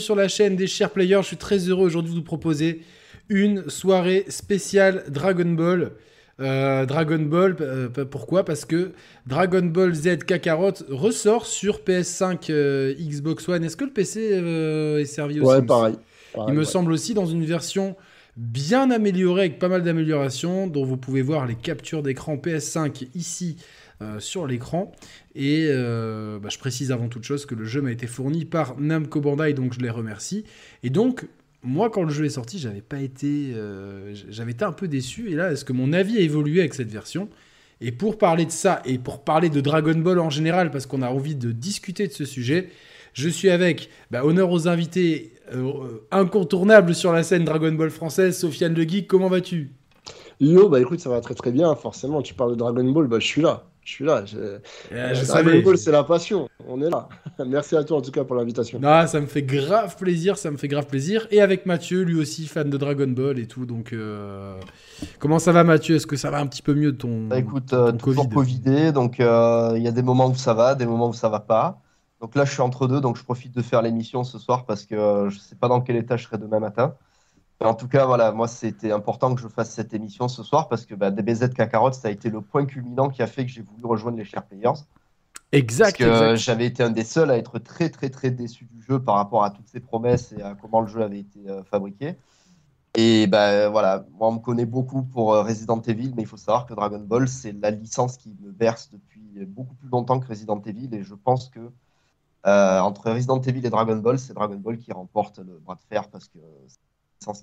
sur la chaîne des chers players. Je suis très heureux aujourd'hui de vous proposer une soirée spéciale Dragon Ball. Euh, Dragon Ball, euh, pourquoi? Parce que Dragon Ball Z Kakarot ressort sur PS5, euh, Xbox One. Est-ce que le PC est servi aussi? Ouais, pareil. Il me semble aussi dans une version bien améliorée avec pas mal d'améliorations, dont vous pouvez voir les captures d'écran PS5 ici euh, sur l'écran. Et euh, bah, je précise avant toute chose que le jeu m'a été fourni par Namco Bandai, donc je les remercie. Et donc, moi, quand le jeu est sorti, j'avais pas été, euh, j'avais été un peu déçu. Et là, est-ce que mon avis a évolué avec cette version? Et pour parler de ça et pour parler de Dragon Ball en général, parce qu'on a envie de discuter de ce sujet, je suis avec bah, honneur aux invités incontournables sur la scène Dragon Ball française, Sofiane Le Geek. Comment vas-tu? Yo, bah écoute, ça va très très bien. Forcément, tu parles de Dragon Ball, bah je suis là je suis là. Je... Euh, c'est la passion. On est là. Merci à toi en tout cas pour l'invitation. Non, ça me fait grave plaisir. Ça me fait grave plaisir. Et avec Mathieu, lui aussi fan de Dragon Ball et tout. Donc, euh, comment ça va, Mathieu? Est-ce que ça va un petit peu mieux de ton. Bah, écoute, euh, toujours Covidé. Donc, il y a des moments où ça va, des moments où ça va pas. Donc là, je suis entre deux. Donc, je profite de faire l'émission ce soir parce que je sais pas dans quel état je serai demain matin. En tout cas, voilà, moi, c'était important que je fasse cette émission ce soir parce que bah, DBZ Kakarot, ça a été le point culminant qui a fait que j'ai voulu rejoindre les Share Players. Exact. Que j'avais été un des seuls à être très, très, très déçu du jeu par rapport à toutes ses promesses et à comment le jeu avait été euh, fabriqué. Et ben voilà, moi, on me connaît beaucoup pour euh, Resident Evil, mais il faut savoir que Dragon Ball, c'est la licence qui me berce depuis beaucoup plus longtemps que Resident Evil. Et je pense que euh, entre Resident Evil et Dragon Ball, c'est Dragon Ball qui remporte le bras de fer parce que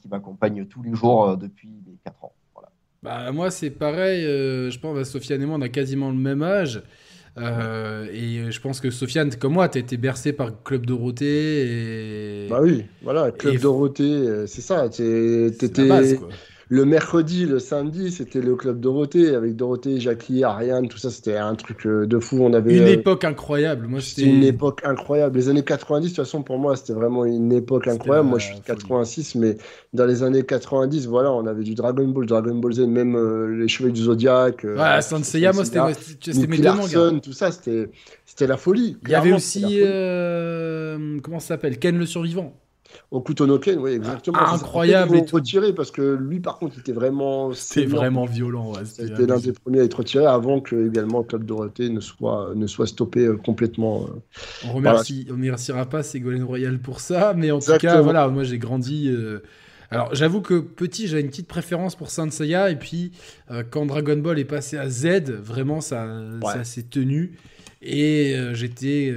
qui m'accompagne tous les jours euh, depuis les 4 ans. Voilà. Bah, moi, c'est pareil. Euh, je pense que Sofiane et moi, on a quasiment le même âge. Euh, et je pense que Sofiane, comme moi, tu été bercé par Club Dorothée. Et... Bah oui, voilà, Club Dorothée, c'est ça. T'étais le mercredi, le samedi, c'était le club Dorothée avec Dorothée, Jackie, Ariane, tout ça, c'était un truc euh, de fou. On avait une euh, époque incroyable. Moi, c'était une époque incroyable. Les années 90, de toute façon, pour moi, c'était vraiment une époque incroyable. Moi, je suis de 86, mais dans les années 90, voilà, on avait du Dragon Ball, Dragon Ball Z, même euh, les Cheveux du Zodiac. ouais, Senseiya, moi, c'était mes Larson, tout ça, c'était c'était la folie. Il y avait aussi comment ça s'appelle? Ken le survivant. Au Ken, oui, exactement. Ah, incroyable. Il retiré parce que lui, par contre, était vraiment. C'était vraiment violent. Ouais, c'était l'un des premiers à être retiré avant que également Club Dorothée ne soit, ne soit stoppé euh, complètement. Euh. On remercie, on remerciera pas Ségolène Royal pour ça, mais en tout cas, voilà, moi j'ai grandi. Euh, alors j'avoue que petit, j'avais une petite préférence pour Saint Seiya, et puis quand Dragon Ball est passé à Z, vraiment ça, ça s'est tenu. Et j'étais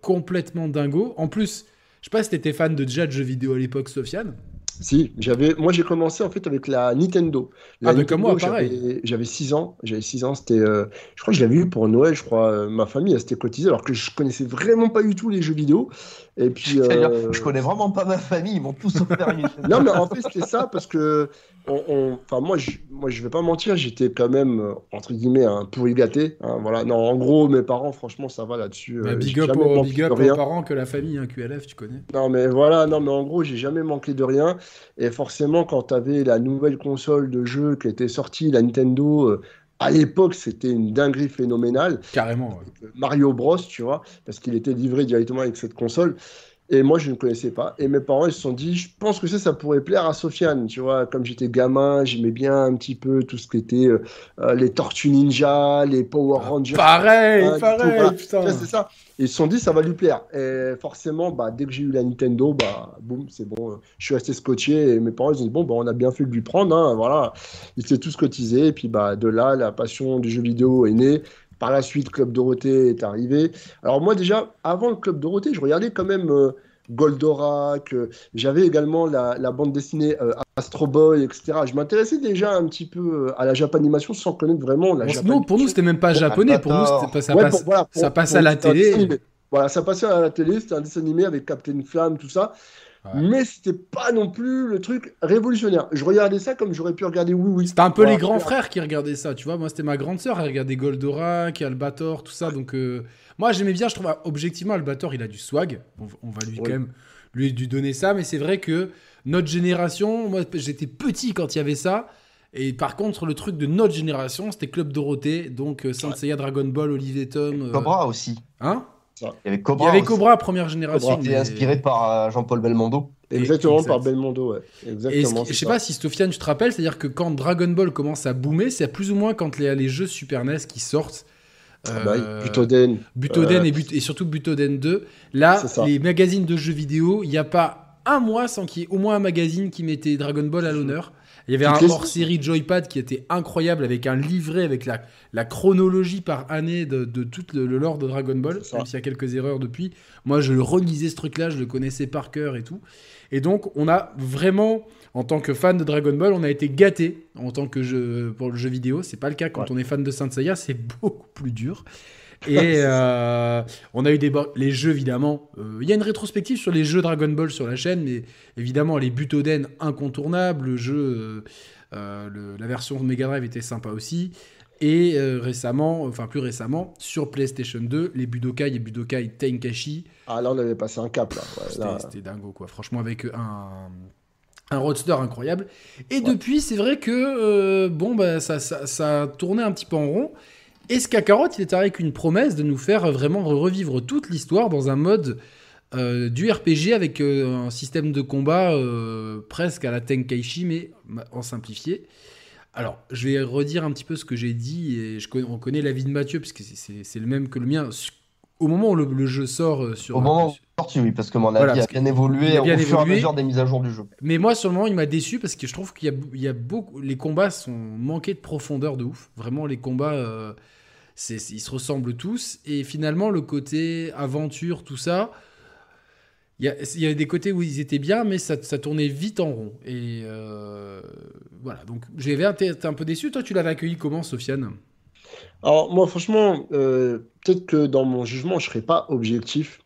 complètement dingo. En plus, je sais pas si t'étais fan de déjà de jeux vidéo à l'époque, Sofiane. Si, j'avais, moi j'ai commencé en fait avec la Nintendo. ah, mais comme moi, pareil. J'avais 6 ans, j'avais 6 ans, c'était, euh, je crois que je l'avais eu pour Noël, je crois, euh, ma famille, elle s'était cotisée, alors que je connaissais vraiment pas du tout les jeux vidéo. Et puis, euh... je connais vraiment pas ma famille, ils m'ont tous offert une Non, mais en fait, c'était ça parce que, enfin, moi, je, moi, je vais pas mentir, j'étais quand même euh, entre guillemets un pourri gâté. Hein, voilà, non, en gros, mes parents, franchement, ça va là-dessus. Euh, big up, aux, big up aux parents que la famille, hein, QLF, tu connais. Non, mais voilà, non, mais en gros, j'ai jamais manqué de rien. Et forcément, quand tu avais la nouvelle console de jeu qui était sortie, la Nintendo. Euh, à l'époque, c'était une dinguerie phénoménale. Carrément. Mario Bros, tu vois, parce qu'il était livré directement avec cette console. Et moi, je ne connaissais pas. Et mes parents, ils se sont dit, je pense que ça, ça pourrait plaire à Sofiane. Tu vois, comme j'étais gamin, j'aimais bien un petit peu tout ce qui était euh, euh, les Tortues Ninja, les Power ah, Rangers. pareil, pareil, putain. C'est ça. ils se sont dit, ça va lui plaire. Et forcément, bah, dès que j'ai eu la Nintendo, bah, boum, c'est bon. Je suis resté scotché. Et mes parents, ils ont dit, bon, bah, on a bien fait de lui prendre. Hein, voilà. Ils étaient tous cotisés. Et puis, bah, de là, la passion du jeu vidéo est née. Par la suite, Club Dorothée est arrivé. Alors moi déjà, avant le Club Dorothée, je regardais quand même euh, Goldorak, euh, j'avais également la, bande dessinée euh, Astro Boy, etc. Je m'intéressais déjà un petit peu à la japanimation sans connaître vraiment la bon, Pour nous, c'était même pas japonais, pour nous, ça, passe, ça passait à la télé. Voilà, ça passait à la télé, c'était un dessin animé avec Captain Flamme, tout ça. Mais c'était pas non plus le truc révolutionnaire. Je regardais ça comme j'aurais pu regarder Oui Oui. C'était un peu les grands frères qui regardaient ça, tu vois. Moi, c'était ma grande sœur, elle regardait Goldorak, Albator, tout ça. Donc, euh, moi, j'aimais bien, je trouve, objectivement, Albator, il a du swag. On, va lui quand même lui, lui donner ça. Mais c'est vrai que notre génération, moi, j'étais petit quand il y avait ça. Et par contre, le truc de notre génération, c'était Club Dorothée, donc euh, Saint Seiya, Dragon Ball, Olivier Tom. Euh... Cobra aussi. Hein? Il y avait Il Cobra. y avait aussi, Cobra première génération. qui est mais- inspiré par euh, Jean-Paul Belmondo. Exactement, Exact. par Belmondo, ouais. Et Exactement. je sais pas si Stofiane, tu te rappelles, c'est-à-dire que quand Dragon Ball commence à boomer, c'est plus ou moins quand les, les jeux Super NES qui sortent. Ah bah euh, Butoden. Butoden Euh, et, But- et surtout Butoden 2. Là, les magazines de jeux vidéo, il n'y a pas un mois sans qu'il y ait au moins un magazine qui mettait Dragon Ball à l'honneur. Il y avait un hors-série Joypad qui était incroyable avec un livret avec la, la chronologie par année de, de tout le, le lore de Dragon Ball, même s'il y a quelques erreurs depuis. Moi, je le relisais ce truc-là, je le connaissais par cœur et tout. Et donc, on a vraiment, en tant que fan de Dragon Ball, on a été gâté en tant que jeu pour le jeu vidéo. C'est pas le cas quand Ouais. on est fan de Saint Seiya, c'est beaucoup plus dur. Et euh, on a eu des les jeux évidemment. Euh, Il y a une rétrospective sur les jeux Dragon Ball sur la chaîne, mais évidemment les Butoden incontournables. Le jeu, euh, le- la version Mega Drive était sympa aussi. Et récemment, enfin plus récemment, sur PlayStation 2, les Budokai et Budokai Tenkaichi, Ah, là, on avait passé un cap, là. Ouais, c'était dingo quoi. Franchement avec un un roadster incroyable. Et depuis, c'est vrai que euh, bon bah ça, ça, ça a tourné un petit peu en rond. Et ce Kakarot, il est arrivé avec une promesse de nous faire vraiment revivre toute l'histoire dans un mode euh, du RPG avec euh, un système de combat euh, presque à la Tenkaichi, mais ma- en simplifié. Alors, je vais redire un petit peu ce que j'ai dit, et je connais, on connaît l'avis de Mathieu, puisque c'est- le même que le mien. Au moment où le, le jeu sort sur... Au moment où sorti, oui, parce que mon Voilà, avis parce a bien évolué a bien au fur et à évolué. mesure des mises à jour du jeu. Mais moi, sur le moment, il m'a déçu parce que je trouve qu'il y a, il y a beaucoup. Les combats sont manqués de profondeur de ouf. Vraiment, les combats, ils se ressemblent tous. Et finalement, le côté aventure, tout ça, il y, avait des côtés où ils étaient bien, mais ça, tournait vite en rond. Et euh, voilà. Donc, j'avais été un peu déçu. Toi, tu l'avais accueilli comment, Sofiane? Alors, moi, franchement, euh, peut-être que dans mon jugement, je serai pas objectif.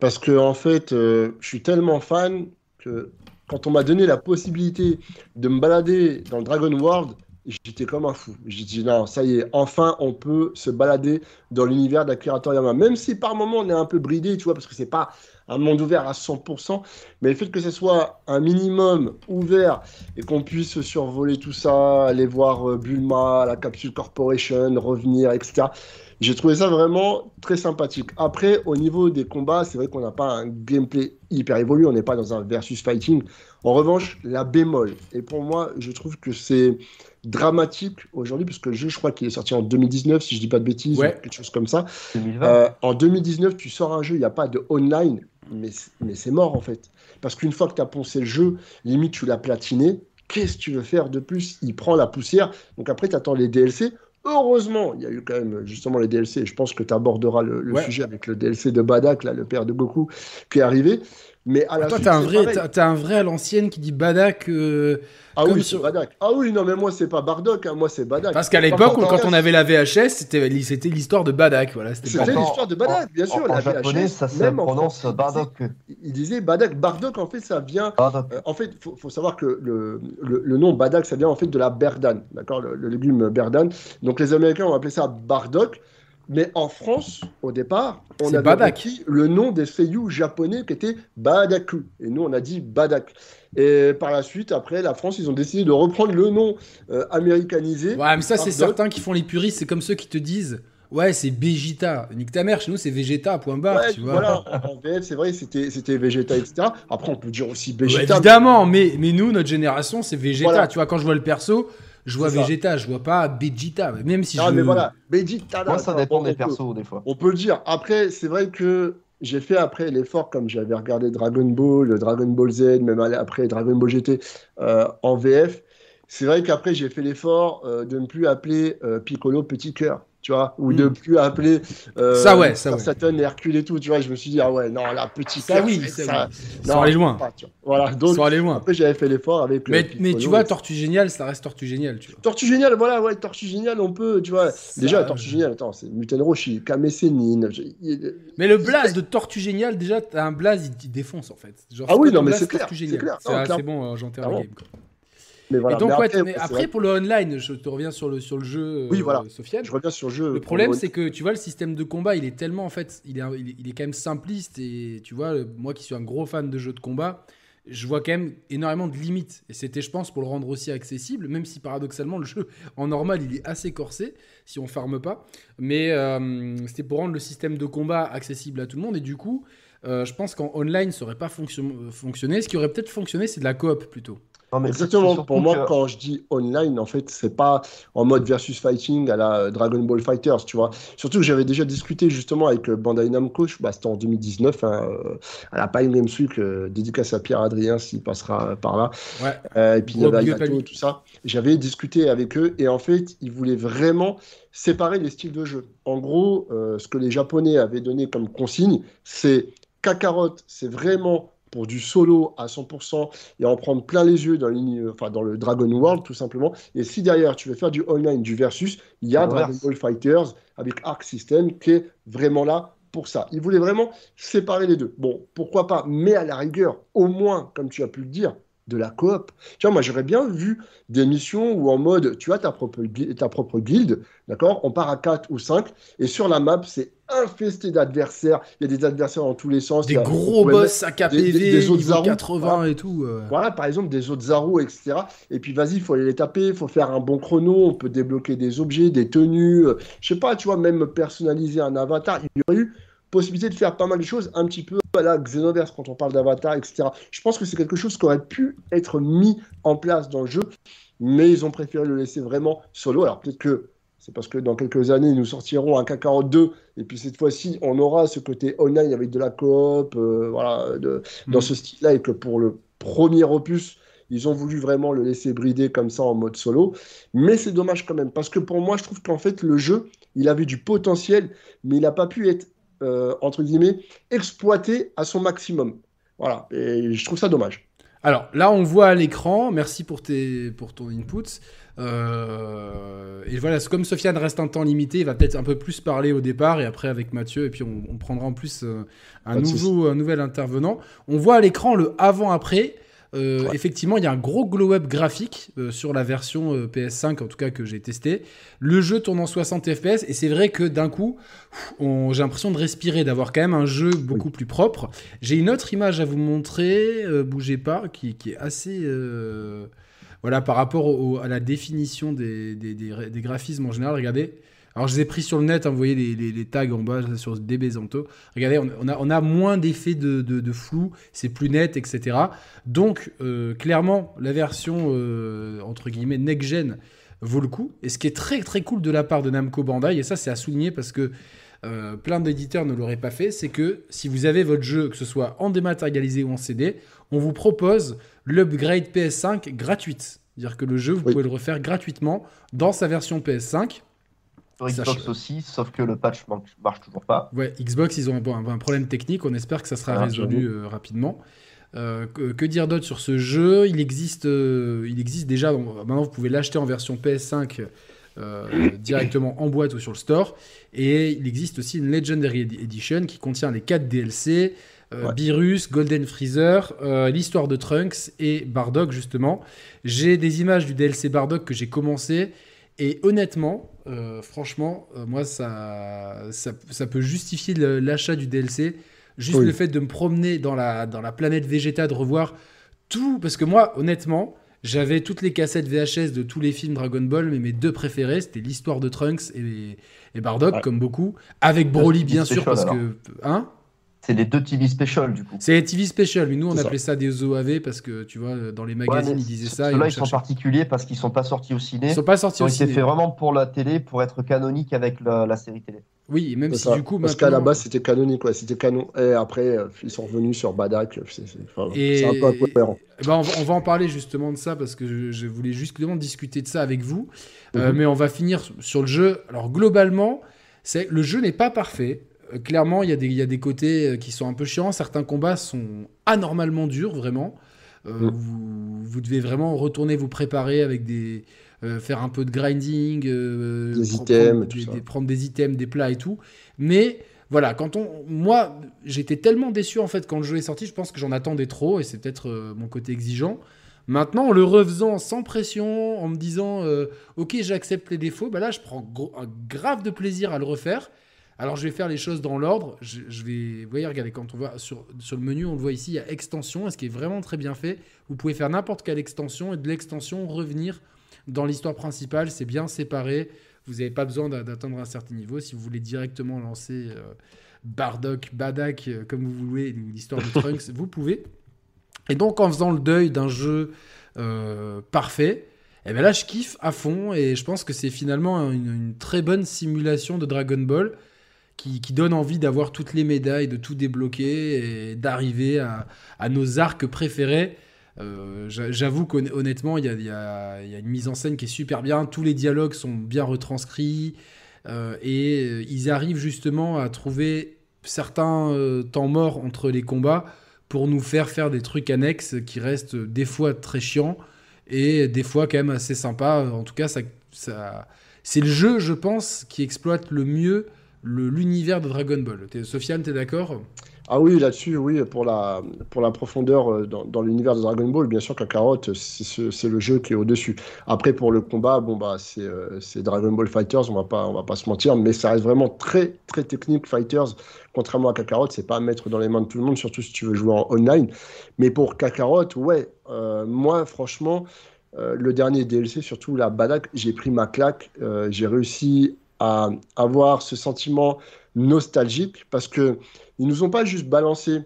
Parce que, en fait, euh, je suis tellement fan que quand on m'a donné la possibilité de me balader dans Dragon World, j'étais comme un fou. J'ai dit, non, ça y est, enfin, on peut se balader dans l'univers d'Akira Toriyama. Même si par moment, on est un peu bridé, tu vois, parce que c'est pas un monde ouvert à 100%. Mais le fait que ce soit un minimum ouvert et qu'on puisse survoler tout ça, aller voir euh, Bulma, la Capsule Corporation, revenir, etc. J'ai trouvé ça vraiment très sympathique. Après, au niveau des combats, c'est vrai qu'on n'a pas un gameplay hyper évolué, on n'est pas dans un versus fighting. En revanche, la bémol, et pour moi, je trouve que c'est dramatique aujourd'hui, parce que le jeu, je crois qu'il est sorti en 2019, si je dis pas de bêtises, Ouais. ou quelque chose comme ça. 2020. Euh, en 2019, tu sors un jeu, il n'y a pas de online, mais, mais c'est mort en fait. Parce qu'une fois que tu as poncé le jeu, limite tu l'as platiné, qu'est-ce que tu veux faire de plus? Il prend la poussière, donc après tu attends les DLC. Heureusement, il y a eu quand même justement les DLC. Je pense que tu aborderas le, le Ouais. sujet avec le DLC de Badak, là, le père de Goku, qui est arrivé. Mais à la Toi, t'as un, vrai, un à l'ancienne qui dit Badak. euh, Ah oui, sur- c'est Badak. Ah oui, non, mais moi c'est pas Bardock, hein, moi c'est Badak. Parce qu'à l'époque, quand on avait la VHS, c'était, c'était l'histoire de Badak. Voilà, c'était l'histoire de Badak, bien sûr. en, la japonais, VHS, ça se même en prononce français, Bardock. Il disait Badak. Bardock, en fait, ça vient. Euh, en fait, il faut, faut savoir que le, le, le nom Badak, ça vient en fait de la berdane, d'accord, le, le légume berdane. Donc les Américains ont appelé ça Bardock, mais en France, au départ, on avait Badak. le nom des seiyuu japonais qui était Badaku, et nous on a dit Badak. Et par la suite, après, la France, ils ont décidé de reprendre le nom euh, américanisé. Ouais, mais ça, c'est certains qui font les puristes. C'est comme ceux qui te disent Ouais, c'est Vegeta. Nique ta mère, chez nous, c'est Vegeta, point barre. Ouais, tu vois. voilà, en VF, c'est vrai, c'était Vegeta, etc. Après, on peut dire aussi Ouais, Vegeta. évidemment, mais, mais nous, notre génération, c'est Vegeta. Voilà. Tu vois, quand je vois le perso, je vois. Vegeta, je vois pas Vegeta. Même si Ah, je. mais voilà, Vegeta. là, Moi, ça on- dépend des peut- persos, des fois. On peut le dire. Après, c'est vrai que j'ai fait après l'effort, comme j'avais regardé Dragon Ball, Dragon Ball Z, même après Dragon Ball GT euh, en VF. C'est vrai qu'après, j'ai fait l'effort euh, de ne plus appeler euh, Piccolo Petit Cœur, tu vois, ou de Mm. plus appeler euh, Ça, ouais, ça, ouais. Saturn et Hercule et tout, tu vois. Je me suis dit, ah ouais, non, là, Petit Ça, oui, ça, ça. aller loin. pas. Voilà, donc aller loin. après, j'avais fait l'effort avec. Mais, Piccolo, mais tu vois, Tortue Génial, ça reste Tortue Génial, tu vois. Tortue Géniale, voilà, ouais, Tortue Géniale, on peut, tu vois. Déjà, Tortue Géniale, attends, c'est Muten Roshi, Kame Sennin, j'ai- il- Mais le blaze de Tortue Génial, déjà, t'as un blaze, il, défonce en fait. Genre, Ah oui, non, mais c'est clair, c'est bon, euh, j'enterre le game. Mais voilà. Et donc, mais après, pour le online, je te reviens sur le, sur le jeu, euh, Oui, voilà. Sofiane. je reviens sur le jeu. Le pour problème, c'est que tu vois, le système de combat, il est tellement en fait, il est, il est, quand même simpliste et tu vois, le- moi qui suis un gros fan de jeux de combat, je vois quand même énormément de limites. Et c'était, je pense, pour le rendre aussi accessible, même si paradoxalement, le jeu en normal, il est assez corsé, si on farme pas. Mais euh, c'était pour rendre le système de combat accessible à tout le monde. Et du coup, euh, je pense qu'en online, ça aurait pas fonctionné. Ce qui aurait peut-être fonctionné, c'est de la coop plutôt. Exactement. Pour moi, quand je dis online, en fait, c'est pas en mode versus fighting à la Dragon Ball Fighters, tu vois. Surtout que j'avais déjà discuté justement avec Bandai Namco, bah, c'était en 2019, hein, euh, à la Pine Games Week, euh, dédicace à Pierre Adrien s'il passera par là. Ouais. Euh, et puis il y avait tout ça. J'avais discuté avec eux et en fait, ils voulaient vraiment séparer les styles de jeu. En gros, ce que les Japonais avaient donné comme consigne, c'est Kakarot, c'est vraiment pour du solo à 100% et en prendre plein les yeux dans, enfin, dans le Dragon World tout simplement. Et si derrière tu veux faire du online, du versus, il y a Dragon Ball Fighters avec Arc System qui est vraiment là pour ça. Ils voulaient vraiment séparer les deux. Bon, pourquoi pas, mais à la rigueur, au moins, comme tu as pu le dire, de la coop. Tu vois, moi j'aurais bien vu des missions où en mode, tu as ta propre, ta propre guilde, d'accord On part à 4 ou 5, et sur la map, c'est infesté d'adversaires. Il y a des adversaires dans tous les sens. Des gros boss à KPV, des, des, autres 80 et tout. Euh. Voilà, par exemple, des autres Zaru, etc. Et puis vas-y, il faut aller les taper, il faut faire un bon chrono, on peut débloquer des objets, des tenues. Euh, je sais pas, tu vois, même personnaliser un avatar. Il y aurait eu possibilité de faire pas mal de choses, un petit peu à la Xenoverse quand on parle d'avatar, etc. Je pense que c'est quelque chose qui aurait pu être mis en place dans le jeu, mais ils ont préféré le laisser vraiment solo. Alors peut-être que c'est parce que dans quelques années, nous sortirons un Kakarot 2, et puis cette fois-ci, on aura ce côté online avec de la coop, euh, voilà, de, dans mm. ce style-là, et que pour le premier opus, ils ont voulu vraiment le laisser brider comme ça en mode solo. Mais c'est dommage quand même, parce que pour moi, je trouve qu'en fait, le jeu, il avait du potentiel, mais il n'a pas pu être euh, entre guillemets, exploité à son maximum. Voilà, et je trouve ça dommage. Alors là, on voit à l'écran, merci pour, tes, pour ton input. Euh, et voilà, comme Sofiane reste un temps limité, il va peut-être un peu plus parler au départ et après avec Mathieu, et puis on, prendra en plus euh, un, nouveau, un nouvel intervenant. On voit à l'écran le avant-après. Euh, effectivement, il y a un gros glow-up graphique euh, sur la version euh, PS5, en tout cas que j'ai testé. Le jeu tourne en 60 FPS et c'est vrai que d'un coup, j'ai l'impression de respirer, d'avoir quand même un jeu beaucoup plus propre. J'ai une autre image à vous montrer, bougez pas, qui, est assez. voilà, par rapport à la définition des, des graphismes en général, regardez. Alors, je les ai pris sur le net, hein, vous voyez les, tags en bas sur DB Zanto. Regardez, on, a, on a, moins d'effets de, flou, c'est plus net, etc. Donc, euh, clairement, la version, euh, entre guillemets, next-gen vaut le coup. Et ce qui est très très cool de la part de Namco Bandai, et ça c'est à souligner parce que euh, plein d'éditeurs ne l'auraient pas fait, c'est que si vous avez votre jeu, que ce soit en dématérialisé ou en CD, on vous propose l'upgrade PS5 gratuite. C'est-à-dire que le jeu, vous pouvez le refaire gratuitement dans sa version PS5. Sur Xbox aussi, sauf que le patch marche toujours pas. Ouais, Xbox, ils ont un, problème technique. On espère que ça sera résolu euh, rapidement. Euh, que, dire d'autre sur ce jeu? Il existe, euh, il existe déjà. maintenant, vous pouvez l'acheter en version PS5 directement en boîte ou sur le store. Et il existe aussi une Legendary Edition qui contient les 4 DLC. Beerus, Golden Freezer, l'histoire de Trunks et Bardock justement. J'ai des images du DLC Bardock que j'ai commencé et honnêtement, euh, franchement, euh, moi, ça, ça, peut justifier l'achat du DLC. Juste le fait de me promener dans la, dans la planète Vegeta, de revoir tout. Parce que moi, honnêtement, j'avais toutes les cassettes VHS de tous les films Dragon Ball, mais mes deux préférés, c'était l'histoire de Trunks et, et Bardock, comme beaucoup. Avec Broly, bien sûr, parce que. Hein? C'est les deux TV Special, du coup. C'est les TV Special, mais nous, on appelait ça. des OAV parce que, tu vois, dans les magazines, ils disaient ça. Ceux-là, ils sont particuliers parce qu'ils sont pas sortis au ciné. Ils sont pas sortis au ciné. Ils fait vraiment pour la télé, pour être canonique avec la, série télé. Oui, même si du coup. Parce qu'à la base, c'était canonique, quoi. C'était canon. Et après, euh, ils sont revenus sur Badak. C'est un peu incohérent. Ben on, va, en parler justement de ça parce que je, voulais justement discuter de ça avec vous. Euh, mhm. mais on va finir sur le jeu. Alors, globalement, le jeu n'est pas parfait. Euh, clairement, il y, a des, côtés euh, qui sont un peu chiants. Certains combats sont anormalement durs, vraiment. Euh, mm. vous, devez vraiment retourner vous préparer avec des. faire un peu de grinding, des items, prendre des items, des plats et tout. Mais voilà, quand on, moi, j'étais tellement déçu en fait quand le jeu est sorti. Je pense que j'en attendais trop et c'est peut-être mon côté exigeant. Maintenant, en le refaisant sans pression, en me disant, ok, j'accepte les défauts, bah là, je prends un grave de plaisir à le refaire Alors je vais faire les choses dans l'ordre. Je, je vais, vous voyez, regardez, quand on va sur, sur le menu, on le voit ici, il y a extension, et ce qui est vraiment très bien fait. Vous pouvez faire n'importe quelle extension et de l'extension revenir dans l'histoire principale. C'est bien séparé. Vous n'avez pas besoin d'a- d'atteindre un certain niveau. Si vous voulez directement lancer euh, Bardock, Badak, euh, comme vous voulez, ou l'histoire de Trunks, vous pouvez. Et donc en faisant le deuil d'un jeu euh, parfait, et ben là je kiffe à fond et je pense que c'est finalement une, une très bonne simulation de Dragon Ball qui, donne envie d'avoir toutes les médailles, de tout débloquer et d'arriver à, nos arcs préférés. Euh, j'a- J'avoue qu'honnêtement, il y a, une mise en scène qui est super bien, tous les dialogues sont bien retranscrits euh, et euh, ils arrivent justement à trouver certains temps morts entre les combats pour nous faire faire des trucs annexes qui restent des fois très chiants et des fois quand même assez sympas. En tout cas, c'est le jeu, je pense, qui exploite le mieux l'univers de Dragon Ball. T'es- Sofiane, t'es d'accord? Ah oui, là-dessus, oui, pour la, pour la profondeur euh, dans, l'univers de Dragon Ball, bien sûr, c'est ce- c'est le jeu qui est au-dessus. Après, pour le combat, bon, bah, c'est euh, c'est Dragon Ball Fighters, on va pas, on va pas se mentir, mais ça reste vraiment très, très technique, Fighters. Contrairement à Kakarot, c'est pas à mettre dans les mains de tout le monde, surtout si tu veux jouer en online. Mais pour Kakarot, ouais, euh, moi, franchement, euh, le dernier DLC, surtout la Badak, j'ai pris ma claque. Euh, j'ai réussi à avoir ce sentiment nostalgique parce que ils nous ont pas juste balancé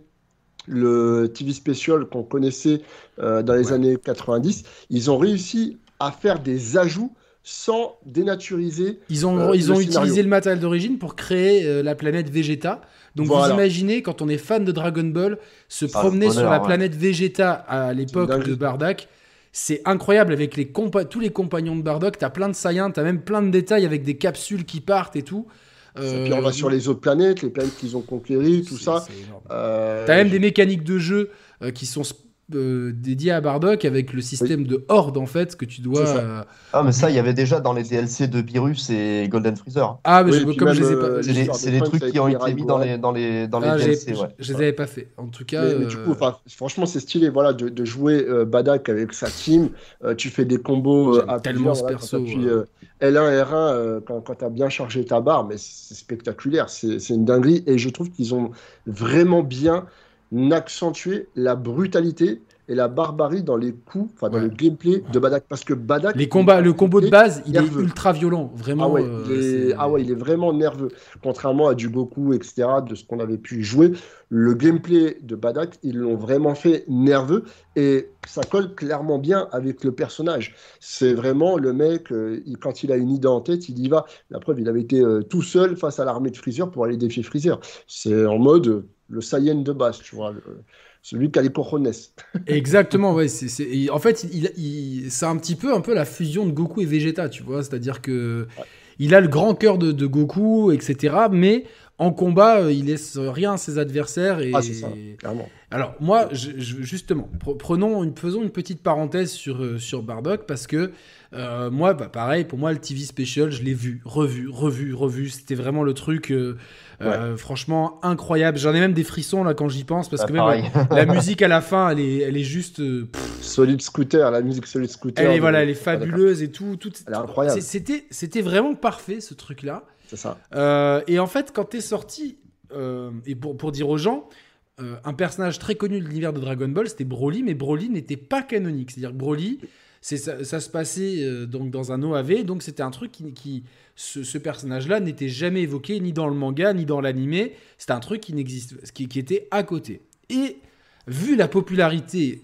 le TV Special qu'on connaissait euh, dans les Ouais. années 90. Ils ont réussi à faire des ajouts sans dénaturiser. Ils ont, Euh, ils le ont scénario. utilisé le matériel d'origine pour créer euh, la planète Vegeta. Donc vous imaginez, quand on est fan de Dragon Ball, se promener sur la ouais. planète Vegeta à l'époque de Bardock, c'est incroyable avec les compa- tous les compagnons de Bardock. T'as plein de Saiyans, t'as même plein de détails avec des capsules qui partent et tout. Euh, Puis on va sur les autres planètes, les planètes qu'ils ont conquéries, tout ça. Euh, T'as même des mécaniques de jeu euh, qui sont euh, dédiées à Bardock avec le système de horde en fait que tu dois. Euh, Ah, mais ça, il y avait déjà dans les DLC de Beerus et Golden Freezer. Ah, mais Oui, je- comme même, je les ai euh, pas. C'est les des, trucs qui ont été mis dans les, dans les, dans les Ah, DLC. je, Ouais. je les avais pas fait. En tout cas. Mais, mais du euh, coup, franchement, c'est stylé voilà, de, de jouer euh, Badak avec sa team. Euh, tu fais des combos euh, à tellement ce perso, quand t'appuies, euh. euh, L1, R1, euh, quand, quand tu as bien chargé ta barre, mais c'est spectaculaire. C'est c'est une dinguerie. Et je trouve qu'ils ont vraiment bien accentué la brutalité et la barbarie dans les coups, enfin dans Ouais. le gameplay de Badak. Parce que Badak. Les combats, le combo de base, il est ultra violent, vraiment. Ah ouais, euh, il est, ah ouais, il est vraiment nerveux. Contrairement à du Goku, etc., de ce qu'on avait pu jouer, le gameplay de Badak, ils l'ont vraiment fait nerveux et ça colle clairement bien avec le personnage. C'est vraiment le mec, euh, il- quand il a une idée en tête, il y va. La preuve, il avait été euh, tout seul face à l'armée de Freezer pour aller défier Freezer. C'est en mode le Saiyan de base, tu vois, le- celui qui a les cojones. Exactement, ouais. c'est- et en fait, il, il- c'est un petit peu, un peu la fusion de Goku et Vegeta, tu vois. C'est-à-dire que il a le grand cœur de, de Goku, etc. Mais en combat, euh, il laisse rien à ses adversaires. Et... Ah, c'est ça, clairement. Alors moi, je- je- justement, pre- prenons une, faisons une petite parenthèse sur, euh, sur Bardock parce que euh, moi, bah, pareil, pour moi, le TV Special, je l'ai vu, revu, revu, revu. C'était vraiment le truc, euh, euh, franchement, incroyable. J'en ai même des frissons là quand j'y pense parce que même la musique à la fin, elle est, elle est juste... Solid Scooter, la musique Solid Scooter. elle est, voilà, elle est fabuleuse et tout. tout Elle est incroyable. C'était, c'était vraiment parfait ce truc-là. C'est ça. Et en fait, quand t'es sorti, et pour, pour dire aux gens, euh, un personnage très connu de l'univers de Dragon Ball, c'était Broly, mais Broly n'était pas canonique. C'est-à-dire que Broly, ça, ça se passait euh, donc dans un OAV, donc c'était un truc qui. qui ce, ce personnage-là n'était jamais évoqué ni dans le manga, ni dans l'animé. C'était un truc qui, n'existe, qui, qui était à côté. Et vu la popularité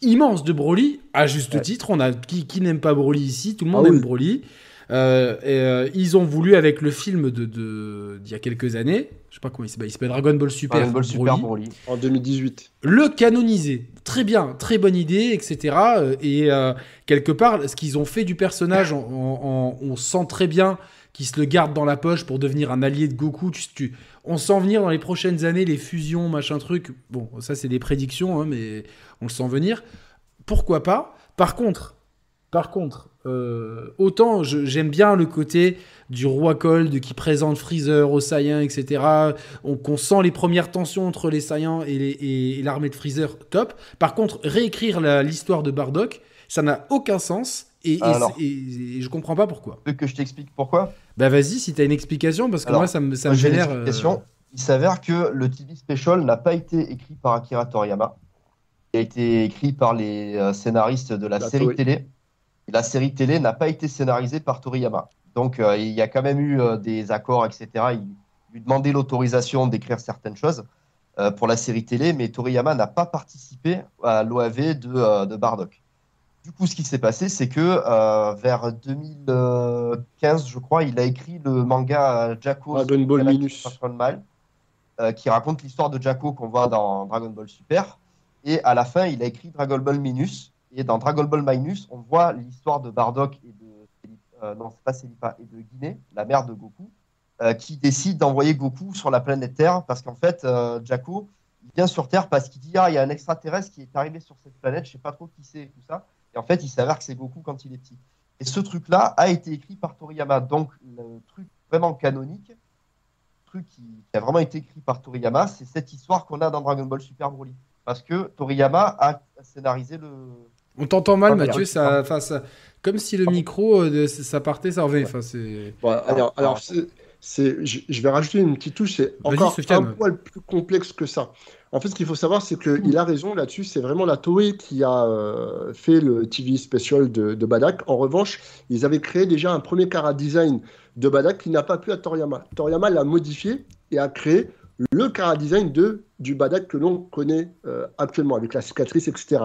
immense de Broly, à juste Ouais. titre, on a qui, qui n'aime pas Broly ici, tout le monde Ah oui. aime Broly. Euh, et, euh, ils ont voulu avec le film de de- d'il y a quelques années, je sais pas comment il s'appelle, il s'appelle Dragon Ball Super, Dragon Ball Super Broly, Broly. En 2018. le canoniser. Très bien, très bonne idée, etc. Et euh, quelque part, ce qu'ils ont fait du personnage, en- en- en- on sent très bien qu'ils se le gardent dans la poche pour devenir un allié de Goku. Tu, tu- on sent venir dans les prochaines années les fusions, machin truc. Bon, ça c'est des prédictions, hein, mais on le sent venir. Pourquoi pas? Par contre, par contre, euh, autant j'aime bien le côté du roi Cold qui présente Freezer aux Saiyans, etc. On, qu'on sent les premières tensions entre les Saiyans et, l'armée de Freezer, top. Par contre, réécrire l'histoire de Bardock, ça n'a aucun sens et, et- Alors. et- et je comprends pas pourquoi. Tu veux que je t'explique pourquoi? Bah vas-y, si tu as une explication, parce que moi ça me, ça me génère. Euh, Il s'avère que le TV Special n'a pas été écrit par Akira Toriyama. Il a été écrit par les euh, scénaristes de la, série télé. La série télé n'a pas été scénarisée par Toriyama. Donc euh, il y a quand même eu des accords, etc. Il lui demandait l'autorisation d'écrire certaines choses pour la série télé, mais Toriyama n'a pas participé à l'OAV de, de Bardock. Du coup, ce qui s'est passé, c'est que euh, vers 2015, je crois, il a écrit le manga Jacko Dragon Ball Minus, euh, qui raconte l'histoire de Jacko qu'on voit dans Dragon Ball Super. Et à la fin, il a écrit Dragon Ball Minus. Et dans Dragon Ball Minus, on voit l'histoire de Bardock et de euh, non, c'est pas et de Guinée, la mère de Goku, qui décide d'envoyer Goku sur la planète Terre parce qu'en fait, Jacko il vient sur Terre parce qu'il dit ah il y a un extraterrestre qui est arrivé sur cette planète, je sais pas trop qui c'est tout ça. Et en fait, il s'avère que c'est Goku quand il est petit. Et ce truc-là a été écrit par Toriyama. Donc, le truc vraiment canonique, le truc qui, a vraiment été écrit par Toriyama, c'est cette histoire qu'on a dans Dragon Ball Super Broly. Parce que Toriyama a scénarisé le. On t'entend mal, Mathieu. Ça, comme si le micro, euh, ça partait, ça revenait. Enfin, alors, alors c'est, je, vais rajouter une petite touche. C'est encore un poil plus complexe que ça. En fait, ce qu'il faut savoir, c'est qu'il a raison là-dessus. C'est vraiment la Toei qui a euh, fait le TV special de, Badak. En revanche, ils avaient créé déjà un premier cara design de Badak qui n'a pas pu à Toriyama. Toriyama l'a modifié et a créé le cara design de, du Badak que l'on connaît euh, actuellement, avec la cicatrice, etc.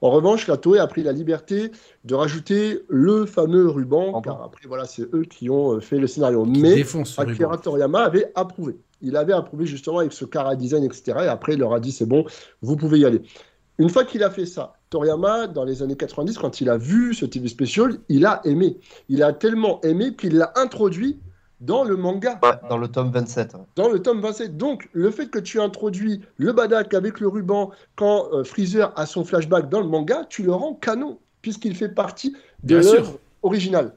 En revanche, la Toei a pris la liberté de rajouter le fameux ruban, car après, voilà, c'est eux qui ont euh, fait le scénario. Mais Akira Toriyama avait approuvé il avait approuvé justement avec ce cara design, etc. Et après, il leur a dit c'est bon, vous pouvez y aller. Une fois qu'il a fait ça, Toriyama, dans les années 90, quand il a vu ce TV special, il a aimé. Il a tellement aimé qu'il l'a introduit dans le manga. dans le tome 27. Dans le tome 27. Donc, le fait que tu introduis le Badak avec le ruban quand euh, Freezer a son flashback dans le manga, tu le rends canon, puisqu'il fait partie de l'œuvre originale.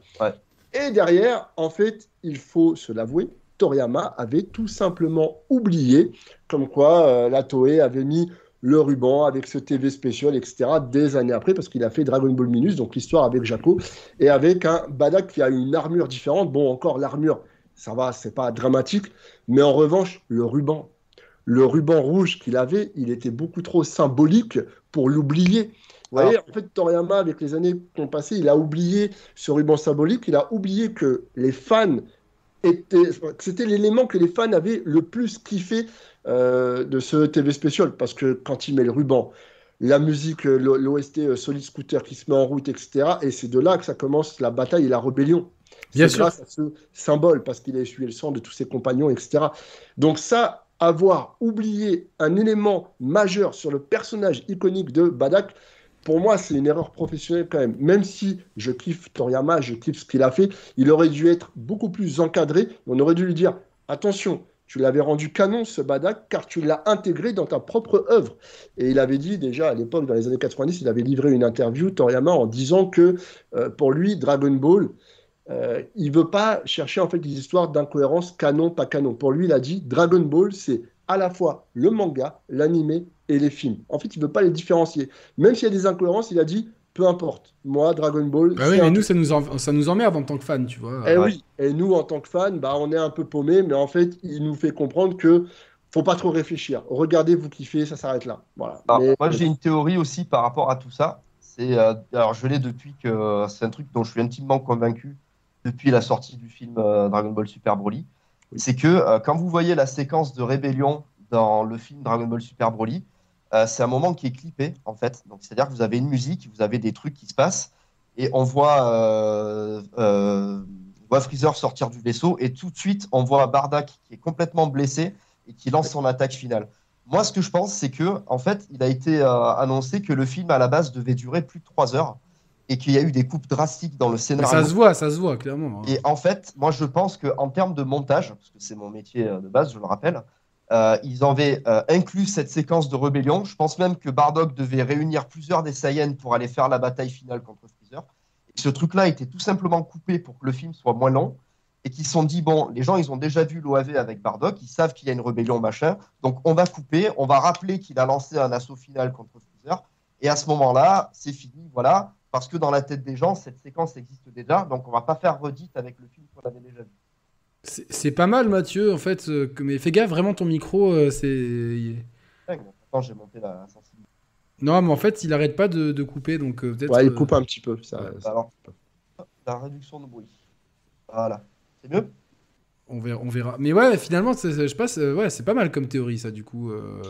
Et derrière, en fait, il faut se l'avouer, Toriyama avait tout simplement oublié, comme quoi euh, la Toei avait mis le ruban avec ce TV spécial, etc., des années après, parce qu'il a fait Dragon Ball Minus, donc l'histoire avec Jaco, et avec un Badak qui a une armure différente. Bon, encore l'armure, ça va, c'est pas dramatique, mais en revanche, le ruban, le ruban rouge qu'il avait, il était beaucoup trop symbolique pour l'oublier. Vous voyez, en fait, Toriyama, avec les années qui ont passé, il a oublié ce ruban symbolique, il a oublié que les fans c'était l'élément que les fans avaient le plus kiffé euh, de ce TV spécial parce que quand il met le ruban, la musique, l'OST euh, Solid Scooter qui se met en route, etc. Et c'est de là que ça commence la bataille et la rébellion. Bien sûr. grâce à ce symbole parce qu'il a essuyé le sang de tous ses compagnons, etc. Donc ça, avoir oublié un élément majeur sur le personnage iconique de Badak, pour moi, c'est une erreur professionnelle quand même. Même si je kiffe Toriyama, je kiffe ce qu'il a fait, il aurait dû être beaucoup plus encadré. On aurait dû lui dire attention, tu l'avais rendu canon ce Badak car tu l'as intégré dans ta propre œuvre. Et il avait dit déjà à l'époque, dans les années 90, il avait livré une interview, Toriyama, en disant que euh, pour lui, Dragon Ball, euh, il veut pas chercher en fait des histoires d'incohérence canon, pas canon. Pour lui, il a dit Dragon Ball, c'est à la fois le manga, l'animé et les films. En fait, il ne veut pas les différencier. Même s'il y a des incohérences, il a dit peu importe. Moi, Dragon Ball. Bah oui, mais nous, ça nous, ça nous emmerde en tant que fans, tu vois. Et eh oui, et nous, en tant que fans, bah, on est un peu paumés, mais en fait, il nous fait comprendre que faut pas trop réfléchir. Regardez, vous kiffez, ça s'arrête là. Voilà. Moi, j'ai une théorie aussi par rapport à tout ça. C'est, euh, alors, je l'ai depuis que c'est un truc dont je suis intimement convaincu depuis la sortie du film euh, Dragon Ball Super Broly. C'est que euh, quand vous voyez la séquence de rébellion dans le film Dragon Ball Super Broly, euh, c'est un moment qui est clippé, en fait. Donc, c'est-à-dire que vous avez une musique, vous avez des trucs qui se passent, et on voit, Freezer sortir du vaisseau, et tout de suite, on voit Bardak qui est complètement blessé et qui lance son attaque finale. Moi, ce que je pense, c'est que, en fait, il a été annoncé que le film à la base devait durer plus de trois heures et qu'il y a eu des coupes drastiques dans le scénario. ça se voit, ça se voit clairement. Hein. Et en fait, moi, je pense qu'en termes de montage, parce que c'est mon métier de base, je le rappelle, euh, ils avaient euh, inclus cette séquence de rébellion. Je pense même que Bardock devait réunir plusieurs des Saiyans pour aller faire la bataille finale contre Freezer. Et ce truc-là était tout simplement coupé pour que le film soit moins long. Et qu'ils se sont dit, bon, les gens, ils ont déjà vu l'OAV avec Bardock, ils savent qu'il y a une rébellion, machin. Donc on va couper, on va rappeler qu'il a lancé un assaut final contre Freezer. Et à ce moment-là, c'est fini, voilà. Parce que dans la tête des gens, cette séquence existe déjà. Donc on va pas faire redite avec le film qu'on avait déjà vu. C'est pas mal, Mathieu, en fait. euh, que- mais fais gaffe, vraiment, ton micro, euh, c'est. Maintenant, j'ai monté la sensibilité. Non, mais en fait, il arrête pas de, de couper, donc euh, peut-être. Ouais, il euh, coupe un petit peu. Ça, ouais, ça- Alors, la réduction de bruit. Voilà. C'est mieux? On verra, on verra. Mais ouais, finalement, je passe. ouais, c'est pas mal comme théorie, ça, du coup. euh.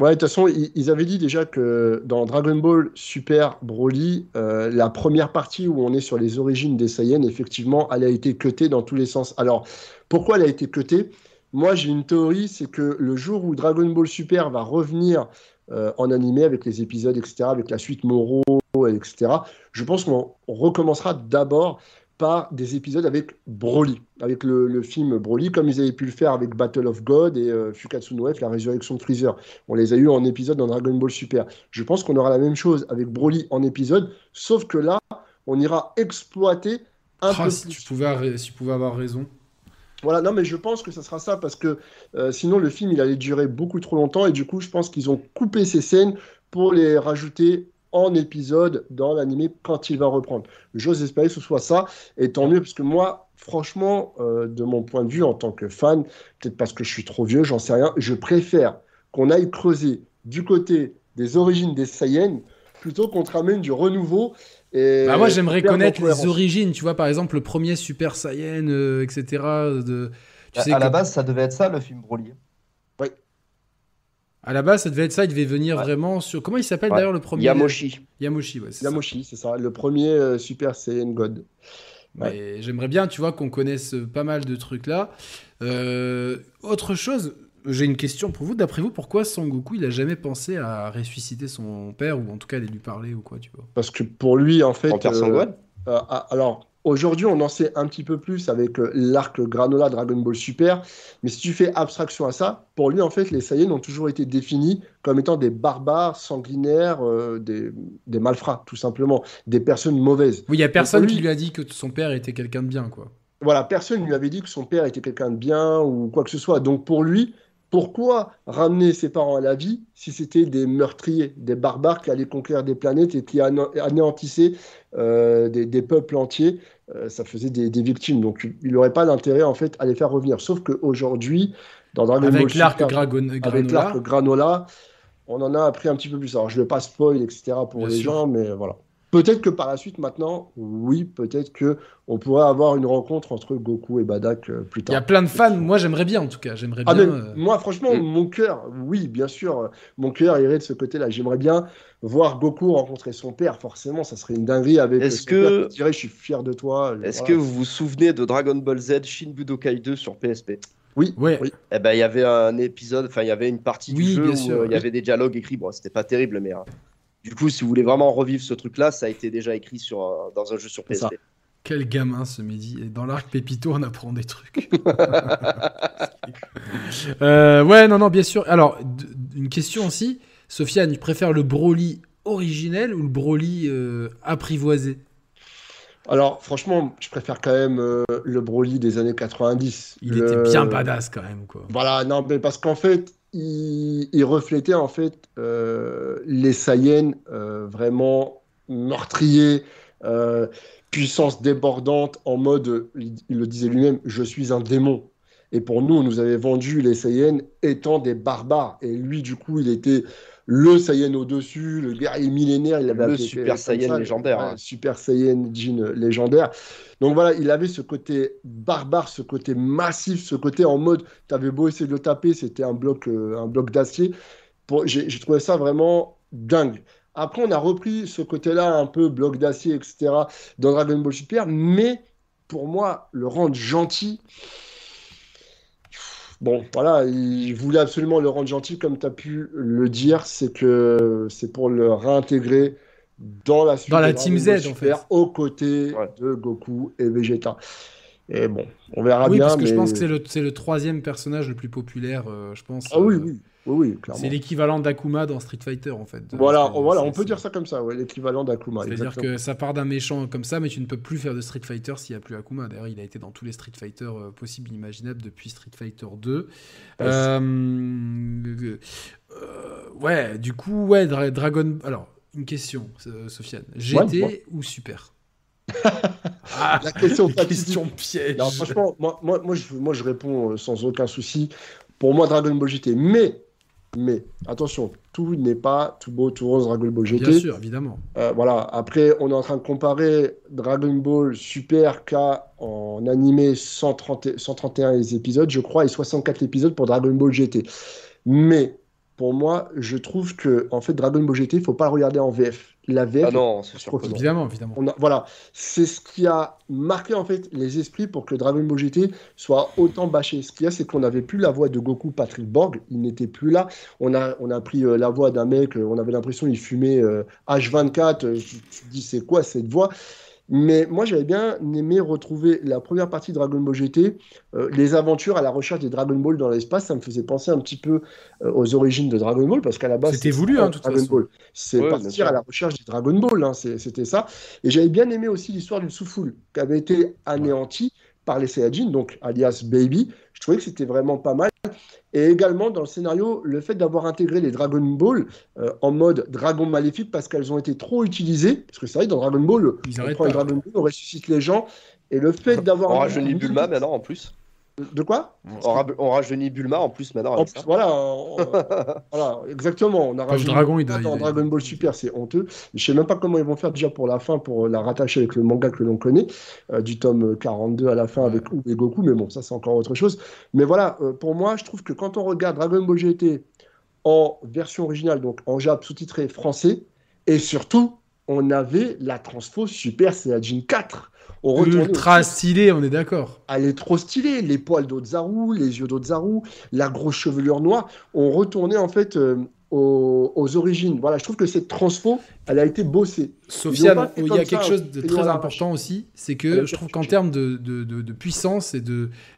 Ouais, de toute façon, ils, avaient dit déjà que dans Dragon Ball Super Broly, euh, la première partie où on est sur les origines des Saiyans, effectivement, elle a été cutée dans tous les sens. Alors, pourquoi elle a été cutée? Moi, j'ai une théorie, c'est que le jour où Dragon Ball Super va revenir euh, en animé avec les épisodes, etc., avec la suite Moro, etc., je pense qu'on on recommencera d'abord par des épisodes avec Broly, avec le, le film Broly, comme ils avaient pu le faire avec Battle of God et euh, Fukatsu no F, la résurrection de Freezer. On les a eu en épisode dans Dragon Ball Super. Je pense qu'on aura la même chose avec Broly en épisode, sauf que là, on ira exploiter un Ah, peu si, plus. tu pouvais, si tu pouvais avoir raison. Voilà, non, mais je pense que ça sera ça parce que euh, sinon le film il allait durer beaucoup trop longtemps et du coup, je pense qu'ils ont coupé ces scènes pour les rajouter en épisode dans l'animé quand il va reprendre. J'ose espérer que ce soit ça et tant mieux parce que moi, franchement, euh, de mon point de vue en tant que fan, peut-être parce que je suis trop vieux, j'en sais rien, je préfère qu'on aille creuser du côté des origines des Saiyans plutôt qu'on te ramène du renouveau. Et Bah, moi, j'aimerais connaître les origines, tu vois, par exemple, le premier Super Saiyan, euh, etc. De... Tu sais À la base, ça devait être ça, le film Broly. À la base, ça devait être ça, il devait venir Ouais. vraiment sur. Comment il s'appelle Ouais. d'ailleurs le premier? Yamoshi. Yamoshi, ouais. c'est ça. Yamoshi, c'est ça, le premier euh, Super Saiyan God. Mais J'aimerais bien, tu vois, qu'on connaisse pas mal de trucs là. Euh, autre chose, j'ai une question pour vous. D'après vous, pourquoi Son Goku, il a jamais pensé à ressusciter son père ou en tout cas aller lui parler ou quoi, tu vois? Parce que pour lui, en fait. En Père euh, euh, alors, aujourd'hui, on en sait un petit peu plus avec euh, l'arc Granola Dragon Ball Super. Mais si tu fais abstraction à ça, pour lui, en fait, les Saiyans ont toujours été définis comme étant des barbares, sanguinaires, euh, des, des malfrats, tout simplement. Des personnes mauvaises. Oui, il y a personne lui- qui lui a dit que son père était quelqu'un de bien, quoi. Voilà, personne ne lui avait dit que son père était quelqu'un de bien ou quoi que ce soit. Donc pour lui, pourquoi ramener ses parents à la vie si c'était des meurtriers, des barbares qui allaient conquérir des planètes et qui anéantissaient euh, des, des peuples entiers Euh, Ça faisait des, des victimes. Donc il n'aurait pas d'intérêt en fait à les faire revenir. Sauf qu'aujourd'hui, dans Dragon Avec l'arc Granola. l'arc Granola, on en a appris un petit peu plus. Alors je ne vais pas spoil, etc. pour Bien les sûr. gens, mais voilà. Peut-être que par la suite, maintenant, oui, peut-être que on pourrait avoir une rencontre entre Goku et Badak euh, plus Il y a tard. plein de fans. Moi, j'aimerais bien, en tout cas. J'aimerais Ah, bien. euh, moi, franchement, Mm. mon cœur, oui, bien sûr, mon cœur irait de ce côté-là. J'aimerais bien voir Goku rencontrer son père, forcément, ça serait une dinguerie avec Est-ce que- père qui dirait Je suis fier de toi. Est-ce Voilà. que vous vous souvenez de Dragon Ball Z Shin Budokai 2 sur PSP Oui, oui. Eh ben, il y avait un épisode, enfin, il y avait une partie Oui, du jeu où euh, il y avait des dialogues écrits. Bon, c'était pas terrible, mais euh, du coup, si vous voulez vraiment revivre ce truc-là, ça a été déjà écrit sur, euh, dans un jeu sur C'est ça. PSP. Quel gamin ce midi. Et dans l'arc Pépito, on apprend des trucs. Euh, ouais, non, non, bien sûr. Alors, d- une question aussi. Sofiane, tu préfères le Broly originel ou le Broly euh, apprivoisé? Alors, franchement, je préfère quand même euh, le Broly des années 90. Il Le- était bien badass quand même, quoi. Voilà, non, mais parce qu'en fait, il, il reflétait en fait euh, les Saiyans euh, vraiment meurtriers, euh, puissance débordante, en mode, il, il le disait lui-même, je suis un démon. Et pour nous, on nous avait vendu les Saiyans étant des barbares. Et lui, du coup, il était le Saiyan au-dessus, le guerrier millénaire. Il avait Le appelé Super Saiyan ça, légendaire, hein. Super Saiyan Jin légendaire. Donc voilà, il avait ce côté barbare, ce côté massif, ce côté en mode, t'avais beau essayer de le taper, c'était un bloc, euh, un bloc d'acier. J'ai trouvé ça vraiment dingue. Après, on a repris ce côté-là, un peu bloc d'acier, etc., dans Dragon Ball Super, mais pour moi, le rendre gentil. Bon, voilà, il voulait absolument le rendre gentil, comme tu as pu le dire, c'est que c'est pour le réintégrer dans la suite Dans la de Team Z, en Super, fait. aux côtés Ouais. de Goku et Vegeta. Et bon, on verra oui, bien. parce que je pense que c'est le, c'est le troisième personnage le plus populaire, euh, je pense. Ah oui, euh, oui, oui, oui, clairement. C'est l'équivalent d'Akuma dans Street Fighter, en fait. Voilà, C'est- voilà, c'est- on peut c'est- dire ça comme ça, ouais, l'équivalent d'Akuma. C'est-à-dire que ça part d'un méchant comme ça, mais tu ne peux plus faire de Street Fighter s'il n'y a plus Akuma. D'ailleurs, il a été dans tous les Street Fighter euh, possibles et imaginables depuis Street Fighter 2. Ouais, Euh, euh, euh, ouais, du coup, ouais, Dra- Dragon. Alors, une question, euh, Sofiane. GT ou Super Ah, La question. Non, franchement, moi, moi, moi, je, moi, je réponds euh, sans aucun souci. Pour moi, Dragon Ball GT. Mais, mais, attention, tout n'est pas tout beau, tout rose Dragon Ball GT. Bien sûr, évidemment. Euh, voilà. Après, on est en train de comparer Dragon Ball Super K en animé 130, et- 131 épisodes, je crois, et 64 épisodes pour Dragon Ball GT. Mais pour moi, je trouve que en fait, Dragon Ball GT, il faut pas le regarder en VF. La VF, Ah non, c'est sûr que. Évidemment, évidemment. on a- voilà, c'est ce qui a marqué en fait les esprits pour que Dragon Ball GT soit autant bâché. Ce qu'il y a, c'est qu'on n'avait plus la voix de Goku Patrick Borg, il n'était plus là. On a, on a pris euh, la voix d'un mec, euh, on avait l'impression qu'il fumait euh, H24. euh, tu tu te dis, c'est quoi cette voix? Mais moi, j'avais bien aimé retrouver la première partie de Dragon Ball GT, euh, les aventures à la recherche des Dragon Ball dans l'espace. Ça me faisait penser un petit peu euh, aux origines de Dragon Ball, parce qu'à la base, C'était voulu, hein, Dragon façon. Ball. C'est Ouais, partir à la recherche des Dragon Ball, hein, c'était ça. Et j'avais bien aimé aussi l'histoire du Soufoul, qui avait été anéanti par les Saiyajins, donc alias Baby. Je trouvais que c'était vraiment pas mal. Et également dans le scénario, le fait d'avoir intégré les Dragon Ball euh, en mode Dragon Maléfique parce qu'elles ont été trop utilisées. Parce que c'est vrai, dans Dragon Ball, Ils on prend les. Dragon Ball, on ressuscite les gens. Et le fait d'avoir. On rajeunit Bulma maintenant en plus. De quoi On, ra- on rajeunit Bulma en plus maintenant En avec plus, ça. voilà, on- voilà, exactement. On a rajouté dragon, il dans Dragon Ball Super, c'est honteux. Je sais même pas comment ils vont faire déjà pour la fin, pour la rattacher avec le manga que l'on connaît, euh, du tome 42 à la fin avec et Goku, mais bon, ça c'est encore autre chose. Mais voilà, euh, pour moi, je trouve que quand on regarde Dragon Ball GT en version originale, donc en Jap sous-titré français, et surtout, on avait la transfo Super Saiyajin 4. On Ultra stylé, on est d'accord. elle est trop stylée. Les poils d'Otzaru, les yeux d'Otzaru, la grosse chevelure noire. On retournait en fait euh, aux, aux origines. Voilà, je trouve que cette transfo, elle a été bossée. Sofiane, il y a quelque ça, chose de très important aussi, c'est que je trouve qu'en termes de, de- de- de puissance et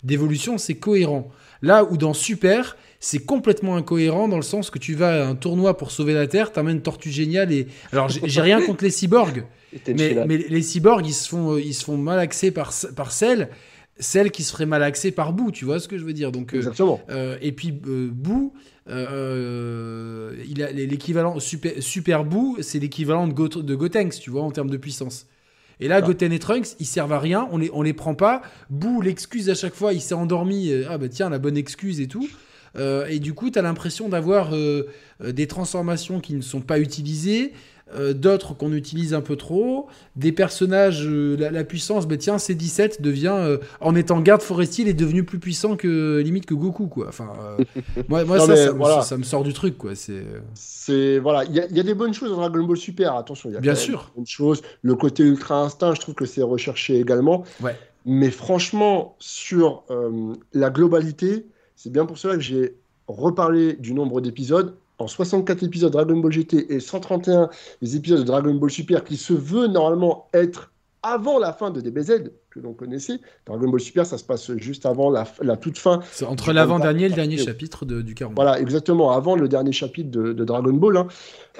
d'évolution, c'est cohérent. Là où dans Super, c'est complètement incohérent dans le sens que tu vas à un tournoi pour sauver la Terre, t'amènes Tortue Géniale et... Alors j'ai rien contre les cyborgs, mais, mais les cyborgs, ils se font, euh, ils se font mal axés par, par celle, celle qui se ferait mal axée par Boo, tu vois ce que je veux dire Donc, euh, Exactement. euh, et puis euh, euh, euh, il a l'équivalent super, super Boo, c'est l'équivalent de, de Gotenks, tu vois, en termes de puissance. Et là, Ah. Goten et Trunks, ils servent à rien, on les, on les prend pas. Boo, l'excuse à chaque fois, il s'est endormi. ah bah tiens, la bonne excuse et tout. Euh, et du coup, tu as l'impression d'avoir euh, euh, des transformations qui ne sont pas utilisées, euh, d'autres qu'on utilise un peu trop, des personnages, la, la puissance, bah tiens, C17 devient, en étant garde forestier, il est devenu plus puissant que limite que Goku, quoi. Enfin, moi, moi Non, ça, me- voilà. ça me sort du truc, quoi. C'est voilà, il y, a- il y a des bonnes choses dans Dragon Ball Super. Attention, il y a Bien quand même sûr. des choses. Le côté ultra instinct, je trouve que c'est recherché également. Ouais. Mais franchement, sur euh, la globalité, c'est bien pour cela que j'ai reparlé du nombre d'épisodes. En 64 épisodes Dragon Ball GT et 131 des épisodes de Dragon Ball Super qui se veut normalement être avant la fin de DBZ que l'on connaissait. Dragon Ball Super, ça se passe juste avant la, la toute fin c'est entre l'avant-dernier et le dernier chapitre de- du 40. voilà, exactement, avant le dernier chapitre de, de Dragon Ball. hein.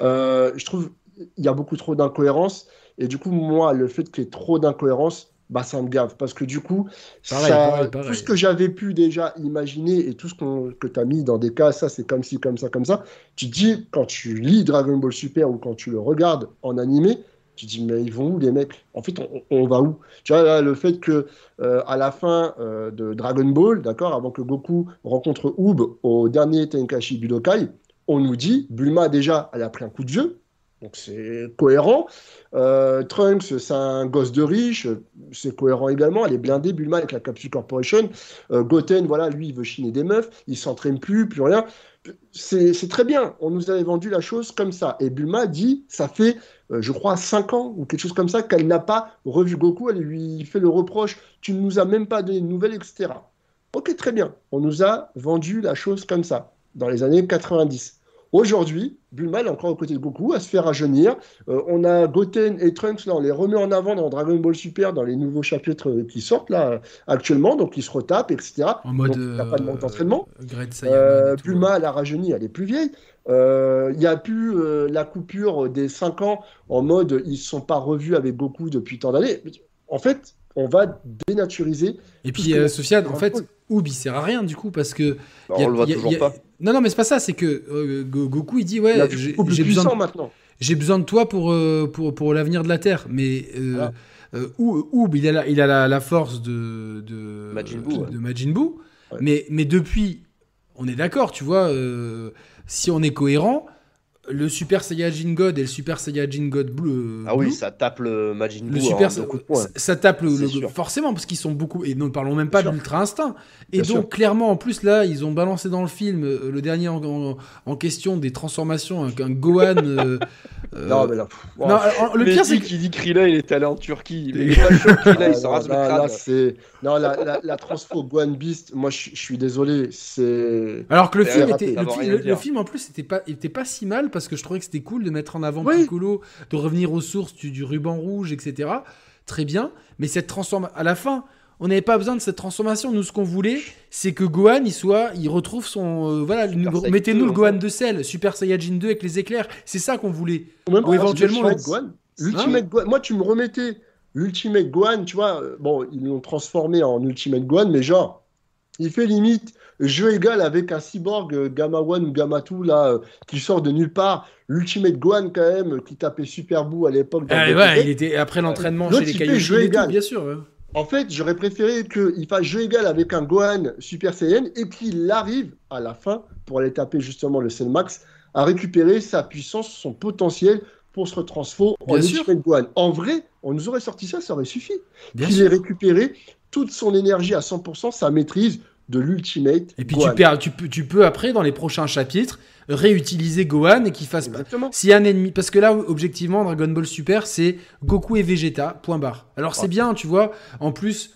Euh, je trouve il y a beaucoup trop d'incohérences. Et du coup, moi, le fait qu'il y ait trop d'incohérences, bah, ça me gave. Parce que du coup, Pareil, ça- pareil, pareil. tout ce que j'avais pu déjà imaginer et tout ce que tu as mis dans des cas, ça c'est comme ci, comme ça, comme ça, tu te dis, quand tu lis Dragon Ball Super ou quand tu le regardes en animé, tu te dis, mais ils vont où les mecs? En fait, on, on va où? Tu vois, là, le fait que euh, à la fin euh, de Dragon Ball, d'accord, avant que Goku rencontre Oob au dernier Tenkashi Budokai, on nous dit, Bulma déjà, elle a pris un coup de vieux, donc c'est cohérent. Euh, Trunks, c'est un gosse de riche, c'est cohérent également. Elle est blindée, Bulma, avec la Capsule Corporation. Euh, Goten, voilà, lui, il veut chiner des meufs, il s'entraîne plus, plus rien. C'est très bien, on nous avait vendu la chose comme ça. Et Bulma dit, ça fait, euh, je crois, 5 ans ou quelque chose comme ça, qu'elle n'a pas revu Goku. Elle lui fait le reproche, tu ne nous as même pas donné de nouvelles, etc. Ok, très bien, on nous a vendu la chose comme ça, dans les années 90. Aujourd'hui, Bulma est encore aux côtés de Goku, à se faire rajeunir. Euh, on a Goten et Trunks, là, on les remet en avant dans Dragon Ball Super, dans les nouveaux chapitres euh, qui sortent là euh, actuellement, donc ils se retapent, etc. En mode. Donc, il n'y a pas de manque euh, d'entraînement. Euh. Bulma, elle a rajeuni, elle est plus vieille. Euh, Il n'y a plus euh, la coupure des 5 ans en mode ils ne sont pas revus avec Goku depuis tant d'années. En fait, on va dénaturiser. Et puis, euh, Sofiane, en fait. Oob, il sert à rien du coup parce que. Bah, y a- on le voit y a- toujours y a- pas. Non, non, mais c'est pas ça, c'est que euh, Go- Goku, il dit Ouais, j'ai besoin, puissant de- maintenant. j'ai besoin de toi pour, euh, pour, pour l'avenir de la Terre. Mais euh, Voilà. euh, Ou- Oob, il a la, il a la, la force de de Majin Buu, ouais. de Majin Buu. Ouais. Mais mais depuis, on est d'accord, tu vois, euh, si on est cohérent, le Super Saiyajin God et le Super Saiyajin God Bleu. Ah oui, Blue, ça tape le Majin le Buu super, en de poing. ça, ça tape le, forcément parce qu'ils sont beaucoup et ne parlons même pas de l'ultra instinct. Et Bien donc sûr. clairement en plus là ils ont balancé dans le film euh, le dernier en, en- en question des transformations un, un Gohan. euh, euh, Non, mais là, non, wow. alors, le pire c'est que qui dit Krillin, il est allé en Turquie. Mais il est pas Ah, il se non, rase le crâne. c'est non la, la, la transfo Gohan Beast. Moi, je suis désolé. C'est alors que le film était le, film en plus était pas était pas si mal parce que je trouvais que c'était cool de mettre en avant Oui. Piccolo, de revenir aux sources du, du ruban rouge, etc. Très bien, mais cette transformation à la fin. On n'avait pas besoin de cette transformation. Nous, ce qu'on voulait, c'est que Gohan, il soit, il retrouve son, euh, voilà, mettez-nous 2, le Gohan fait. de sel, Super Saiyajin 2 avec les éclairs. C'est ça qu'on voulait. Ou même Ou éventuellement, le- Gohan. L'Ultimate Gohan. Moi, tu me remettais l'Ultimate Gohan, tu vois. euh, Bon, ils l'ont transformé en Ultimate Gohan, mais genre, il fait limite jeu égal avec un cyborg euh, Gamma One ou Gamma 2 là, euh, qui sort de nulle part. L'Ultimate Gohan, quand même, euh, qui tapait Super Boo à l'époque. Ah, ouais, il était après l'entraînement chez les Kaioshi jeu tout, égal. bien sûr. ouais. En fait, j'aurais préféré qu'il fasse jeu égal avec un Gohan Super Saiyan et qu'il arrive à la fin, pour aller taper justement le Max, à récupérer sa puissance, son potentiel pour se retransfo en. Ultimate Gohan. En vrai, on nous aurait sorti ça, ça aurait suffi. Qu'il ait récupéré toute son énergie à 100%, sa maîtrise de l'Ultimate Et puis Gohan. tu, perds, tu, peux, tu peux après, dans les prochains chapitres, réutiliser Gohan et qu'il fasse. Exactement. Si un ennemi. Parce que là, objectivement, Dragon Ball Super, c'est Goku et Vegeta, point barre. Alors c'est bien, tu vois. En plus,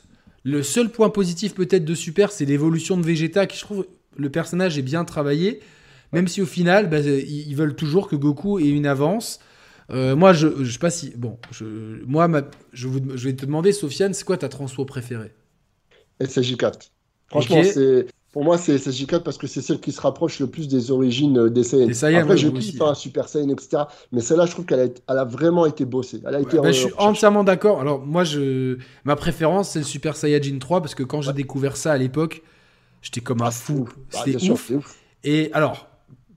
le seul point positif peut-être de Super, c'est l'évolution de Vegeta, qui je trouve le personnage est bien travaillé. Même si au final, bah, ils ils veulent toujours que Goku ait une avance. Euh, moi, je, je sais pas si. Bon, je, moi, ma- je, vous- je vais te demander, Sofiane, c'est quoi ta transfo préférée? SSJ4. Franchement, c'est. Pour moi, c'est SSJ4 parce que c'est celle qui se rapproche le plus des origines euh, des Saiyans. Après, ouais, je moi kiffe un Super Saiyan, etc. Mais celle-là, je trouve qu'elle a, été- elle a vraiment été bossée. Elle a été. Bah, euh, je suis entièrement d'accord. Alors moi, je ma préférence, c'est le Super Saiyajin 3 parce que quand j'ai Ouais. découvert ça à l'époque, j'étais comme un Ah, fou. Ah, C'était ouf. c'est ouf. Et alors,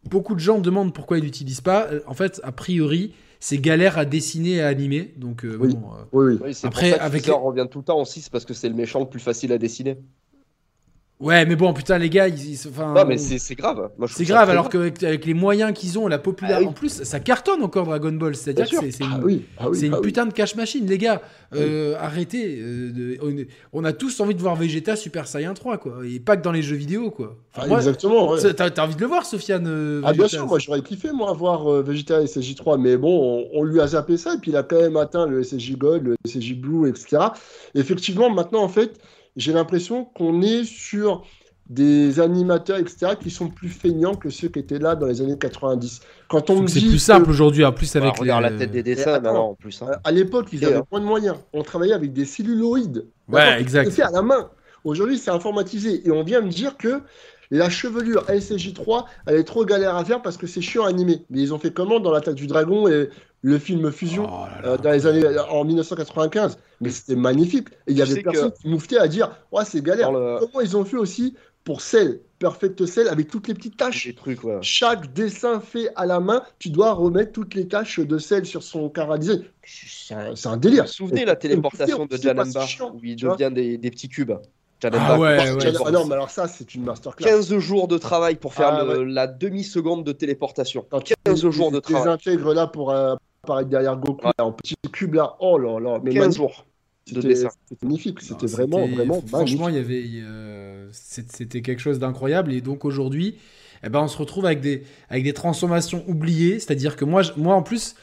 beaucoup de gens demandent pourquoi ils l'utilisent pas. Euh, En fait, a priori, c'est galère à dessiner et à animer. Donc euh, Oui. bon, euh, Oui, oui. Après, pour ça que avec Freezer les- revient tout le temps aussi, c'est parce que c'est le méchant le plus facile à dessiner. Ouais, mais bon, putain, les gars, ils, ils- enfin, Non, mais c'est grave. C'est grave. Alors qu'avec avec les moyens qu'ils ont, la popularité, Ah oui. en plus, ça cartonne encore Dragon Ball. C'est-à-dire que c'est Ah oui, ah oui, C'est une putain de cash machine, les gars. Euh, Arrêtez. euh, de- on, a tous envie de voir Vegeta Super Saiyan 3, quoi. Et pas que dans les jeux vidéo, quoi. Enfin, moi, exactement. ouais. T'as envie de le voir, Sofiane euh, Ah bien sûr, moi j'aurais kiffé moi voir Vegeta et SSJ3, mais bon, on, on lui a zappé ça et puis il a quand même atteint le SSJ Gold, le SSJ Blue, etc. Effectivement, maintenant en fait, j'ai l'impression qu'on est sur des animateurs, etc., qui sont plus feignants que ceux qui étaient là dans les années 90. Quand on C'est plus que- simple aujourd'hui, en plus Bah, avec les- la tête des dessins attends. maintenant en plus. hein. Euh, À l'époque, ils avaient hein. moins de moyens. On travaillait avec des celluloïdes. Ouais, exact. C'était fait à la main. Aujourd'hui, c'est informatisé. Et on vient me dire que la chevelure SSJ3, elle est trop galère à faire parce que c'est chiant à animer. Mais ils ont fait comment dans l'attaque du dragon et le film Fusion Oh là là. euh, dans les années en 1995 Mais c'était magnifique. Et il y Tu avait personne qui mouftait à dire Ouais, c'est galère. Le- Comment ils ont fait aussi pour Cell, Perfect Cell, avec toutes les petites tâches? Des trucs, ouais. chaque dessin fait à la main, tu dois remettre toutes les tâches de sel sur son cara design. C'est un, un Vous délire. vous souvenez la téléportation de chiant, où il tu devient des, des petits cubes Janamba. Ah ouais, ouais. ah non, mais alors ça, c'est une masterclass. 15 jours de travail pour faire Ah, le- la demi-seconde de téléportation. Quand tu 15 jours de les travail. intègres là pour euh, apparaître derrière Goku Ouais. en petit cube là. Oh là là, mais 15 magnifique. jours C'était- magnifique. C'était vraiment, vraiment Franchement, il y avait. euh, C'était quelque chose d'incroyable. Et donc aujourd'hui, eh ben, on se retrouve avec des, avec des transformations oubliées. C'est-à-dire que moi, moi en plus.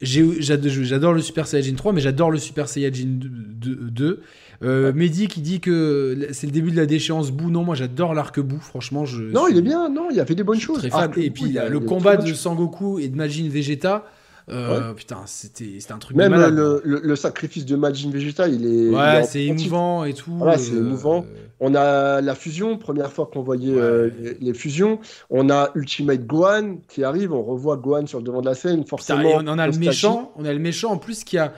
J'adore le Super Saiyajin 3, mais j'adore le Super Saiyajin 2. 2. Euh, Mehdi qui dit que c'est le début de la déchéance Bou. Non, moi j'adore l'arc Bou. Franchement, je. Non, suis- il est bien. Non, il y avait des bonnes choses. Très fan. Arc et puis il a- le il a combat de Sangoku et de Majin Vegeta. Euh, Putain, c'était c'était un truc Même de malade. le, le- le sacrifice de Majin Vegeta, il est. Ouais, c'est émouvant et tout. Voilà, c'est euh, émouvant. On a la fusion, première fois qu'on voyait euh, les, les fusions. On a Ultimate Gohan qui arrive, on revoit Gohan sur le devant de la scène, Putain, forcément. et on en a le méchant, on a le méchant en plus qui a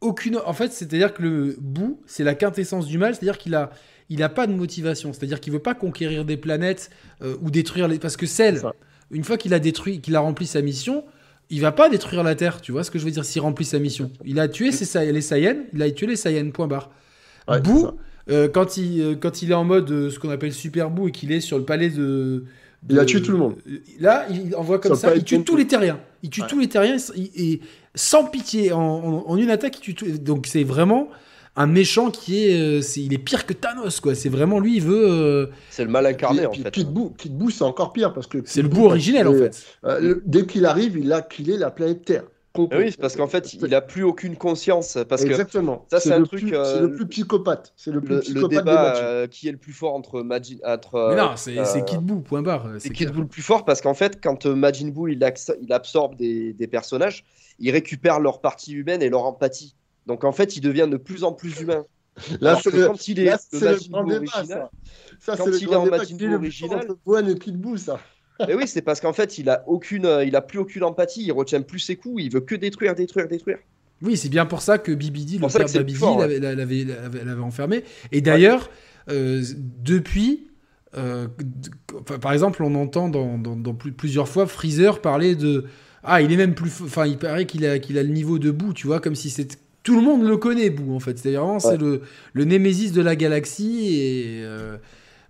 aucune. En fait, c'est-à-dire que le bout, c'est la quintessence du mal, c'est-à-dire qu'il a, il a pas de motivation, c'est-à-dire qu'il veut pas conquérir des planètes euh, ou détruire les. Parce que Cell, C'est ça. une fois qu'il a détruit, qu'il a rempli sa mission, il va pas détruire la Terre, tu vois ce que je veux dire, s'il remplit sa mission. Il a tué ses, les Saiyans, il a tué les Saiyans, point barre. Ouais, ça. euh, quand, il, euh, quand il est en mode euh, ce qu'on appelle Super Boo et qu'il est sur le palais de. Il a tué tout le monde. Là, il envoie comme ça, il tue tous les terriens. Il tue Ouais. tous les terriens et sans pitié. En, en- en une attaque, il tue tout. Donc c'est vraiment un méchant qui est, euh, il est pire que Thanos quoi. C'est vraiment lui, il veut. euh, C'est le mal incarné Puis- en fait. Kid Buu, Kid Buu, c'est encore pire parce que c'est le bout originel en fait. euh, le- dès qu'il arrive, il a killé la planète Terre. Oui, c'est parce qu'en fait, il a plus aucune conscience. Parce que Exactement. ça, c'est un le truc, plus- euh, C'est le plus psychopathe. C'est le plus le, le psychopathe des débat matchs. euh, qui est le plus fort entre Majin, entre Mais non, c'est euh, Kid Buu, point barre. c'est Kid. Buu le plus fort parce qu'en fait, quand Majin Buu il, il absorbe des, des personnages, il récupère leur partie humaine et leur empathie. Donc en fait, il devient de plus en plus humain. Là, c'est le, quand il est là, le c'est le grand débat, original, ça. Ça, Quand c'est le il est en Majin original- et Buu, ça. Et oui, c'est parce qu'en fait, il a aucune, euh, il a plus aucune empathie, il retient plus ses coups, il veut que détruire, détruire, détruire. Oui, c'est bien pour ça que Bibidi, le père ouais. l'avait l'avait- l'avait- l'avait enfermé. Et d'ailleurs, euh, depuis, euh, par exemple, on entend dans, dans- dans plus- plusieurs fois Freezer parler de ah, il est même plus, enfin, il paraît qu'il a qu'il a le niveau de Boo, tu vois, comme si c'était tout le monde le connaît, Boo, en fait. Vraiment, c'est Ouais. le, le némésis de la galaxie et euh,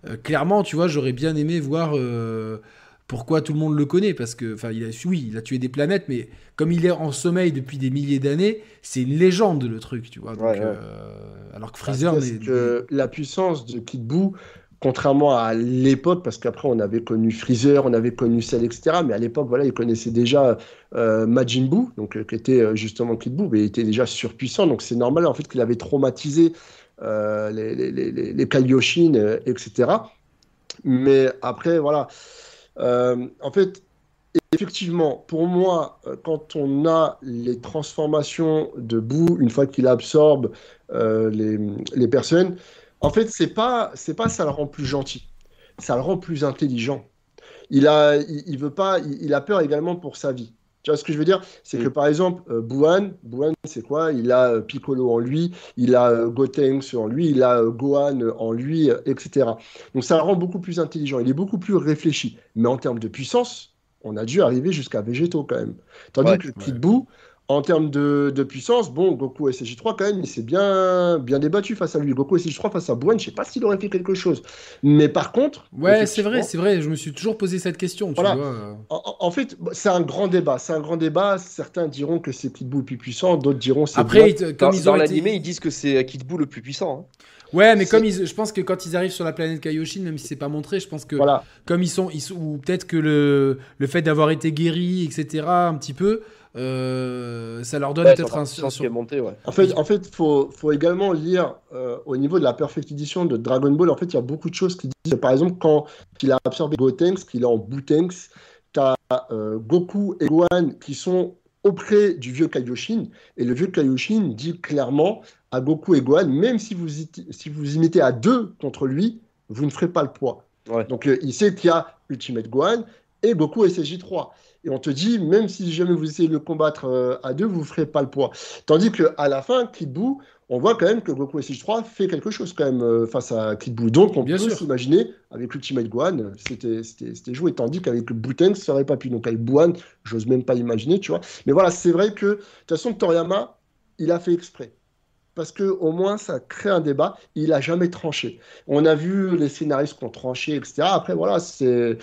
euh, clairement, tu vois, j'aurais bien aimé voir. euh, pourquoi tout le monde le connaît Parce que, enfin, il a, oui, il a tué des planètes, mais comme il est en sommeil depuis des milliers d'années, c'est une légende le truc, tu vois. Donc, Ouais, ouais. alors que Freezer, Parce que la puissance de Kid contrairement à l'époque, parce qu'après on avait connu Freezer, on avait connu Cell, etc. Mais à l'époque, voilà, il connaissait déjà euh, Majin Buu, donc euh, qui était euh, justement Kid Buu, mais il était déjà surpuissant. Donc c'est normal en fait qu'il avait traumatisé les, les, Kaioshin, etc. Mais après, voilà. En fait, effectivement, pour moi, quand on a les transformations de Boo, une fois qu'il absorbe les personnes, en fait, c'est pas, c'est pas ça le rend plus gentil, ça le rend plus intelligent. Il a, il, il veut pas, il, il a peur également pour sa vie. Tu vois ce que je veux dire? C'est que Mm. par exemple, euh, Buan, Buan c'est quoi? Il a euh, Piccolo en lui, il a euh, Gotenks en lui, il a euh, Gohan en lui, etc. Donc ça le rend beaucoup plus intelligent, il est beaucoup plus réfléchi. Mais en termes de puissance, on a dû arriver jusqu'à Végéto quand même. Tandis Ouais, que Kid Buu, en termes de, de puissance, bon, Goku SJ3 quand même, il s'est bien, bien débattu face à lui. Goku SJ3 face à Buan, je sais pas s'il aurait fait quelque chose. Mais par contre, Ouais, c'est vrai, c'est vrai. Je me suis toujours posé cette question, tu Voilà. vois. En, fait, c'est un grand débat. C'est un grand débat. Certains diront que c'est Kid Buu le plus puissant, d'autres diront c'est Après, ils te- Dans, comme ils dans ont été... l'animé, ils disent que c'est Kid Buu le plus puissant. hein. Ouais, mais comme ils, je pense que quand ils arrivent sur la planète Kaioshin, même si c'est pas montré, je pense que Voilà. comme ils sont, ils sont- ou peut-être que le, le fait d'avoir été guéri, etc., un petit peu, euh, ça leur donne Ouais, peut-être un, qui est ouais. En fait, en fait, faut, faut également lire euh, au niveau de la Perfect Edition de Dragon Ball. En fait, il y a beaucoup de choses qui disent. Par exemple, quand il a absorbé Gotenks, qu'il est en Boutenks, tu as Goku et Gohan qui sont auprès du vieux Kaioshin. Et le vieux Kaioshin dit clairement à Goku et Gohan, même si vous si vous y mettez à deux contre lui, vous ne ferez pas le poids. Ouais. Donc, euh, il sait qu'il y a Ultimate Gohan et Goku SSJ3. Et on te dit, même si jamais vous essayez de le combattre euh, à deux, vous ne ferez pas le poids. Tandis qu'à la fin, Kid Buu, on voit quand même que Goku SH3 fait quelque chose quand même euh, face à Kid Buu. Donc on Bien peut s'imaginer, avec Ultimate Gohan, c'était joué. Tandis qu'avec Buten, ça n'aurait pas pu. Donc avec Buan, j'ose même pas imaginer, tu vois. Mais voilà, c'est vrai que, de toute façon, Toriyama, il a fait exprès. Parce que au moins, ça crée un débat. Il a jamais tranché. On a vu les scénaristes qui ont tranché, etc. Après, voilà, c'est.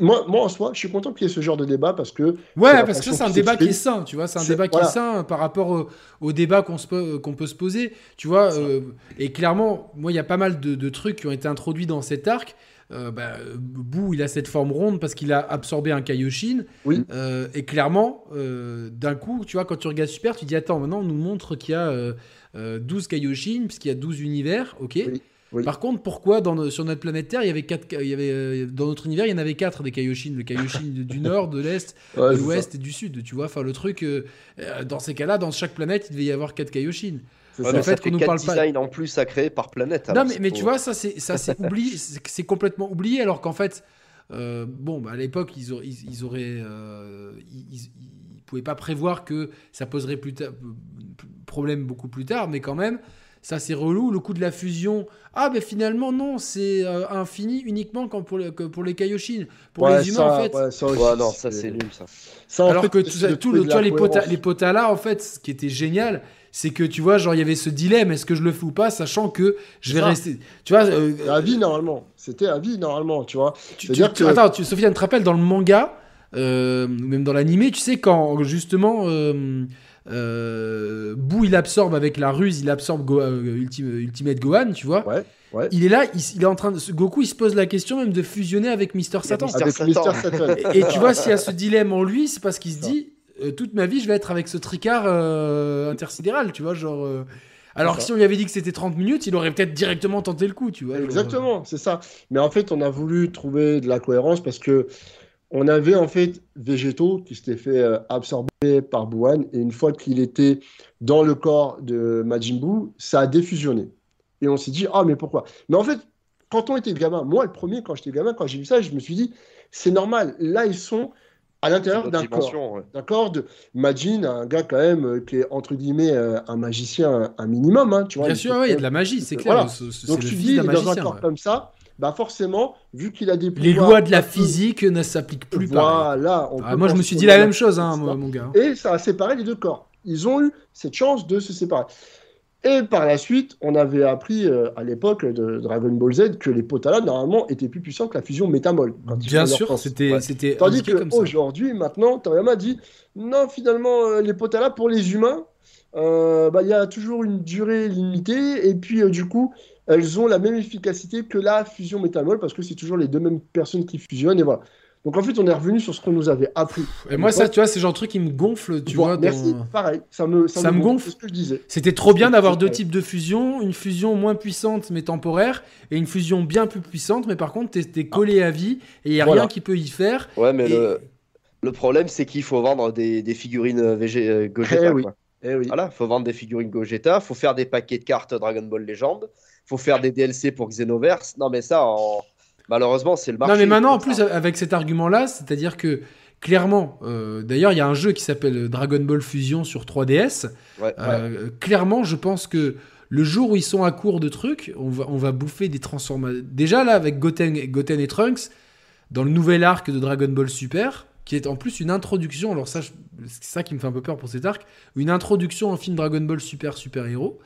Moi, moi, en soi, je suis content qu'il y ait ce genre de débat parce que Ouais, parce que c'est un débat qui est sain, tu vois, c'est un débat qui est sain par rapport au, au débat qu'on se peut- qu'on peut se poser, tu vois. euh, et clairement, moi, il y a pas mal de, de trucs qui ont été introduits dans cet arc. Euh, bah, Boo, il a cette forme ronde parce qu'il a absorbé un Kaioshin. Oui. Euh, et clairement, euh, d'un coup, tu vois, quand tu regardes Super, tu dis attends, maintenant on nous montre qu'il y a euh, euh, 12 Kaioshin, puisqu'il y a 12 univers, ok. Oui, oui. Par contre, pourquoi dans, sur notre planète Terre, il y avait quatre, il y avait, euh, dans notre univers, il y en avait 4 des Kaioshin, le Kaioshin du- nord, de l'est, Ouais, de l'ouest et du sud, tu vois. Enfin, le truc, euh, euh, dans ces cas-là, dans chaque planète, il devait y avoir 4 Kaioshin. C'est Ouais, ça. fait ça qu'on nous parle pas- en plus à créer par planète. non, mais, c'est mais pour- tu vois, ça, c'est, ça, c'est oublié, c'est, c'est complètement oublié, alors qu'en fait, euh, bon, bah, à l'époque, ils, auraient- ils, ils auraient, euh, ils, pouvaient pas prévoir que ça poserait plus tard, problème beaucoup plus tard, mais quand même, ça c'est relou. Le coup de la fusion, ah ben finalement non, c'est euh, infini uniquement quand pour les, que pour les Kaioshin. Pour Ouais, les humains ça, en fait. ouais, ça Ouais, non, ça c'est nul ça. Ça, Alors fait, que tout, de tout le, de tu vois, la les, pota, cohérence. les potas là, en fait, ce qui était génial, c'est que tu vois, genre, il y avait ce dilemme est-ce que je le fais ou pas, sachant que je vais ça. rester. Tu vois, euh, à vie normalement. C'était à vie normalement, tu vois. tu- tu- que- Attends, tu, Sofiane, te rappelles dans le manga, euh, même dans l'animé, tu sais, quand justement. Euh, euh, Boo il absorbe avec la ruse, il absorbe Go- euh, Ultim- Ultimate Gohan, tu vois. Ouais, ouais. Il est là, il, il est en train de. Goku il se pose la question même de fusionner avec Mister Satan. Mister Avec Satan. Mister Satan. Et, et tu vois, s'il y a ce dilemme en lui, c'est parce qu'il se dit euh, toute ma vie, je vais être avec ce tricard euh, intersidéral, tu vois, genre. euh, Alors que si on lui avait dit que c'était 30 minutes, il aurait peut-être directement tenté le coup, tu vois. genre, Exactement, c'est ça. Mais en fait, on a voulu trouver de la cohérence parce que on avait en fait Végétaux qui s'était fait euh, absorber par Buan et une fois qu'il était dans le corps de Majin Buu, ça a défusionné. Et on s'est dit ah mais pourquoi? Mais en fait, quand on était gamin, moi le premier quand j'étais gamin, quand j'ai vu ça, je me suis dit c'est normal. Là ils sont à l'intérieur d'un corps. ouais. D'accord de Majin, un gars quand même euh, qui est entre guillemets euh, un magicien un, minimum, hein, tu vois. Bien sûr, ouais, il y a de la magie, c'est clair. voilà. donc tu dis, dans un corps ouais. comme ça, bah forcément, vu qu'il a des Les lois de la physique ne s'appliquent plus. Voilà. on Ah, moi, je me suis dit la même chose, hein, moi, mon gars. Et ça a séparé les deux corps. Ils ont eu cette chance de se séparer. Et par la suite, on avait appris euh, à l'époque de Dragon Ball Z que les Potala, normalement, étaient plus puissants que la fusion métamol. Bien sûr, c'était Ouais. Tandis qu'aujourd'hui, maintenant, Toriyama dit non, finalement, euh, les Potala, pour les humains, euh, bah, il y a toujours une durée limitée. Et puis, du coup, elles ont la même efficacité que la fusion métamol parce que c'est toujours les deux mêmes personnes qui fusionnent. Et voilà. Donc, en fait, on est revenu sur ce qu'on nous avait appris. Et moi, ça, tu vois, c'est le genre de truc qui me gonfle, tu Bon, vois. merci, dans- pareil, ça me, ça Ça me gonfle. C'est ce que je disais. C'était trop bien d'avoir deux types de fusion, une fusion moins puissante mais temporaire, et une fusion bien plus puissante, mais par contre, t'es collé à vie, et il n'y a Voilà. rien qui peut y faire. Ouais, mais Et- le, le problème, c'est qu'il faut vendre des, des figurines euh, VG, euh, Gogeta. Eh oui. quoi. Eh oui. Voilà, faut vendre des figurines Gogeta, faut faire des paquets de cartes Dragon Ball Legend, faut faire des DLC pour Xenoverse. Non, mais ça, en- malheureusement, c'est le marché. Non, mais maintenant, en plus, ça. avec cet argument-là, c'est-à-dire que clairement, euh, d'ailleurs, il y a un jeu qui s'appelle Dragon Ball Fusion sur 3DS. Ouais. Euh, Clairement, je pense que le jour où ils sont à court de trucs, on va, on va bouffer des transformations. Déjà, là, avec Goten, Goten et Trunks, dans le nouvel arc de Dragon Ball Super, qui est en plus une introduction, alors ça, c'est ça qui me fait un peu peur pour cet arc, une introduction en film Dragon Ball Super Super Héros.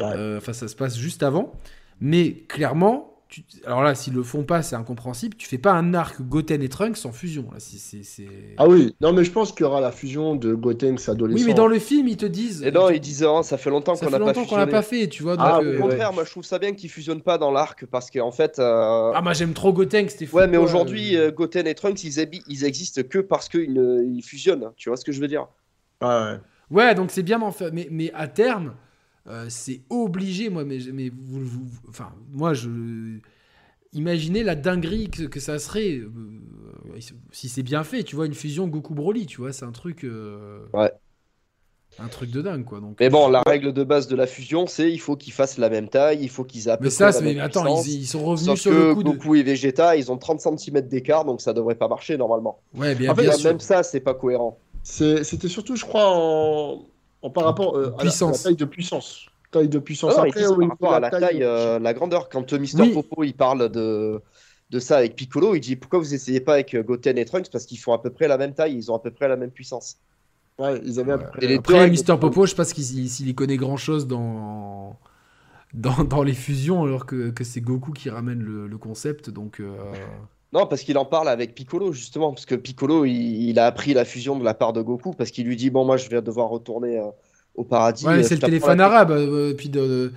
Ouais. Euh, Enfin, ça se passe juste avant. Mais clairement, tu- alors là, s'ils le font pas, c'est incompréhensible. Tu fais pas un arc Goten et Trunks sans fusion. Là, c'est- c'est- c'est- Ah oui, non, mais je pense qu'il y aura la fusion de Gotenks adolescent. Oui, mais dans le film, ils te disent. Et non, ils disent, hein, ça fait longtemps ça qu'on fait n'a pas longtemps qu'on l'a pas fait, tu vois. Ah, donc, Au euh, ouais. contraire, moi je trouve ça bien qu'ils fusionnent pas dans l'arc parce qu'en fait. euh, Ah, moi j'aime trop Goten, c'était fou. ouais, mais quoi. aujourd'hui, euh, Goten et Trunks, ils, habi- ils existent que parce qu'ils euh, ils fusionnent. Tu vois ce que je veux dire? Ah ouais. Ouais, donc c'est bien d'en faire. Mais, mais à terme, euh, c'est obligé, moi. Mais, mais vous, vous- enfin, moi, je. Imaginez la dinguerie que, que ça serait euh, si c'est bien fait, tu vois, une fusion Goku Broly, tu vois, c'est un truc. euh, Ouais. Un truc de dingue, quoi. Donc, Mais bon, la règle de base de la fusion, c'est il faut qu'ils fassent la même taille, il faut qu'ils peu mais ça, la c'est. même Mais attends, puissance. ils, ils sont revenus Sauf sur que le coup de. Goku et Vegeta, ils ont 30 cm d'écart, donc ça devrait pas marcher normalement. Ouais, bien, En fait, bien Là, sûr. même ça, c'est pas cohérent. C'était surtout, je crois, en, en par rapport euh, à, la, à la Puissance. taille de puissance. Taille de puissance. Après, par rapport à la taille, euh, la grandeur. Quand euh, Mister Oui. Popo il parle de, de ça avec Piccolo, il dit pourquoi vous essayez pas avec Goten et Trunks? Parce qu'ils font à peu près la même taille, ils ont à peu près la même puissance. Ouais, ils avaient à peu près- Et les Après, Mister Popo, je sais pas s'il s'il y connaît grand chose dans, dans, dans les fusions, alors que, que c'est Goku qui ramène le, le concept. Donc, euh, Non, parce qu'il en parle avec Piccolo justement, parce que Piccolo il, il a appris la fusion de la part de Goku parce qu'il lui dit bon moi je vais devoir retourner euh, au paradis. ouais, euh, c'est le téléphone la- arabe. euh, puis de, de-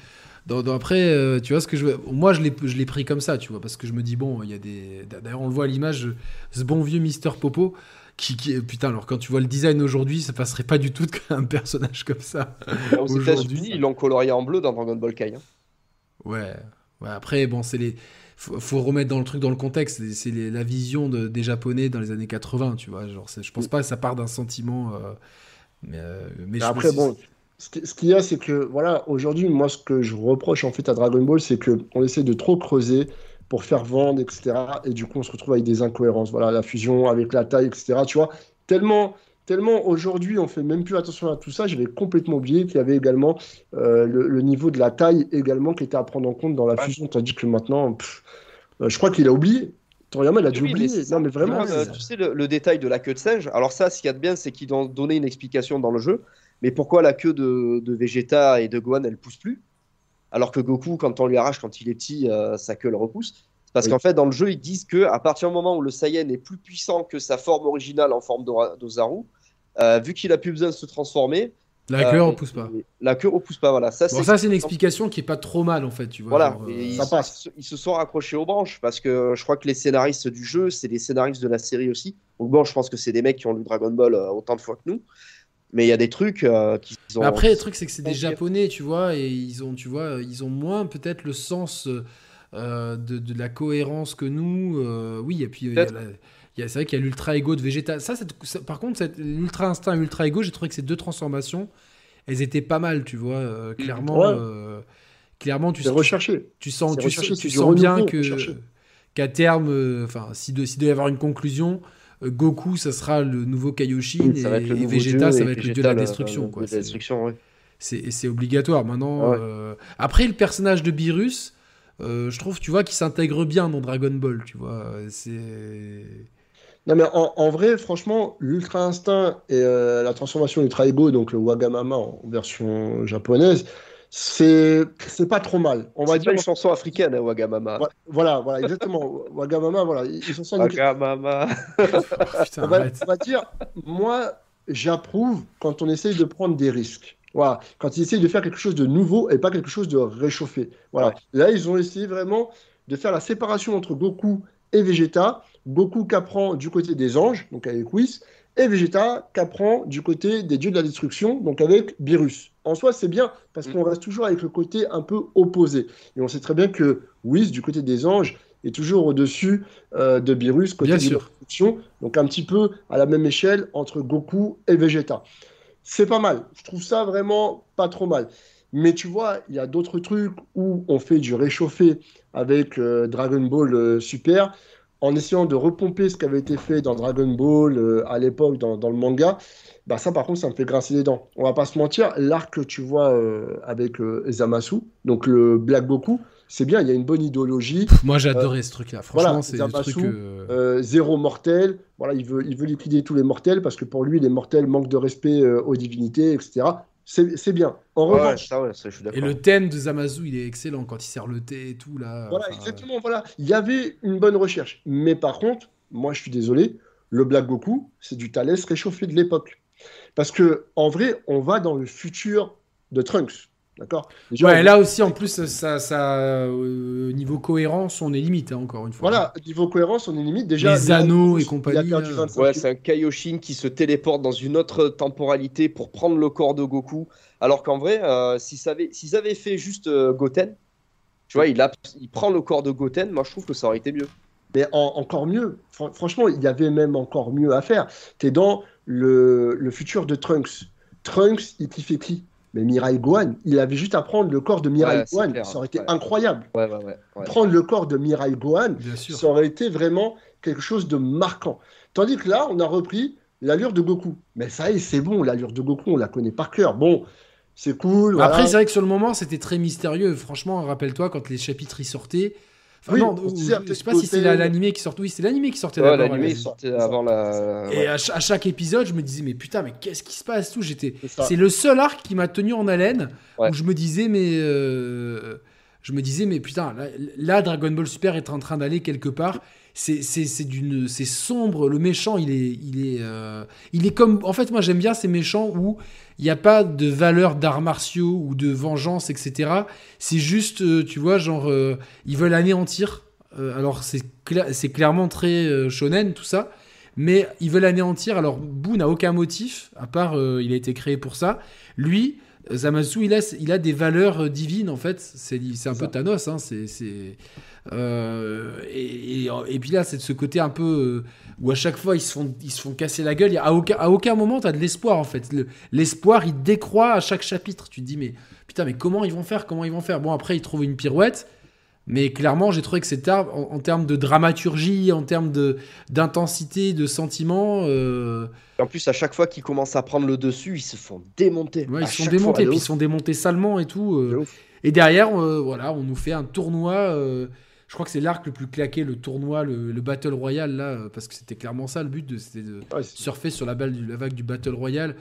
dans- dans- après, euh, tu vois ce que je veux. Moi, je l'ai pris comme ça, tu vois, parce que je me dis, bon, il y a des. D'ailleurs, on le voit à l'image, ce bon vieux Mister Popo. Qui, qui- putain, alors quand tu vois le design aujourd'hui, ça passerait pas du tout un personnage comme ça. Aux États-Unis, ils l'ont colorié en bleu dans Dragon Ball Kai. hein. Ouais. ouais après, bon, c'est les. Faut, faut remettre dans le truc dans le contexte. C'est- la vision de- des Japonais dans les années 80, tu vois. Genre, je pense pas que ça part d'un sentiment. euh, mais, euh, mais je Après, bon, ce qui- ce qu'il y a, c'est que, voilà, aujourd'hui, moi, ce que je reproche en fait à Dragon Ball, c'est qu'on essaie de trop creuser pour faire vendre, etc. Et du coup, on se retrouve avec des incohérences. Voilà, la fusion avec la taille, etc. Tu vois, tellement tellement aujourd'hui on fait même plus attention à tout ça, j'avais complètement oublié qu'il y avait également euh, le, niveau de la taille également qui était à prendre en compte dans la fusion, tandis que maintenant, euh, je crois qu'il a oublié. Toriyama, il a dû oublier. non, mais vraiment. tu sais, le, détail de la queue de singe, alors ça, ce qu'il y a de bien, c'est qu'ils ont donné une explication dans le jeu, mais pourquoi la queue de, de Vegeta et de Gohan, elle pousse plus? Alors que Goku, quand on lui arrache quand il est petit, sa queue le repousse. Parce qu'en fait, dans le jeu, ils disent que à partir du moment où le Saiyan est plus puissant que sa forme originale en forme d'Ozaru, euh, vu qu'il a plus besoin de se transformer, la queue euh, repousse pas. La queue repousse pas, voilà. Ça, ça c'est une explication qui est pas trop mal en fait, tu vois. Voilà. Euh, ils, ça passe. Ils, se sont raccrochés aux branches parce que je crois que les scénaristes du jeu, c'est les scénaristes de la série aussi. Donc bon, je pense que c'est des mecs qui ont lu Dragon Ball autant de fois que nous. Mais il y a des trucs qui ont. après, le truc c'est que c'est des Japonais, tu vois, et ils ont, tu vois, ils ont moins peut-être le sens euh, de, la cohérence que nous. Euh, oui, et puis c'est vrai qu'il y a l'ultra ego de Vegeta. Ça, par contre, l'ultra instinct et l'ultra ego, j'ai trouvé que ces deux transformations, elles étaient pas mal, tu vois. Euh, clairement, clairement, tu, recherché. tu sens, tu, tu sens bien que qu'à terme, enfin, si, de, doit y avoir une conclusion. Goku, ça sera le nouveau Kaioshin et, Vegeta, ça va être le dieu de la destruction. C'est obligatoire. Maintenant, après, le personnage de Beerus, euh, je trouve, tu vois, qu'il s'intègre bien dans Dragon Ball, tu vois. C'est. Non, mais en, vrai, franchement, l'Ultra Instinct et euh, la transformation Ultra Ego, donc le Wagamama en version japonaise, c'est c'est pas trop mal. On va dire une chanson africaine, hein, Wagamama. Voilà, voilà, exactement. Wagamama, voilà. Ils sont Wagamama. on, va, on va dire, moi, j'approuve quand on essaye de prendre des risques. Voilà. Quand ils essayent de faire quelque chose de nouveau et pas quelque chose de réchauffé. Voilà. Là, ils ont essayé vraiment de faire la séparation entre Goku et Vegeta. Goku qu'apprend du côté des anges, donc avec Whis, et Vegeta qu'apprend du côté des dieux de la destruction, donc avec Beerus. En soi, c'est bien, parce qu'on mm. reste toujours avec le côté un peu opposé. Et on sait très bien que Whis, du côté des anges, est toujours au-dessus euh, de Beerus, côté de la destruction, donc un petit peu à la même échelle entre Goku et Vegeta c'est pas mal. Je trouve ça vraiment pas trop mal. Mais tu vois, il y a d'autres trucs où on fait du réchauffé avec euh, Dragon Ball euh, Super en essayant de repomper ce qui avait été fait dans Dragon Ball euh, à l'époque dans, dans, le manga. Bah ça par contre ça me fait grincer les dents. On va pas se mentir, l'arc que tu vois avec Zamasu, donc le Black Goku, c'est bien, il y a une bonne idéologie. Moi, j'ai adoré ce truc-là. Franchement, c'est un truc. Euh, euh, zéro mortel. Voilà, il veut, il veut liquider tous les mortels parce que pour lui, les mortels manquent de respect euh, aux divinités, etc. C'est bien. En revanche, et le thème de Zamasu, il est excellent quand il sert le thé et tout là. Voilà, exactement. Voilà, il y avait une bonne recherche. Mais par contre, moi, je suis désolé, le Black Goku, c'est du Thalès réchauffé de l'époque. Parce que en vrai, on va dans le futur de Trunks. D'accord Ouais, là aussi, en plus, ça, ça, euh, niveau cohérence, on est limite, hein, encore une fois. Voilà, niveau cohérence, on est limite. Déjà, les anneaux et compagnie. Euh. Ouais, c'est un Kaioshin qui se téléporte dans une autre temporalité pour prendre le corps de Goku. Alors qu'en vrai, euh, s'ils avaient, fait juste Goten, tu vois, il, a, il prend le corps de Goten, moi je trouve que ça aurait été mieux. Mais encore mieux, franchement, il y avait même encore mieux à faire. Tu es dans le, le futur de Trunks. Trunks, il fait qui? Mais Mirai Gohan, il avait juste à prendre le corps de Mirai Gohan, ça aurait été incroyable. prendre le corps de Mirai Gohan, ça aurait été vraiment quelque chose de marquant. Tandis que là, on a repris l'allure de Goku. Mais ça y est, c'est bon, l'allure de Goku, on la connaît par cœur. Bon, c'est cool. Après, c'est vrai que sur le moment, c'était très mystérieux. Franchement, rappelle-toi, quand les chapitres y sortaient, oui, non, je sais pas si c'est l'animé qui sortait. Oui, c'est l'animé qui sortait ouais, L'animé sortait avant la. Et à, chaque épisode, je me disais, mais putain, mais qu'est-ce qui se passe tout J'étais. C'est le seul arc qui m'a tenu en haleine où je me disais, mais. Euh, je me disais, mais putain, là, Dragon Ball Super est en train d'aller quelque part. C'est d'une, c'est sombre. Le méchant, il est, il est, euh, il est comme. En fait, moi, j'aime bien ces méchants où il n'y a pas de valeur d'arts martiaux ou de vengeance, etc. C'est juste, euh, tu vois, genre, euh, ils veulent anéantir. Alors, c'est c'est clairement très shonen, tout ça. Mais ils veulent anéantir. Alors, Boo n'a aucun motif, à part, il a été créé pour ça. Lui, Zamasu, il a, il a des valeurs divines, en fait. C'est un peu Thanos, hein. C'est euh, et, et, puis là, c'est de ce côté un peu euh, où à chaque fois ils se font, ils se font casser la gueule. À aucun, à aucun moment, tu as de l'espoir en fait. L'espoir, il décroît à chaque chapitre. Tu te dis, mais putain, mais comment ils vont faire? Comment ils vont faire? Bon, après, ils trouvent une pirouette. Mais clairement, j'ai trouvé que cet arbre, en, en termes de dramaturgie, en termes de d'intensité, de sentiment, euh, En plus, à chaque fois qu'ils commencent à prendre le dessus, ils se font démonter. ouais, ils sont chaque démontés, fois, puis de ils sont démontés salement et tout. euh. de. Et derrière, euh, voilà, on nous fait un tournoi. Je crois que c'est l'arc le plus claqué, le tournoi, le, le Battle Royale, là, parce que c'était clairement ça le but, de- c'était de Ouais, surfer sur la, balle du, la vague du Battle Royale.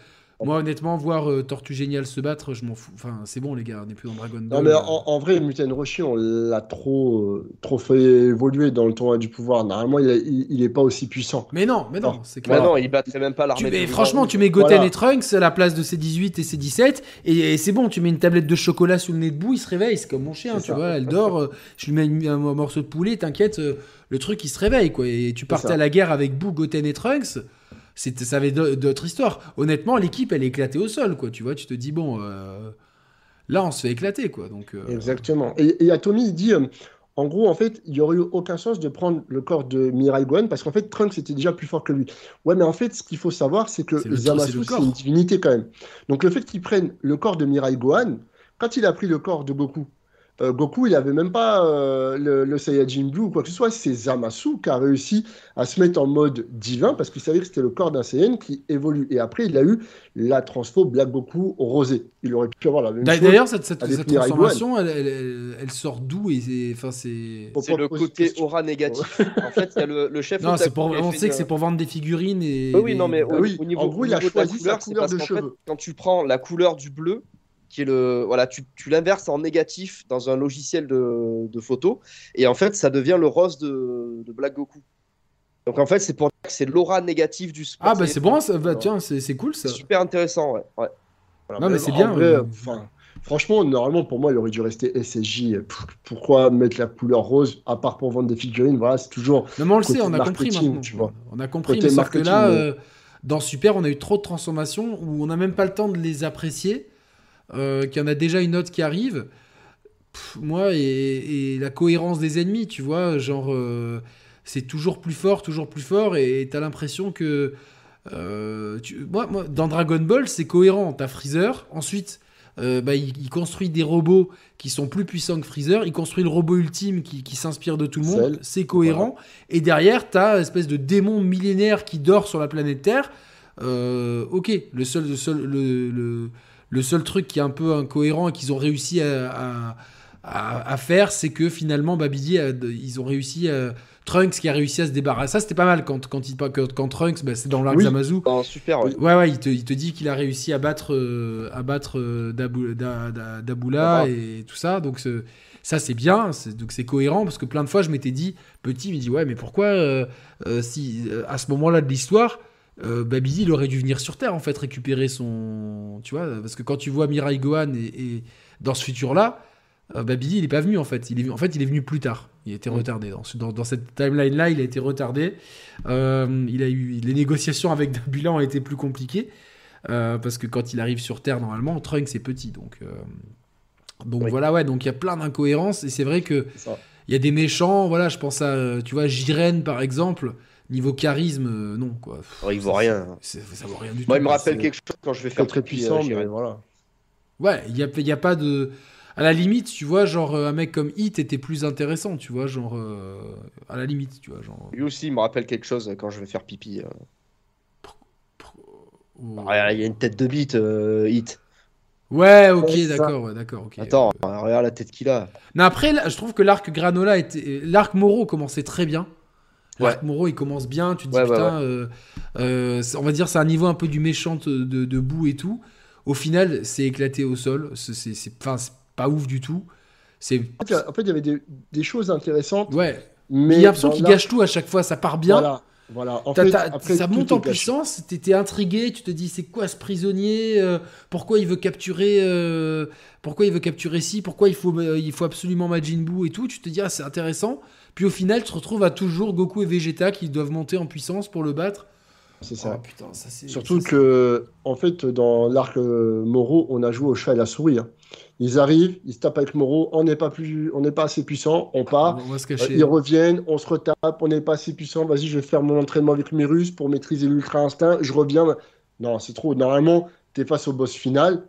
Moi, honnêtement, voir euh, Tortue Génial se battre, je m'en fous. Enfin, c'est bon, les gars, on n'est plus dans Dragon Ball. Non, mais en, en vrai, Muten Roshi, on l'a trop, euh, trop fait évoluer dans le tournoi du pouvoir. Normalement, il, est- il, il est pas aussi puissant. Mais non, mais non, Non. c'est Mais clair. non, ils battraient même pas l'armée. mais franchement, tu mets Goten Voilà. et Trunks à la place de ses 18 et ses 17, et, et c'est bon, tu mets une tablette de chocolat sous le nez de bout, il se réveille, c'est comme mon chien, tu ça. vois, elle dort, euh, je lui mets un, morceau de poulet, t'inquiète, euh, le truc il se réveille, quoi. Et tu partais à la guerre avec Boo, Goten et Trunks, c'était, ça avait d'au- d'autres histoires. Honnêtement, l'équipe, elle est éclatée au sol, quoi, tu vois, tu te dis, bon, euh, là on se fait éclater, quoi. Donc, euh, Exactement. Et, et il dit, euh, en gros, en fait, il y aurait eu aucun sens de prendre le corps de Mirai Gohan parce qu'en fait, Trunks était déjà plus fort que lui. Ouais, mais en fait, ce qu'il faut savoir, c'est que Zamasu, c'est une divinité quand même. Donc le fait qu'il prenne le corps de Mirai Gohan, quand il a pris le corps de Goku, euh, Goku, il avait même pas euh, le, le Saiyajin Blue ou quoi que ce soit. C'est Zamasu qui a réussi à se mettre en mode divin parce qu'il savait que c'était le corps d'un Saiyan qui évolue. Et après, il a eu la transfo Black Goku rosé. Il aurait pu avoir la même D'a- chose. D'ailleurs, cette, cette- transformation, elle, elle- elle- elle sort d'où et c'est, enfin, c'est. Pour C'est pas le côté aura négatif. en fait, il y a le, le chef. Non, c'est pour, on sait que c'est pour vendre des figurines et. Oui, oui, des- non, mais au, Ah oui, au niveau, en gros, au il a niveau de la choisi sa couleur, c'est couleur parce de qu'en fait, cheveux. quand tu prends la couleur du bleu, qui est le, voilà, tu, tu l'inverses en négatif dans un logiciel de, de photo, et en fait, ça devient le rose de, de Black Goku. Donc en fait, c'est pour dire que c'est l'aura négative du sport. Ah, bah c'est bon, ça, bah, tiens, c'est, c'est cool ça. Super intéressant, ouais. ouais. Voilà, Non, mais c'est en bien, vrai, euh. franchement, normalement, pour moi, il aurait dû rester SSJ. Pourquoi mettre la couleur rose, à part pour vendre des figurines? Voilà, c'est toujours. Non, mais on le sait, on a compris maintenant. tu vois. On a compris, Côté mais sauf que là, euh, dans Super, on a eu trop de transformations où on n'a même pas le temps de les apprécier, euh, qu'il y en a déjà une autre qui arrive. Pff, moi, et, et la cohérence des ennemis, tu vois, genre, euh, c'est toujours plus fort, toujours plus fort, et t'as l'impression que. euh, tu- moi, moi, dans Dragon Ball, c'est cohérent. T'as Freezer, ensuite. euh, bah, il, il construit des robots qui sont plus puissants que Freezer. Il construit le robot ultime qui, qui s'inspire de tout le monde. C'est cohérent. Et derrière, t'as une espèce de démon millénaire qui dort sur la planète Terre. Euh, ok, le seul, le, seul, le, le- le seul truc qui est un peu incohérent et qu'ils ont réussi à, à- faire, c'est que finalement, Babidi, a- ils ont réussi à. Trunks qui a réussi à se débarrasser. Ça, c'était pas mal quand, quand, il, quand, quand Trunks, bah, c'est dans l'arc Oui. Dans Super, ouais. Ouais, ouais, il te, il te dit qu'il a réussi à battre, euh, à battre euh, Dabu- Da- Da- Dabula et tout ça. Donc, ça, c'est bien. c'est- Donc, c'est cohérent parce que plein de fois, je m'étais dit, petit, il me dit, ouais, mais pourquoi, euh, euh, si, euh, à ce moment-là de l'histoire, euh, Babidi, il aurait dû venir sur Terre, en fait, récupérer son. Tu vois, parce que quand tu vois Mirai Gohan et, et dans ce futur-là, euh, Babidi, il est pas venu, en fait. Il est, en fait, il est venu plus tard. Il était Mm. retardé. Dans, ce- dans, dans cette timeline-là, il a été retardé. Euh, il a eu, les négociations avec Dabula ont été plus compliquées. euh, parce que quand il arrive sur Terre, normalement, Trunks est petit. Donc, euh, donc Oui. voilà, ouais. Donc il y a plein d'incohérences. Et c'est vrai que C'est il y a des méchants. Voilà, je pense à, tu vois, Jiren, par exemple. Niveau charisme, euh, non, quoi. Pff, Alors, il vaut rien. Ça vaut rien du Moi, il tout. me rappelle quelque chose quand je vais faire très pipi, puissant, euh, mais voilà. Ouais, il n'y a, y a pas de. À la limite, tu vois, genre, euh, un mec comme Hit était plus intéressant, tu vois, genre. euh, à la limite, tu vois, genre. Lui aussi, il me rappelle quelque chose quand je vais faire pipi. euh. ou- Regarde, il y a une tête de bite, euh, Hit. Ouais, ok, Ouais, d'accord, ouais, d'accord, ok. Attends, regarde la tête qu'il a. Mais après, là, je trouve que l'arc Granola était. L'arc Moro commençait très bien. L'arc Moro, il commence bien. Tu te dis, Ouais, ouais, putain, euh, euh, c'est- on va dire, c'est un niveau un peu du méchant de, de, de boue et tout. Au final, c'est éclaté au sol. C'est pas ouf du tout. C'est. En fait, il y a- en fait, il y avait des, des choses intéressantes, Ouais. mais. Il y a l'impression qu'il gâche tout à chaque fois. Ça part bien. Voilà. Voilà. En fait, après, ça monte en puissance, t'es intrigué, tu te dis c'est quoi ce prisonnier, euh, pourquoi il veut capturer, euh, pourquoi il veut capturer ci, pourquoi il faut, euh, il faut absolument Majin Buu et tout, tu te dis ah c'est intéressant, puis au final tu te retrouves à toujours Goku et Vegeta qui doivent monter en puissance pour le battre. C'est ça. Oh, putain, ça c'est Surtout ça, que, en fait, dans l'arc euh, Moro, on a joué au chat et la souris. hein. Ils arrivent, ils se tapent avec Moro, on n'est pas, plus... on n'est pas assez puissant, on part. on Euh. Ils reviennent, on se retape, on n'est pas assez puissant. Vas-y, je vais faire mon entraînement avec Russes pour maîtriser l'ultra instinct. Je reviens. Non, c'est trop. Normalement, tu es face au boss final.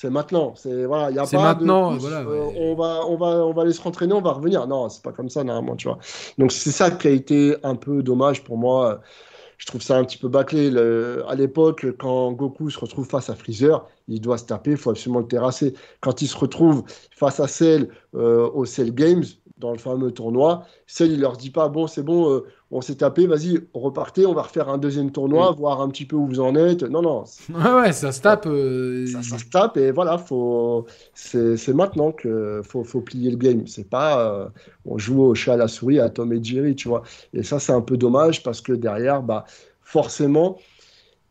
C'est maintenant. C'est voilà, il y a pas maintenant, de voilà, euh, on va on va on va aller se rentraîner, on va revenir. Non, c'est pas comme ça normalement, tu vois. Donc c'est ça qui a été un peu dommage pour moi. Je trouve ça un petit peu bâclé. Le- à l'époque, quand Goku se retrouve face à Freezer, il doit se taper, il faut absolument le terrasser. Quand il se retrouve face à Cell euh, au Cell Games, dans le fameux tournoi, Cell, il leur dit pas, bon, c'est bon, euh, on s'est tapé, vas-y, repartez, on va refaire un deuxième tournoi, voir un petit peu où vous en êtes. Non, non, Ouais, ouais, ça se tape. euh, ça, ça se tape et voilà, faut, c'est, maintenant que faut, faut plier le game. C'est pas, euh, on joue au chat à la souris, à Tom et Jerry, tu vois. Et ça, c'est un peu dommage parce que derrière, bah, forcément,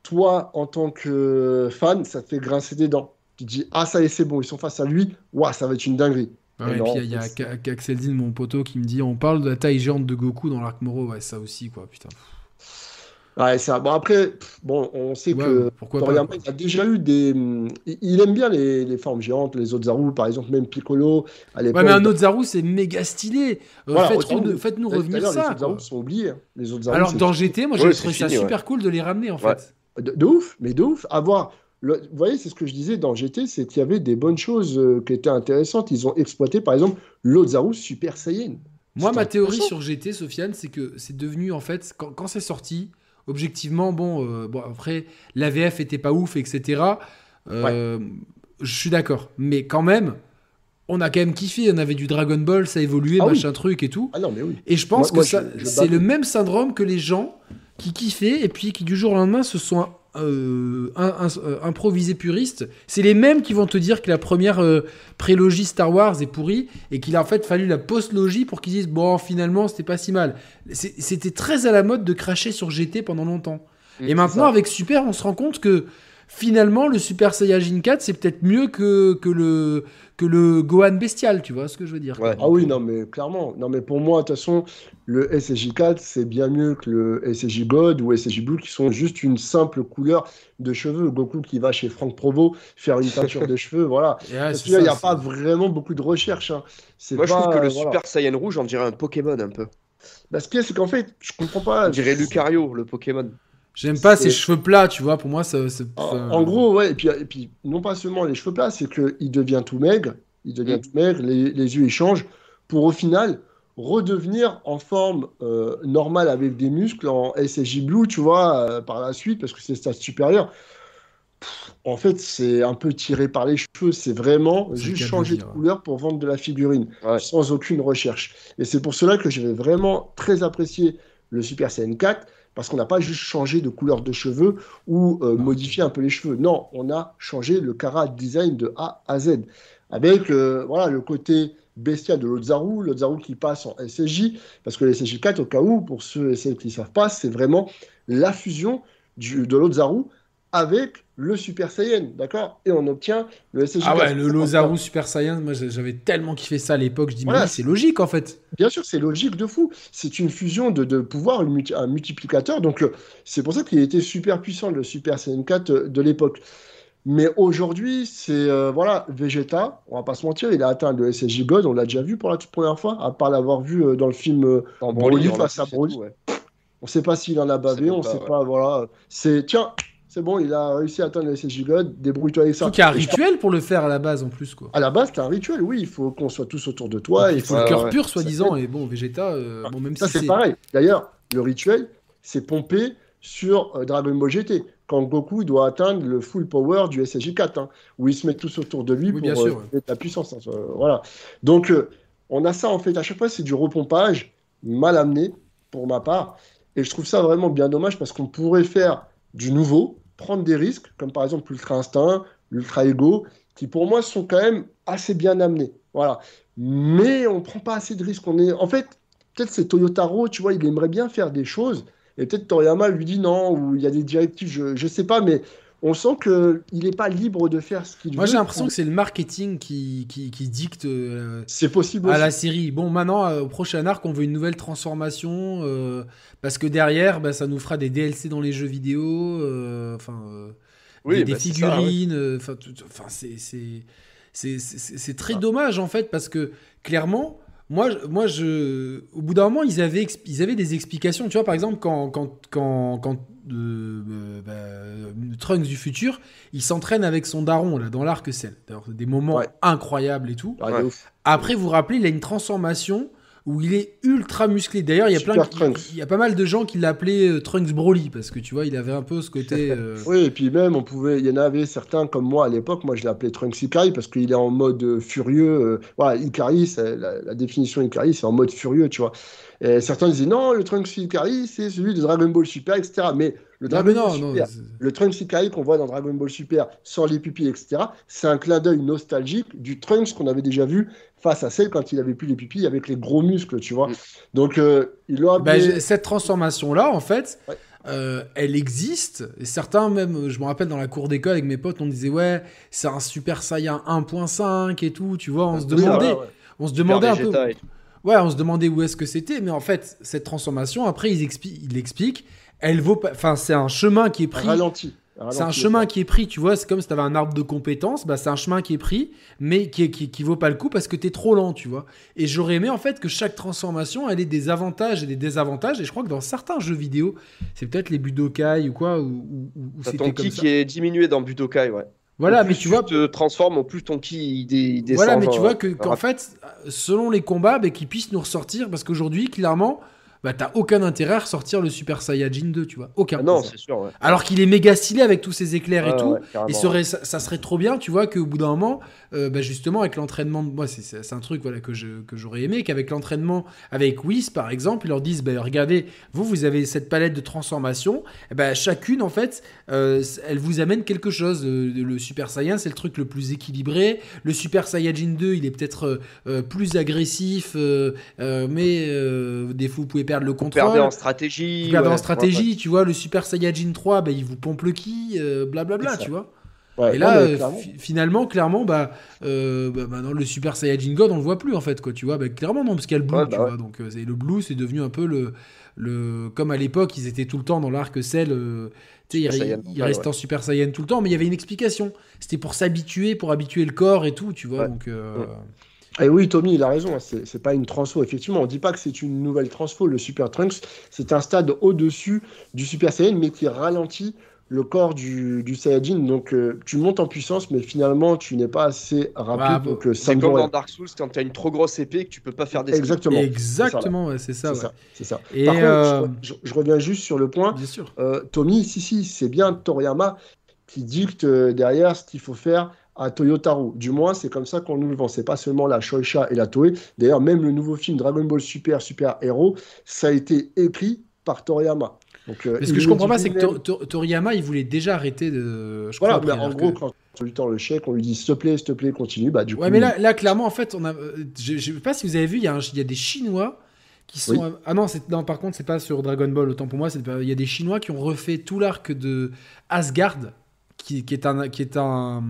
toi, en tant que fan, ça te fait grincer des dents. Tu te dis, ah, ça y est, c'est bon, ils sont face à lui, ouah, ça va être une dinguerie. Ouais, Et puis il y a Ka- Kaxeldin, mon poteau, qui me dit on parle de la taille géante de Goku dans l'arc Moro. Ouais, ça aussi, quoi. Putain. Ouais, ça. Bon, après, bon, on sait Ouais, que pourquoi pas, il a déjà eu des. Il aime bien les, les formes géantes, les autres Zaru, par exemple, même Piccolo à. Ouais, mais un autre Zaru, c'est méga stylé. Euh, Voilà, faites-nous, revenir Les ça. autres Zaru quoi. sont oubliés. hein. Les autres Zaru, Alors, dans GT, moi, c'est trouvé ça super cool de les ramener, en fait. De, de ouf, mais de ouf. Avoir. Le- Vous voyez, c'est ce que je disais dans GT, c'est qu'il y avait des bonnes choses euh, qui étaient intéressantes. Ils ont exploité, par exemple, Zaru Super Saiyan. Moi, ma théorie sur GT, Sofiane, c'est que c'est devenu, en fait, quand, quand c'est sorti, objectivement, bon, euh, bon après, l'AVF était pas ouf, etc. Euh, Je suis d'accord. Mais quand même, on a quand même kiffé. On avait du Dragon Ball, ça évoluait, Ah oui. machin truc et tout. Ah non, mais oui. Et je pense Moi- moi, que ça, c'est le même syndrome que les gens qui kiffaient et puis qui du jour au lendemain se sont euh, un- un- euh, improvisés puristes. C'est les mêmes qui vont te dire que la première euh, prélogie Star Wars est pourrie et qu'il a en fait fallu la post-logie pour qu'ils disent bon finalement c'était pas si mal. C'était très à la mode de cracher sur GT pendant longtemps. Et maintenant avec Super on se rend compte que finalement le Super Saiyajin 4 c'est peut-être mieux que, que le que le Gohan bestial, tu vois ce que je veux dire. Ouais. Ah oui, non, mais clairement. Non, mais pour moi, de toute façon, le SSJ4, c'est bien mieux que le SSJ God ou SSJ Blue qui sont juste une simple couleur de cheveux. Goku qui va chez Franck Provo faire une teinture de cheveux, voilà. Et ouais, Parce qu'il n'y a pas vraiment beaucoup de recherche. hein. Moi, je trouve que le euh, voilà. Super Saiyan rouge, on dirait un Pokémon un peu. Bah, ce qu'il y a, c'est qu'en fait, je comprends pas. On dirait Lucario, le Pokémon. J'aime pas ces C'est- cheveux plats, tu vois. Pour moi, ça. ça- En, en gros, ouais, et puis, et puis non pas seulement les cheveux plats, c'est qu'il devient tout maigre, il devient Mm. tout maigre, les, les yeux ils changent, pour au final redevenir en forme euh, normale avec des muscles en SSJ Blue, tu vois, euh, par la suite, parce que c'est stade supérieur. Pff, En fait, c'est un peu tiré par les cheveux, c'est vraiment juste de changer de couleur pour vendre de la figurine, Ouais. sans aucune recherche. Et c'est pour cela que j'avais vraiment très apprécié le Super Saiyan 4, parce qu'on n'a pas juste changé de couleur de cheveux ou euh, modifié un peu les cheveux. Non, on a changé le Kara design de A à Z. Avec euh, voilà, le côté bestial de l'autre Zaru, l'autre Zaru qui passe en SSJ, parce que le SSJ 4, au cas où, pour ceux et celles qui ne savent pas, c'est vraiment la fusion du, de l'autre Zaru avec le Super Saiyan, d'accord? Et on obtient le SSJ Ah 4. ouais, le Lozaru Super Saiyan, moi j'a- j'avais tellement kiffé ça à l'époque. Je dis, mais Voilà. c'est logique en fait. Bien sûr, c'est logique de fou. C'est une fusion de, de pouvoir, une multi- un multiplicateur. Donc, euh, c'est pour ça qu'il était super puissant, le Super Saiyan 4 euh, de l'époque. Mais aujourd'hui, c'est euh, voilà, Vegeta, on va pas se mentir, il a atteint le SSJ God, on l'a déjà vu pour la toute première fois, à part l'avoir vu euh, dans le film euh, En Broly face à Broly. tout, ouais. On sait pas s'il en a bavé, on pas, sait ouais. pas, voilà. C'est tiens, c'est bon, il a réussi à atteindre le SSJ God, débrouille-toi avec ça. Qu'il y a un rituel pour le faire à la base en plus quoi. À la base, c'est un rituel, oui, il faut qu'on soit tous autour de toi. il faut le cœur ouais. pur soi-disant. Et bon, Vegeta, euh, bon, même Ça, si c'est pareil. D'ailleurs, le rituel, c'est pompé sur euh, Dragon Ball GT. Quand Goku il doit atteindre le full power du SSJ 4, hein, où ils se mettent tous autour de lui Oui, pour bien euh, ouais. la puissance. hein, voilà. Donc, on a ça en fait. À chaque fois, c'est du repompage mal amené pour ma part. Et je trouve ça vraiment bien dommage parce qu'on pourrait faire du nouveau, prendre des risques, comme par exemple l'Ultra Instinct, l'Ultra Ego, qui pour moi sont quand même assez bien amenés. Voilà. Mais on prend pas assez de risques. On est... En fait, peut-être c'est Toyotaro, tu vois, il aimerait bien faire des choses. Et peut-être Toriyama lui dit non, ou il y a des directives, je, je sais pas, mais on sent qu'il n'est pas libre de faire ce qu'il veut. Moi j'ai l'impression que c'est le marketing qui, qui, qui dicte euh, c'est possible à aussi. la série. Bon, maintenant, euh, au prochain arc, on veut une nouvelle transformation. euh, parce que derrière, bah, ça nous fera des DLC dans les jeux vidéo. Enfin. euh, Oui, des, bah, figurines. Enfin, c'est très dommage en fait parce que clairement, moi, moi je, au bout d'un moment, ils avaient, ils avaient des explications. Tu vois, par exemple, quand, quand, quand, quand euh, euh, bah, euh, Trunks du futur, il s'entraîne avec son daron là, dans l'arc Cell. D'ailleurs, des moments Ouais. incroyables et tout. Ouais. Après, vous vous rappelez, il a une transformation où il est ultra musclé. D'ailleurs, il y a Super plein, de- Trunks. il y a pas mal de gens qui l'appelaient euh, Trunks Broly parce que tu vois, il avait un peu ce côté. euh, Oui, et puis même, on pouvait, il y en avait certains comme moi à l'époque, moi je l'appelais Trunks Ikari parce qu'il est en mode euh, furieux. voilà, Ikari, c'est- la, la définition Ikari, c'est en mode furieux, tu vois. Et certains disaient non, le Trunks Ikari, c'est celui de Dragon Ball Super, etc. Mais le Dragon Ball non. Super, le Trunks Ikari qu'on voit dans Dragon Ball Super sans les pupilles, etc., c'est un clin d'œil nostalgique du Trunks qu'on avait déjà vu face à celle quand il avait plus les pupilles avec les gros muscles, tu vois. Mm. Donc, euh, il l'a Bah, appelé- cette transformation-là, en fait, Ouais. euh, elle existe. Et certains, même, je me rappelle dans la cour d'école avec mes potes, on disait, ouais, c'est un Super Saiyan 1.5 et tout, tu vois, on se demandait, ouais, ouais. on se demandait un peu. Ouais, on se demandait où est-ce que c'était, mais en fait, cette transformation, après, il l'explique, elle vaut pas. Enfin, c'est un chemin qui est pris. Ralenti. C'est un chemin qui est pris, tu vois, c'est comme si tu avais un arbre de compétences, bah, c'est un chemin qui est pris, mais qui, qui, qui vaut pas le coup parce que tu es trop lent, tu vois. Et j'aurais aimé en fait que chaque transformation, elle ait des avantages et des désavantages, et je crois que dans certains jeux vidéo, c'est peut-être les Budokai ou quoi, où, où- où ton ça. qui est diminué dans Budokai, ouais. Voilà, mais plus tu vois, te transformes, au plus ton ki il, descend. voilà, mais tu genre, vois que, euh, qu'en fait, selon les combats, bah, qu'ils puissent nous ressortir, parce qu'aujourd'hui, clairement, bah, t'as aucun intérêt à ressortir le Super Saiyajin 2, tu vois, aucun. Ah non, c'est sûr, ouais. Alors qu'il est méga stylé avec tous ses éclairs et tout. ouais. Et serait, ça, ça serait trop bien, tu vois, qu'au bout d'un moment, euh, bah, justement, avec l'entraînement, moi, c'est- un truc voilà, que je- que j'aurais aimé, qu'avec l'entraînement avec Whis, par exemple, ils leur disent, bah, regardez, vous, vous avez cette palette de transformation, et bah, chacune, en fait, euh, elle vous amène quelque chose. Euh, Le Super Saiyan, c'est le truc le plus équilibré. Le Super Saiyajin 2, il est peut-être euh, plus agressif, mais des fois, vous pouvez le Vous contrôle. perdez en stratégie. Vous perdez ouais, en stratégie, tu vois, le Super Saiyajin 3, bah, il vous pompe le ki, euh, blablabla, tu vois. Ouais, Et là, euh, clairement. finalement, clairement, bah, euh, bah, maintenant, le Super Saiyajin God, on le voit plus, en fait, quoi, tu vois. Bah, clairement, non, parce qu'il y a le Blue, Ouais, tu bah vois. Donc, euh, c'est- le Blue, c'est devenu un peu le, le. Comme à l'époque, ils étaient tout le temps dans l'arc Cell. euh, tu sais, ils, ouais, restaient en Super Saiyan tout le temps, mais il y avait une explication. C'était pour s'habituer, pour habituer le corps et tout, tu vois. Donc, euh, Et oui, Tommy, il a raison. hein, C'est c'est pas une transfo. Effectivement, on dit pas que c'est une nouvelle transfo. Le Super Trunks, c'est un stade au-dessus du Super Saiyan, mais qui ralentit le corps du, du Saiyajin. Donc, euh, tu montes en puissance, mais finalement, tu n'es pas assez rapide. Bah, donc, euh, ça C'est comme dans. Dark Souls quand t'as une trop grosse épée et que tu peux pas faire des Exactement. Exactement, c'est ça. C'est ouais. ça. C'est ça. Et, Par euh, contre, je, reviens juste sur le point. Bien sûr. Euh, Tommy, si, si, c'est bien Toriyama qui dicte derrière ce qu'il faut faire à Toyotaro. Du moins, c'est comme ça qu'on nous le vend. C'est pas seulement la Shoisha et la Toei. D'ailleurs, même le nouveau film Dragon Ball Super, Super Hero, ça a été écrit par Toriyama. Donc, euh, Mais ce que je comprends pas, c'est que Toriyama, il voulait déjà arrêter de. Je Voilà, crois, après, en gros, que- quand on lui tend le chèque, on lui dit s'il te plaît, s'il te plaît, continue. Bah, du coup, Ouais, mais là, là, clairement, en fait, on a. euh, Je, je sais pas si vous avez vu, il y, a un- il y a des Chinois qui sont. Oui. Ah non, par contre, c'est pas sur Dragon Ball, autant pour moi. Il y a des Chinois qui ont refait tout l'arc de Asgard, qui, qui est un. Qui est un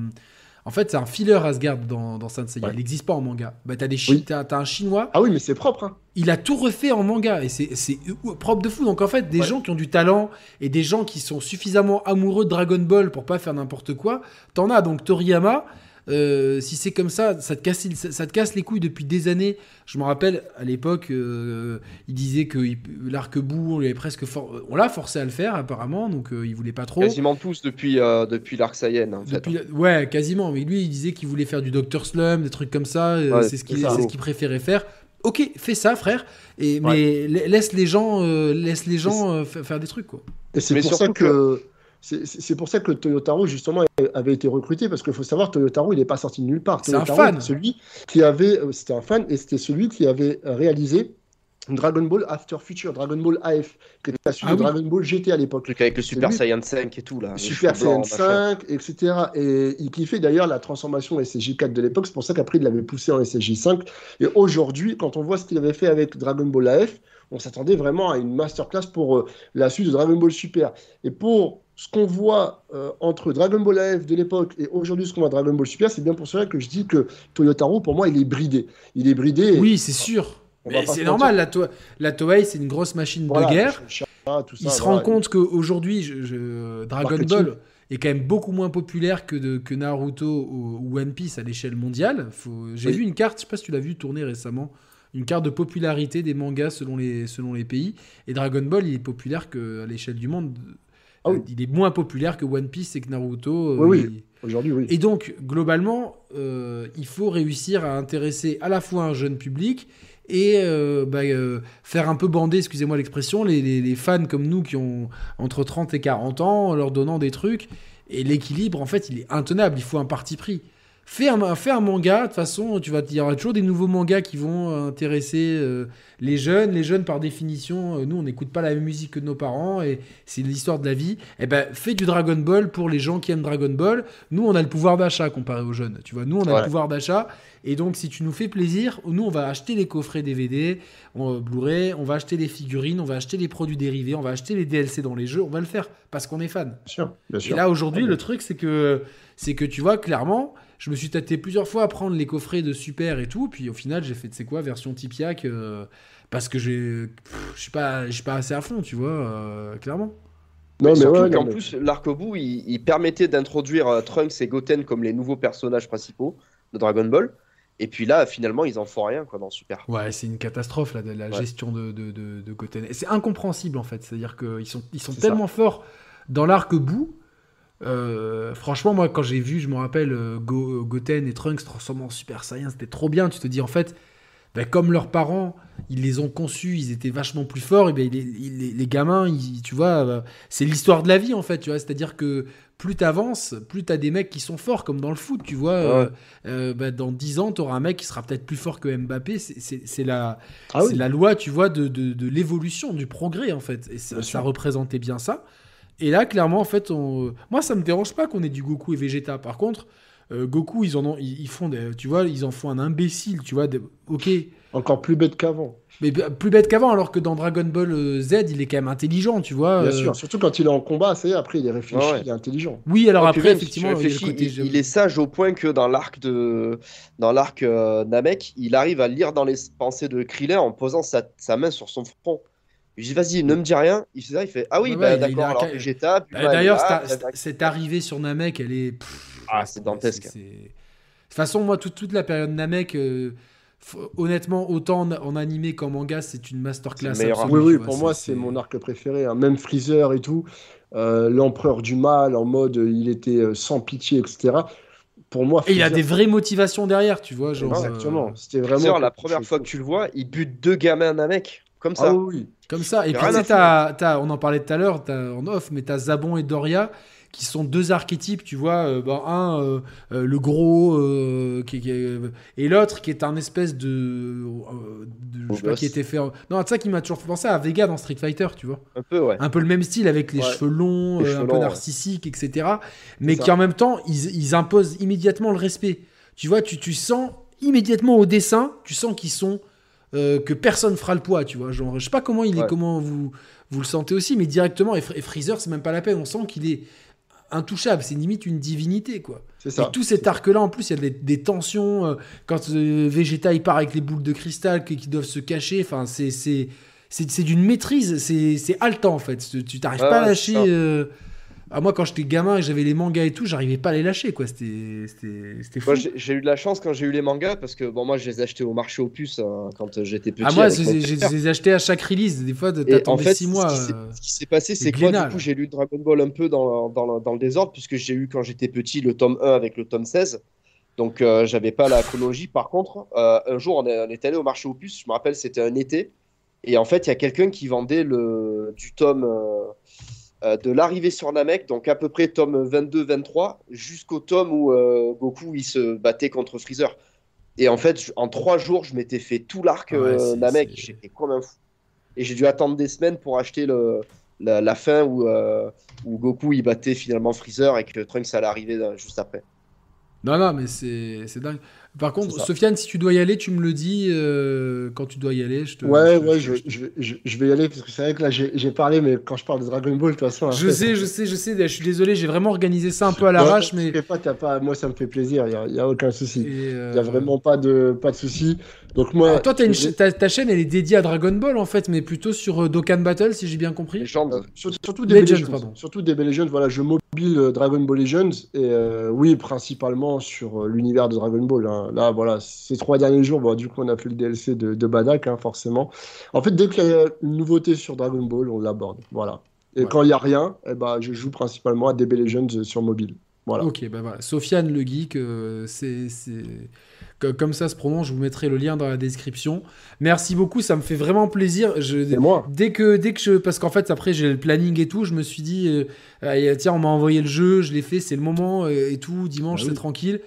en fait, c'est un filler Asgard dans, dans Saint Seiya. Ouais. Il n'existe pas en manga. Bah, t'as des Chi- Oui. t'as- t'as un Chinois, Ah oui, mais c'est propre. Hein. il a tout refait en manga et c'est c'est propre de fou. Donc en fait, des Ouais. gens qui ont du talent et des gens qui sont suffisamment amoureux de Dragon Ball pour pas faire n'importe quoi, t'en as. Donc Toriyama, euh, si c'est comme ça, ça te, casse, ça, ça te casse les couilles depuis des années. Je me rappelle à l'époque, euh, il disait que l'arc-bout, on lui avait presque for- on l'a forcé à le faire apparemment, donc euh, il voulait pas trop. Quasiment tous depuis, euh, depuis l'arc Saiyan. En fait. Depuis la- Ouais, quasiment. Mais lui, il disait qu'il voulait faire du Dr. Slum, des trucs comme ça. Ouais, c'est ce qu'il ce préférait faire. Ok, fais ça, frère. Et, Mais la- laisse les gens, euh, laisse les gens euh, fa- faire des trucs, quoi. Et c'est pour ça que. C'est pour ça que Toyotaro, justement, avait été recruté, parce qu'il faut savoir, Toyotaro, il n'est pas sorti de nulle part. C'est un Toyotaro, fan. c'est Celui qui avait, euh, c'était un fan, et c'était celui qui avait réalisé Dragon Ball After Future, Dragon Ball AF, qui était la suite Ah de oui. Dragon Ball GT à l'époque. truc avec le Super lui. Saiyan 5 et tout là. Super Saiyan machin. 5, etc. Et il kiffait d'ailleurs la transformation SSJ4 de l'époque. C'est pour ça qu'après, il l'avait poussé en SSJ5. Et aujourd'hui, quand on voit ce qu'il avait fait avec Dragon Ball AF, on s'attendait vraiment à une masterclass pour euh, la suite de Dragon Ball Super. Et pour ce qu'on voit euh, entre Dragon Ball AF de l'époque et aujourd'hui ce qu'on voit Dragon Ball Super, c'est bien pour cela que je dis que Toyotaro, pour moi, il est bridé. Il est bridé. et Oui, c'est sûr. Mais c'est normal. La, To- la Toei, c'est une grosse machine voilà, de guerre. Chara, tout ça, Il se voilà. rend compte qu'aujourd'hui, je- je- Dragon Marketing. Ball est quand même beaucoup moins populaire que, de, que Naruto ou, ou One Piece à l'échelle mondiale. Faut- J'ai Oui. vu une carte, je sais pas si tu l'as vu tourner récemment. une carte de popularité des mangas selon les, selon les pays. Et Dragon Ball, il est populaire qu'à l'échelle du monde. Ah oui. Il est moins populaire que One Piece et que Naruto. euh, Oui, oui. il- Aujourd'hui, oui. Et donc, globalement, euh, il faut réussir à intéresser à la fois un jeune public et euh, bah, euh, faire un peu bander, excusez-moi l'expression, les, les- les fans comme nous qui ont entre 30 et 40 ans, en leur donnant des trucs. Et l'équilibre, en fait, il est intenable. Il faut un parti pris. Fais un, fais un manga, de toute façon, tu vas, il y aura toujours des nouveaux mangas qui vont euh, intéresser euh, les jeunes. Les jeunes, par définition, euh, nous, on n'écoute pas la même musique que nos parents et c'est l'histoire de la vie. Eh ben, fais du Dragon Ball pour les gens qui aiment Dragon Ball. Nous, on a le pouvoir d'achat comparé aux jeunes. Tu vois, nous, on a le pouvoir d'achat. Et donc, si tu nous fais plaisir, nous, on va acheter les coffrets DVD, on, Blu-ray, on va acheter les figurines, on va acheter les produits dérivés, on va acheter les DLC dans les jeux. On va le faire parce qu'on est fan. Bien sûr, bien Et sûr. là aujourd'hui, Ouais. le truc c'est que c'est que tu vois clairement, je me suis tâté plusieurs fois à prendre les coffrets de Super et tout, puis au final j'ai fait tu sais quoi version Tipiak euh, parce que je suis pas je suis pas assez à fond, tu vois, euh, clairement. non, mais Surtout ouais, qu'en non, mais- plus, l'arc-bout, il, il permettait d'introduire euh, Trunks et Goten comme les nouveaux personnages principaux de Dragon Ball. Et puis là, finalement, ils en font rien quoi, dans Super. Ouais, c'est une catastrophe là, de la Ouais. gestion de, de, de, de Goten. Et c'est incompréhensible en fait, c'est-à-dire qu'ils sont, ils sont tellement forts dans l'arc bout. Euh, franchement, moi, quand j'ai vu, je me rappelle, euh, Go- Goten et Trunks se transformer en Super Saiyan, c'était trop bien. Tu te dis, en fait, ben, comme leurs parents, ils les ont conçus, ils étaient vachement plus forts, et ben, les, les- les gamins, ils- tu vois, euh, c'est l'histoire de la vie, en fait, tu vois. C'est-à-dire que plus t'avances, plus t'as des mecs qui sont forts, comme dans le foot, tu vois. euh, Ouais. euh, ben, dans 10 ans, t'auras un mec qui sera peut-être plus fort que Mbappé. C'est- la, Ah oui. la loi, tu vois, de, de, de l'évolution, du progrès, en fait. Et ça, représentait bien ça. Et là, clairement, en fait, on... moi, ça me dérange pas qu'on ait du Goku et Vegeta. Par contre, euh, Goku, ils en ont, ils, ils font, des- tu vois, ils en font un imbécile, tu vois. des- Ok, Encore plus bête qu'avant. mais b- plus bête qu'avant, alors que dans Dragon Ball euh, Z, il est quand même intelligent, tu vois. Bien euh, sûr. Surtout quand il est en combat, c'est après il est réfléchi, Ouais, il est intelligent. Oui, alors Et après, même, si tu effectivement, il côté il, est sage au point que dans l'arc de dans l'arc euh, Namek, il arrive à lire dans les pensées de Krillin en posant sa, sa main sur son front. Je dis vas-y, ne me dis rien. Il fait ça, il fait ah oui, Ouais, bah, d'accord. a- Alors puis Bah, bah, D'ailleurs, cette- arrivée sur Namek, elle est. pff, Ah, c'est dantesque. De toute façon, moi, toute, toute la période Namek, euh, honnêtement, autant en, animé qu'en manga, c'est une masterclass. Absolue, Oui, oui, pour moi, c'est mon arc préféré. hein. Même Freezer et tout, euh, l'empereur du mal, en mode il était euh, sans pitié, etc. Pour moi, Et il a des vraies motivations derrière, tu vois. Genre, Exactement. euh, C'était vraiment. Freezer, la première fois que tu le vois, il bute deux gamins Namek. Comme ça. Ah oui, oui. comme ça. Et puis, tu sais, à t'as- t'as- on en parlait tout à l'heure t'as- en off, mais t'as Zabon et Doria qui sont deux archétypes, tu vois. euh, bah, un, euh, euh, le gros, euh, qui, qui est- et l'autre qui est un espèce de. euh, de- je sais pas qui était fait. en- Non, tu sais, qui m'a toujours fait penser à Vega dans Street Fighter, tu vois. Un peu, ouais. un peu le même style avec les Ouais. cheveux longs, Les euh, cheveux un peu ouais. narcissiques, etc. Mais ça. qui en même temps, ils, ils imposent immédiatement le respect. Tu vois, tu, tu sens immédiatement au dessin, tu sens qu'ils sont euh, que personne fera le poids, tu vois. Genre, je sais pas comment il est, Ouais. comment vous vous le sentez aussi, mais directement et, Fr- et Freezer, c'est même pas la peine. On sent qu'il est intouchable. C'est limite une divinité, quoi. C'est Et ça. tout cet arc-là, en plus, il y a des, des tensions. euh, quand euh, Vegeta, il part avec les boules de cristal qui, qui doivent se cacher. Enfin, c'est c'est c'est d'une maîtrise. C'est haletant, en fait. Tu t'arrives pas à lâcher. Ah, moi, quand j'étais gamin et j'avais les mangas et tout, j'arrivais pas à les lâcher, quoi. C'était c'était c'était fou. Moi, j'ai eu de la chance quand j'ai eu les mangas parce que bon, moi, je les ai achetés au marché aux puces euh, quand j'étais petit. Ah, moi, je les achetais à chaque release. Des fois, Et en t'attendais fait, 6 ce mois. euh, ce qui s'est passé, c'est que moi, du coup, j'ai lu Dragon Ball un peu dans, dans, dans le désordre, puisque j'ai eu quand j'étais petit le tome 1 avec le tome 16. Donc, euh, j'avais pas la chronologie. Par contre, euh, un jour, on est, on est allé au marché aux puces. Je me rappelle, c'était un été. Et en fait, il y a quelqu'un qui vendait le, du tome euh, de l'arrivée sur Namek, donc à peu près tome 22-23, jusqu'au tome où euh, Goku il se battait contre Freezer. Et en fait, en trois jours, je m'étais fait tout l'arc ouais, euh, Namek. J'étais comme un fou. Et j'ai dû attendre des semaines pour acheter le, la, la fin où, euh, où Goku il battait finalement Freezer et que Trunks allait arriver euh, juste après. Non, non, mais c'est c'est dingue. Par contre. Sofiane, si tu dois y aller, tu me le dis euh, quand tu dois y aller. Je te, Ouais, je ouais, je je, te- je, je, je vais y aller parce que c'est vrai que là j'ai parlé, mais quand je parle de Dragon Ball, de toute façon. Je après, sais, je sais, je sais. Je suis désolé, j'ai vraiment organisé ça un peu à l'arrache, Ouais, mais. t'inquiète pas, t'as pas, moi ça me fait plaisir, il n'y a, y a aucun souci. et, euh, Il n'y a vraiment pas de, pas de souci. Donc moi. Alors, toi, une je- ta, ta chaîne, elle est dédiée à Dragon Ball en fait, mais plutôt sur euh, Dokkan Battle, si j'ai bien compris. Légende. Euh, sur- surtout des Legends, Legends, pardon. surtout des Legends. Voilà, je mobile euh, Dragon Ball Legends et euh, oui, principalement sur euh, l'univers de Dragon Ball. hein. Là, voilà, ces trois derniers jours, bon, du coup, on a fait le DLC de, de Badak, hein, forcément. En fait, dès qu'il y a une nouveauté sur Dragon Ball, on l'aborde. Voilà. Et quand il n'y a rien, eh ben, je joue principalement à DB Legends sur mobile. Voilà. Ok, bah voilà. Sofiane le geek, euh, c'est comme ça se prononce. Je vous mettrai le lien dans la description. Merci beaucoup, ça me fait vraiment plaisir. Je, moi. Dès que, dès que je, parce qu'en fait après j'ai le planning et tout, je me suis dit euh, tiens on m'a envoyé le jeu, je l'ai fait, c'est le moment euh, et tout. Dimanche bah c'est tranquille.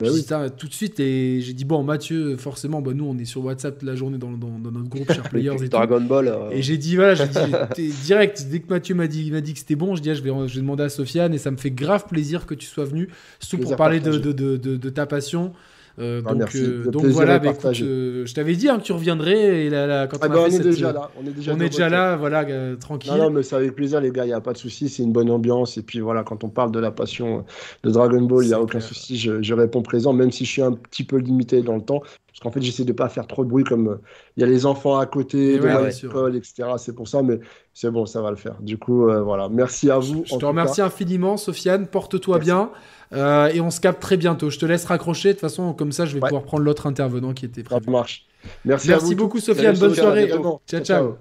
Bah oui. tout de suite et j'ai dit bon Mathieu forcément bah, nous on est sur WhatsApp la journée dans, dans, notre groupe Share Players et Dragon Ball euh. et j'ai dit voilà j'ai dit direct dès que Mathieu m'a dit m'a dit que c'était bon je dis ah, je vais je vais demander à Sofiane et ça me fait grave plaisir que tu sois venu surtout pour parler de, de, de, ta passion euh, ah, donc, euh, donc voilà, bah, écoute, euh, je t'avais dit hein, que tu reviendrais. Et là, quand ah on, bah, est déjà là. On est déjà, on est déjà là, voilà, tranquille. Non, non, mais c'est avec plaisir, les gars, il n'y a pas de souci. C'est une bonne ambiance. Et puis voilà, quand on parle de la passion de Dragon Ball, il n'y a aucun souci. Je, je, réponds présent, même si je suis un petit peu limité dans le temps. Parce qu'en fait, j'essaie de ne pas faire trop de bruit, comme il y a les enfants à côté, de l'école, etc. C'est pour ça, mais c'est bon, ça va le faire. Du coup, voilà. Merci à vous. Je te remercie infiniment, Sofiane. Porte-toi bien. Euh, et on se capte très bientôt. Je te laisse raccrocher. De toute façon, comme ça, je vais pouvoir prendre l'autre intervenant qui était prévu. Ça marche. Merci, Merci beaucoup, Sofiane. Bonne soirée. Ciao, ciao.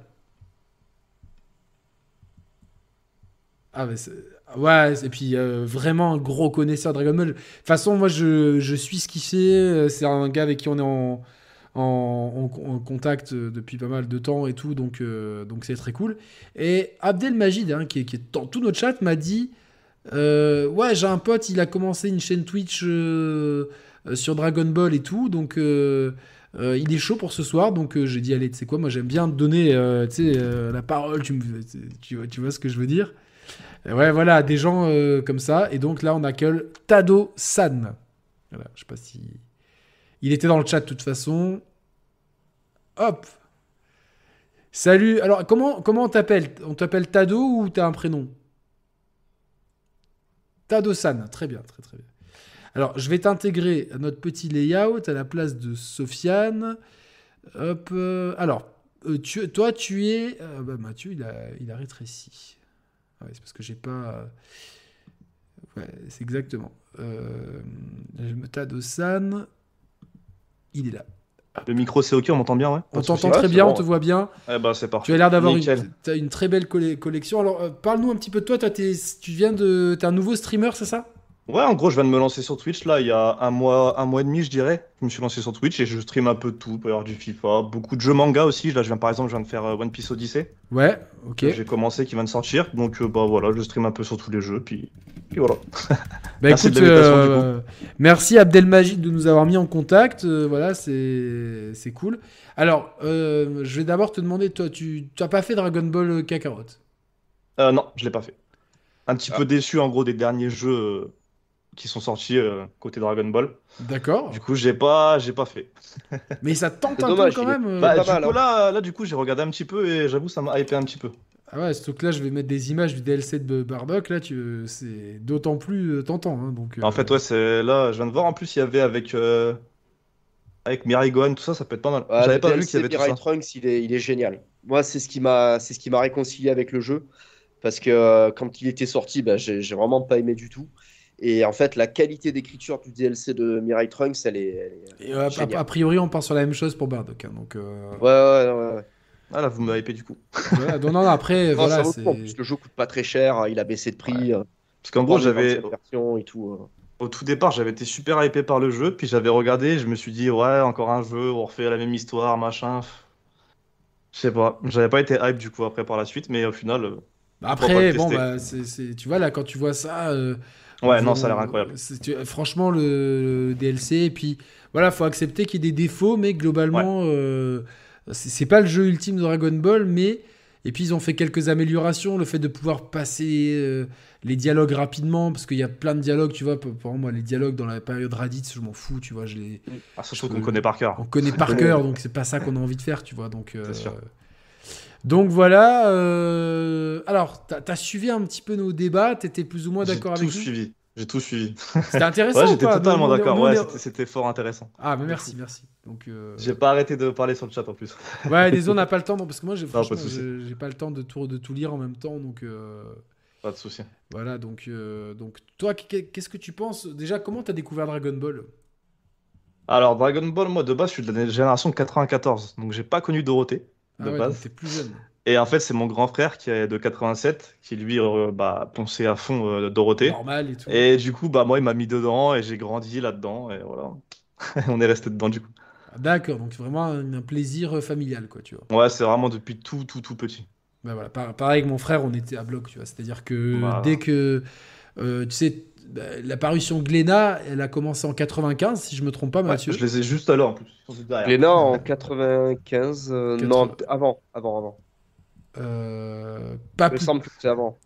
Ah, mais Ouais, et puis euh, vraiment un gros connaisseur de Dragon Ball. De toute façon, moi je, je suis ce qu'il fait. Euh, c'est un gars avec qui on est en, en, en, contact depuis pas mal de temps et tout, donc donc c'est très cool. Et Abdel Majid, hein, qui, qui, est dans tout notre chat, m'a dit euh, ouais, j'ai un pote, il a commencé une chaîne Twitch euh, euh, sur Dragon Ball et tout, donc il est chaud pour ce soir. Donc j'ai dit, allez, tu sais quoi, moi j'aime bien te donner la parole, tu, tu, vois ce que je veux dire. Ouais, voilà, des gens comme ça. Et donc là, on accueille Tado San. Voilà, je sais pas si. Il était dans le chat de toute façon. Hop! Salut. Alors, comment, comment on t'appelle? On t'appelle Tado ou t'as un prénom? Tadosan, très bien, très très bien. Alors, je vais t'intégrer à notre petit layout à la place de Sofiane. Hop. Euh, alors, euh, toi, tu es. Euh, bah, Mathieu, il a, il a rétréci. Ah ouais, c'est parce que j'ai pas. Ouais, c'est exactement. je me Tadosan. Il est là. Le micro c'est ok, on m'entend bien, ouais. On t'entend très bien, on te voit bien. Eh ben, c'est parfait. Tu as l'air d'avoir une, une, très belle collection. Alors, euh, parle-nous un petit peu de toi. toi tu viens de, t'es un nouveau streamer, c'est ça? Ouais, en gros, je viens de me lancer sur Twitch là, il y a un mois, un mois et demi, je dirais. Je me suis lancé sur Twitch et je stream un peu de tout. Il peut y avoir du FIFA, beaucoup de jeux manga aussi. Là, je viens par exemple, je viens de faire euh, One Piece Odyssey. Ouais, ok. J'ai commencé, qui vient de sortir. Donc, euh, bah voilà, je stream un peu sur tous les jeux. Puis, puis voilà. Bah merci écoute, euh, merci Abdelmajid de nous avoir mis en contact. voilà, c'est cool. Alors, je vais d'abord te demander, toi, tu n'as pas fait Dragon Ball Kakarot? Non, je l'ai pas fait. Un petit peu ah. déçu en gros des derniers jeux qui sont sortis euh, côté Dragon Ball. D'accord. Du coup, j'ai pas, j'ai pas fait. Mais ça tente un peu quand même. Euh. Bah, du coup, hein. là, là, du coup, j'ai regardé un petit peu et j'avoue, ça m'a hypé un petit peu. Ah ouais, que là, je vais mettre des images du DLC de Bardock. Là, tu... c'est d'autant plus euh, tentant. Hein, donc, En fait, ouais, c'est là, je viens de voir en plus, il y avait avec avec Mirai Gohan, tout ça, ça peut être pas mal. J'avais pas vu qu'il y avait Mirai tout ça. Trunks, il est, il est génial. Moi, c'est ce qui m'a, c'est ce qui m'a réconcilié avec le jeu, parce que quand il était sorti, bah, j'ai vraiment pas aimé du tout. Et en fait, la qualité d'écriture du DLC de Mirai Trunks, elle est. Euh, a, priori, on part sur la même chose pour Bardock. Hein, donc, euh... ouais, ouais, ouais, Ah là, vous me hypé du coup. non, non, après, voilà. En plus, le jeu coûte pas très cher, il a baissé de prix. Euh, Parce qu'en gros, j'avais. et tout. Euh. Au tout départ, j'avais été super hypé par le jeu, puis j'avais regardé, je me suis dit, ouais, encore un jeu, on refait la même histoire, machin. Je sais pas, j'avais pas été hype du coup après par la suite, mais au final. Après, bon, bah, c'est, tu vois, là, quand tu vois ça, Ouais, non, ça a l'air incroyable. Franchement, le, DLC, et puis voilà, faut accepter qu'il y ait des défauts, mais globalement, euh, c'est pas le jeu ultime de Dragon Ball, mais. Et puis ils ont fait quelques améliorations, le fait de pouvoir passer euh, les dialogues rapidement, parce qu'il y a plein de dialogues, tu vois, pour, moi les dialogues dans la période Raditz, je m'en fous, tu vois, je les... Ah, surtout qu'on connaît par cœur. On connaît par cœur, donc c'est pas ça qu'on a envie de faire, tu vois, donc... Euh, sûr. Donc voilà. Euh... Alors, t'as as suivi un petit peu nos débats. T'étais plus ou moins d'accord avec nous J'ai tout suivi. J'ai tout suivi. C'était intéressant. ouais, j'étais totalement d'accord. Ouais, c'était fort intéressant. Ah, mais merci, merci. Donc. Euh... J'ai pas arrêté de parler sur le chat en plus. ouais, désolé, on n'a pas le temps, parce que moi, j'ai pas le temps de tout, de tout lire en même temps, donc. Euh... Pas de souci. Voilà, donc, euh, donc toi, qu'est-ce que tu penses? Déjà, comment t'as découvert Dragon Ball? Alors, Dragon Ball, moi, de base, je suis de la génération 94, donc j'ai pas connu Dorothée, Ah de ouais, base. donc t'es plus jeune. Et en fait, c'est mon grand frère qui est de 87, qui lui, euh, bah, ponçait à fond euh, Dorothée. Normal et tout. Et du coup, bah, moi, il m'a mis dedans et j'ai grandi là-dedans, et voilà. On est resté dedans, du coup. Ah, D'accord, donc vraiment un, un plaisir euh, familial, quoi, tu vois. Ouais, c'est vraiment depuis tout, tout, tout petit. Bah voilà, par- pareil que mon frère, on était à bloc, tu vois. C'est-à-dire que Voilà. dès que, euh, tu sais, la parution Glénat, elle a commencé en 95, si je me trompe pas, Ouais, Mathieu. je les ai juste à l'heure, en plus. Glénat en 95. euh, non, avant, avant, avant. Euh, pas Il me plus. semble que c'est avant.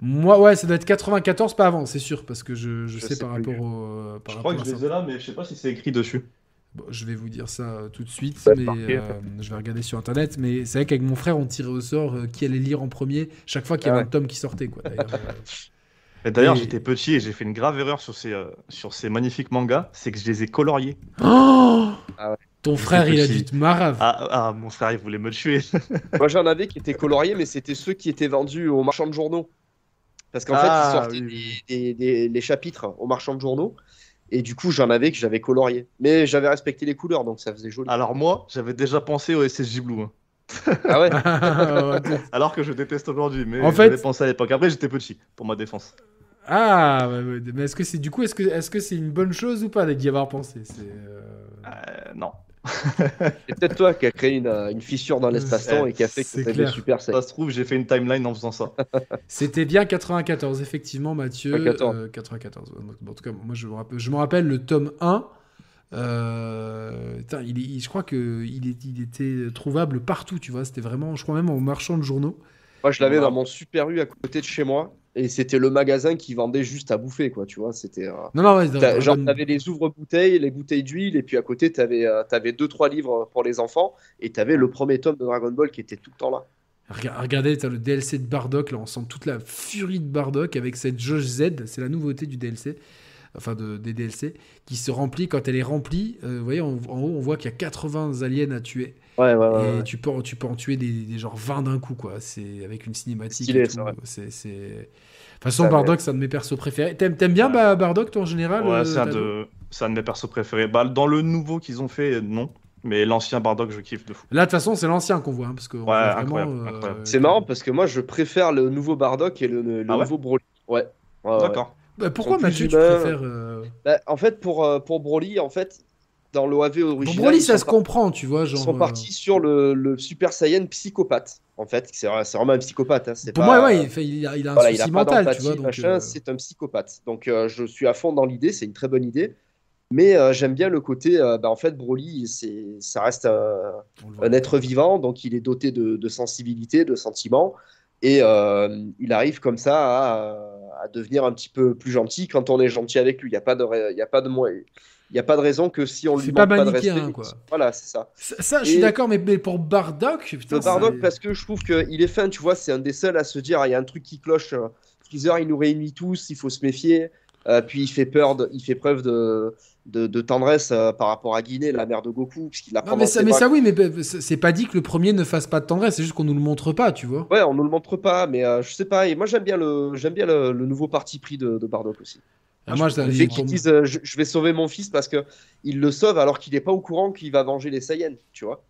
Moi, ouais, ça doit être 94, pas avant, c'est sûr, parce que je, je Je sais, sais par plus. rapport au. euh, par Je crois que je les ça. ai là, mais je sais pas si c'est écrit dessus. Bon, je vais vous dire ça tout de suite, Ouais, mais euh, je vais regarder sur internet. Mais c'est vrai qu'avec mon frère, on tirait au sort euh, qui allait lire en premier chaque fois qu'il y Ah avait ouais. un tome qui sortait, quoi. D'ailleurs, Et j'étais petit et j'ai fait une grave erreur sur ces, euh, sur ces magnifiques mangas, c'est que je les ai coloriés. Oh Ah ouais. Ton frère, il a dû te marave. Ah, ah, mon frère, il voulait me tuer. Moi, j'en avais qui étaient coloriés, mais c'était ceux qui étaient vendus aux marchands de journaux. Parce qu'en Ah, fait, ils sortaient oui, des, des- des- les chapitres aux marchands de journaux. Et du coup, j'en avais que j'avais colorié. Mais j'avais respecté les couleurs, donc ça faisait joli. Alors moi, j'avais déjà pensé au SSJ Blue. hein. Ah ouais Alors que je déteste aujourd'hui, mais En j'avais fait- pensé à l'époque. Après, j'étais petit, pour ma défense. Ah, mais est-ce que c'est du coup, est-ce que est-ce que c'est une bonne chose ou pas d'y avoir pensé? C'est euh, Euh, non. C'est peut-être toi qui as créé une, euh, une fissure dans l'espace-temps et qui a fait que clair. super Ça se trouve, j'ai fait une timeline en faisant ça. C'était bien 94, effectivement, Mathieu. 94. Euh, 94. ouais. Donc, bon, en tout cas, moi, je me rappelle, je me rappelle le tome 1. euh, putain, il, je crois qu'il il était trouvable partout, tu vois. C'était vraiment, je crois même en marchand de journaux. Moi, je l'avais Wow. dans mon super U à côté de chez moi. Et c'était le magasin qui vendait juste à bouffer, quoi. Tu vois, c'était. euh, Non, non, ouais, T'as- Genre, t'avais les ouvre-bouteilles, les bouteilles d'huile, et puis à côté, t'avais euh, t'avais deux, trois livres pour les enfants, et t'avais le premier tome de Dragon Ball qui était tout le temps là. Rega- Regardez, t'as le DLC de Bardock, là, on sent toute la furie de Bardock avec cette jauge Z, c'est la nouveauté du DLC, enfin de, des DLC, qui se remplit, quand elle est remplie, euh, vous voyez, en, en haut, on voit qu'il y a 80 aliens à tuer, Ouais, ouais, et tu peux, en- tu peux en tuer des, des genre 20 d'un coup, quoi, c'est avec une cinématique Stylé, et ça, tout, ouais. c'est... c'est- De toute façon, Ça, Bardock, c'est un de mes persos préférés. T'aimes, t'aimes bien Ouais. bah, Bardock, toi, en général Ouais, euh, c'est un, de... c'est un de mes persos préférés. Bah, dans le nouveau qu'ils ont fait, non. Mais l'ancien Bardock, je kiffe de fou. Là, de toute façon, c'est l'ancien qu'on voit, hein, parce que vraiment, euh, incroyable. C'est marrant parce que moi, je préfère le nouveau Bardock et le, le Ah ouais nouveau Broly. Ouais. Ouais, ouais. D'accord. Bah, pourquoi, Mathieu, tu préfères... euh, Bah, en fait, pour, euh, pour Broly, en fait, dans l'OAV Pour original, Broly, ils ça se comprend, tu vois, ils genre... sont euh, partis sur le, le Super Saiyan psychopathe. En fait, c'est vraiment un psychopathe. hein, Pour pas- moi, ouais, il, a, il a un Voilà, il a mental, tu vois. Euh, c'est un psychopathe. Donc euh, je suis à fond dans l'idée, c'est une très bonne idée. Mais euh, j'aime bien le côté, bah, en fait, Broly, ça reste un, être vivant, donc il est doté de, de sensibilité, de sentiments, et il arrive comme ça à, à devenir un petit peu plus gentil quand on est gentil avec lui. Il n'y a pas de, il y a pas de mo- il y a pas de raison que si on lui C'est manque pas pas, de respect, quoi. voilà, c'est ça. Ça, ça, je suis d'accord, mais, mais pour Bardock, putain, Le Bardock, parce que je trouve qu'il est fin, tu vois, c'est un des seuls à se dire, il y a un truc qui cloche. euh, Freezer, il nous réunit tous, il faut se méfier. Euh, puis il fait peur, de- il fait preuve de, de, de tendresse euh, par rapport à Guinée, la mère de Goku, puisqu'il la prend Non, mais dans ça, ses mais bras. ça, oui, mais c'est c'est pas dit que le premier ne fasse pas de tendresse, c'est juste qu'on nous le montre pas, tu vois. Ouais, on nous le montre pas, mais euh, je sais pas. Et moi, j'aime bien le, j'aime bien le, le nouveau parti pris de, de Bardock aussi. Ah, moi, je- qu'ils disent, euh, je, je vais sauver mon fils parce que il le sauve alors qu'il n'est pas au courant qu'il va venger les Saiyans, tu vois.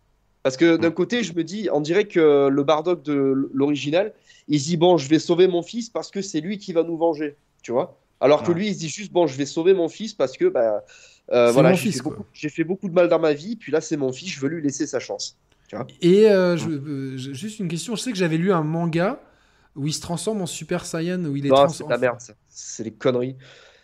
Parce que d'un côté, je me dis, on dirait que le Bardock de l'original, il dit bon, je vais sauver mon fils parce que c'est lui qui va nous venger, tu vois. Alors que lui, il se dit juste bon, je vais sauver mon fils parce que bah, euh, voilà, j'ai fait, beaucoup- j'ai fait beaucoup de mal dans ma vie, puis là c'est mon fils, je veux lui laisser sa chance. Et euh, je- euh, juste une question, je sais que j'avais lu un manga où il se transforme en Super Saiyan, où il est, Non, c'est la merde, c'est des conneries.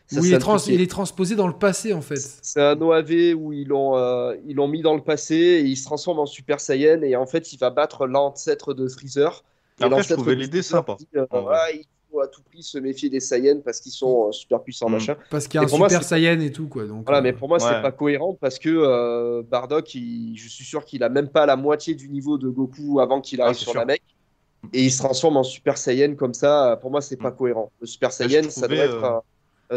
Ça, où il c'est est, un trans- truc qui est- il est transposé dans le passé, en fait. C'est un OAV où ils l'ont euh, ils l'ont mis dans le passé et il se transforme en Super Saiyan et en fait il va battre l'ancêtre de Freezer. Et Après, je trouvais l'idée sympa. dit, euh. Ah, il faut à tout prix se méfier des Saiyans parce qu'ils sont euh, super puissants Mm. machin. Parce qu'il y a Et un moi, Super c'est- Saiyan et tout, quoi. Donc, Voilà, euh, mais pour moi c'est Ouais. pas cohérent parce que euh, Bardock, il- je suis sûr qu'il a même pas la moitié du niveau de Goku avant qu'il arrive Ah, c'est sur sûr. la mec. Et il se transforme en Super Saiyan comme ça. Pour moi, c'est pas Mm. cohérent. Le Super Saiyan, ça doit être euh,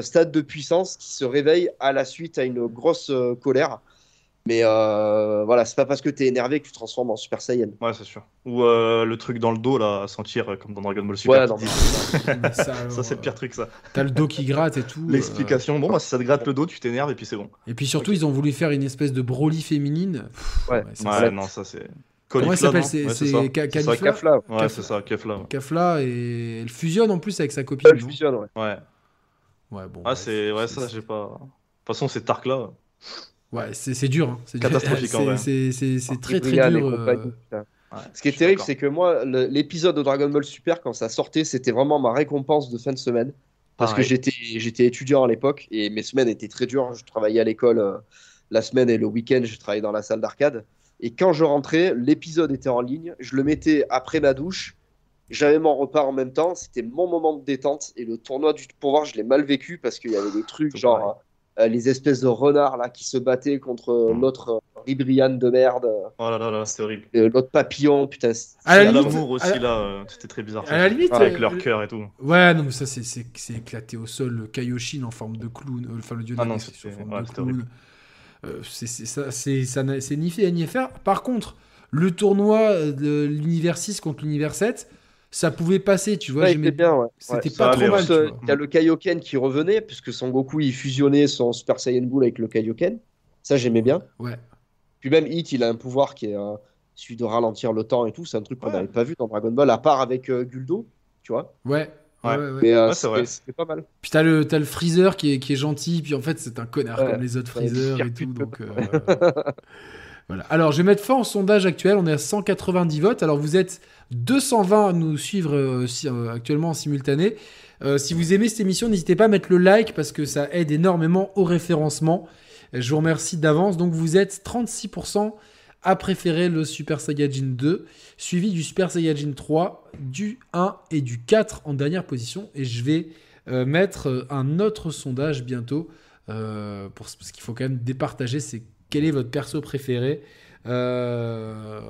stade de puissance qui se réveille à la suite à une grosse euh, colère. Mais euh, voilà, c'est pas parce que t'es énervé que tu te transformes en Super Saiyan. Ouais, c'est sûr. Ou euh, le truc dans le dos, là, à sentir, euh, comme dans Dragon Ball Super. Ouais, non, Mais ça, ça, c'est le pire truc, ça. T'as le dos qui gratte et tout. euh, L'explication. Bon, bah, si ça te gratte le dos, tu t'énerves et puis c'est bon. Et puis surtout, ils ont voulu faire une espèce de Broly féminine. Pff, Ouais. Ouais, c'est- non, ça c'est. Comment elle s'appelle non C'est Ouais, Kafla. Ouais, c'est ça, Kefla. ouais. Kafla et elle fusionne en plus avec sa copine. Elle fusionne, ouais. Ouais. Ouais, bon. Ah, c'est. Ouais, ça, j'ai pas. De toute façon, c'est Tark là. Ouais, c'est c'est dur. hein. C'est. Catastrophique, en C'est- vrai. C'est c'est- c'est très très dur. euh. Ouais, Ce qui est terrible, c'est que moi, l'épisode de Dragon Ball Super, quand ça sortait, c'était vraiment ma récompense de fin de semaine. Parce que j'étais étudiant à l'époque et mes semaines étaient très dures. Je travaillais à l'école euh, la semaine et le week-end, je travaillais dans la salle d'arcade. Et quand je rentrais, l'épisode était en ligne. Je le mettais après ma douche. J'avais mon repas en même temps. C'était mon moment de détente. Et le tournoi du pouvoir, je l'ai mal vécu parce qu'il y avait des trucs C'est genre euh, les espèces de renards là qui se battaient contre Mm. l'autre euh, Ribrian de merde, euh, Oh là là là, c'était horrible. euh, l'autre papillon. Putain, c'est- À la Et limite, l'amour aussi à- là, euh, c'était très bizarre. À la limite, Avec euh, leur cœur et tout. Ouais, non, mais ça, c'est- c'est c'est éclaté au sol. Le Kaioshin en forme de clown, euh, enfin le dieu de Ah la non, guerre qui est c'était- en forme ouais, de clown. Euh, c'est c'est ça, c'est ça c'est ni fait ni faire. Par contre, le tournoi de l'univers 6 contre l'univers 7, ça pouvait passer, tu vois. Ouais, c'était bien, ouais. C'était Ouais. pas trop mal, Euh. Il y a le Kaioken qui revenait, puisque Son Goku il fusionnait son Super Saiyan Bull avec le Kaioken. Ça, j'aimais bien. Ouais. Puis même Hit, il a un pouvoir qui est euh, celui de ralentir le temps et tout. C'est un truc qu'on Ouais. n'avait pas vu dans Dragon Ball, à part avec euh, Guldo, tu vois. Ouais. Ouais, Ouais. ouais, ouais. Mais euh, Ouais, c'est pas mal. Puis t'as le, t'as le Freezer qui est, qui est gentil, puis en fait c'est un connard Ouais. comme les autres Freezer et tout. Donc, euh, voilà. Alors je vais mettre fin au sondage actuel, on est à 190 votes. Alors vous êtes 220 à nous suivre euh, euh, actuellement en simultané. Euh, si vous aimez cette émission, n'hésitez pas à mettre le like parce que ça aide énormément au référencement. Je vous remercie d'avance. Donc vous êtes 36% à préférer le Super Saiyajin 2, suivi du Super Saiyajin 3, du 1 et du 4 en dernière position. Et je vais mettre un autre sondage bientôt, pour, parce qu'il faut quand même départager, c'est quel est votre perso préféré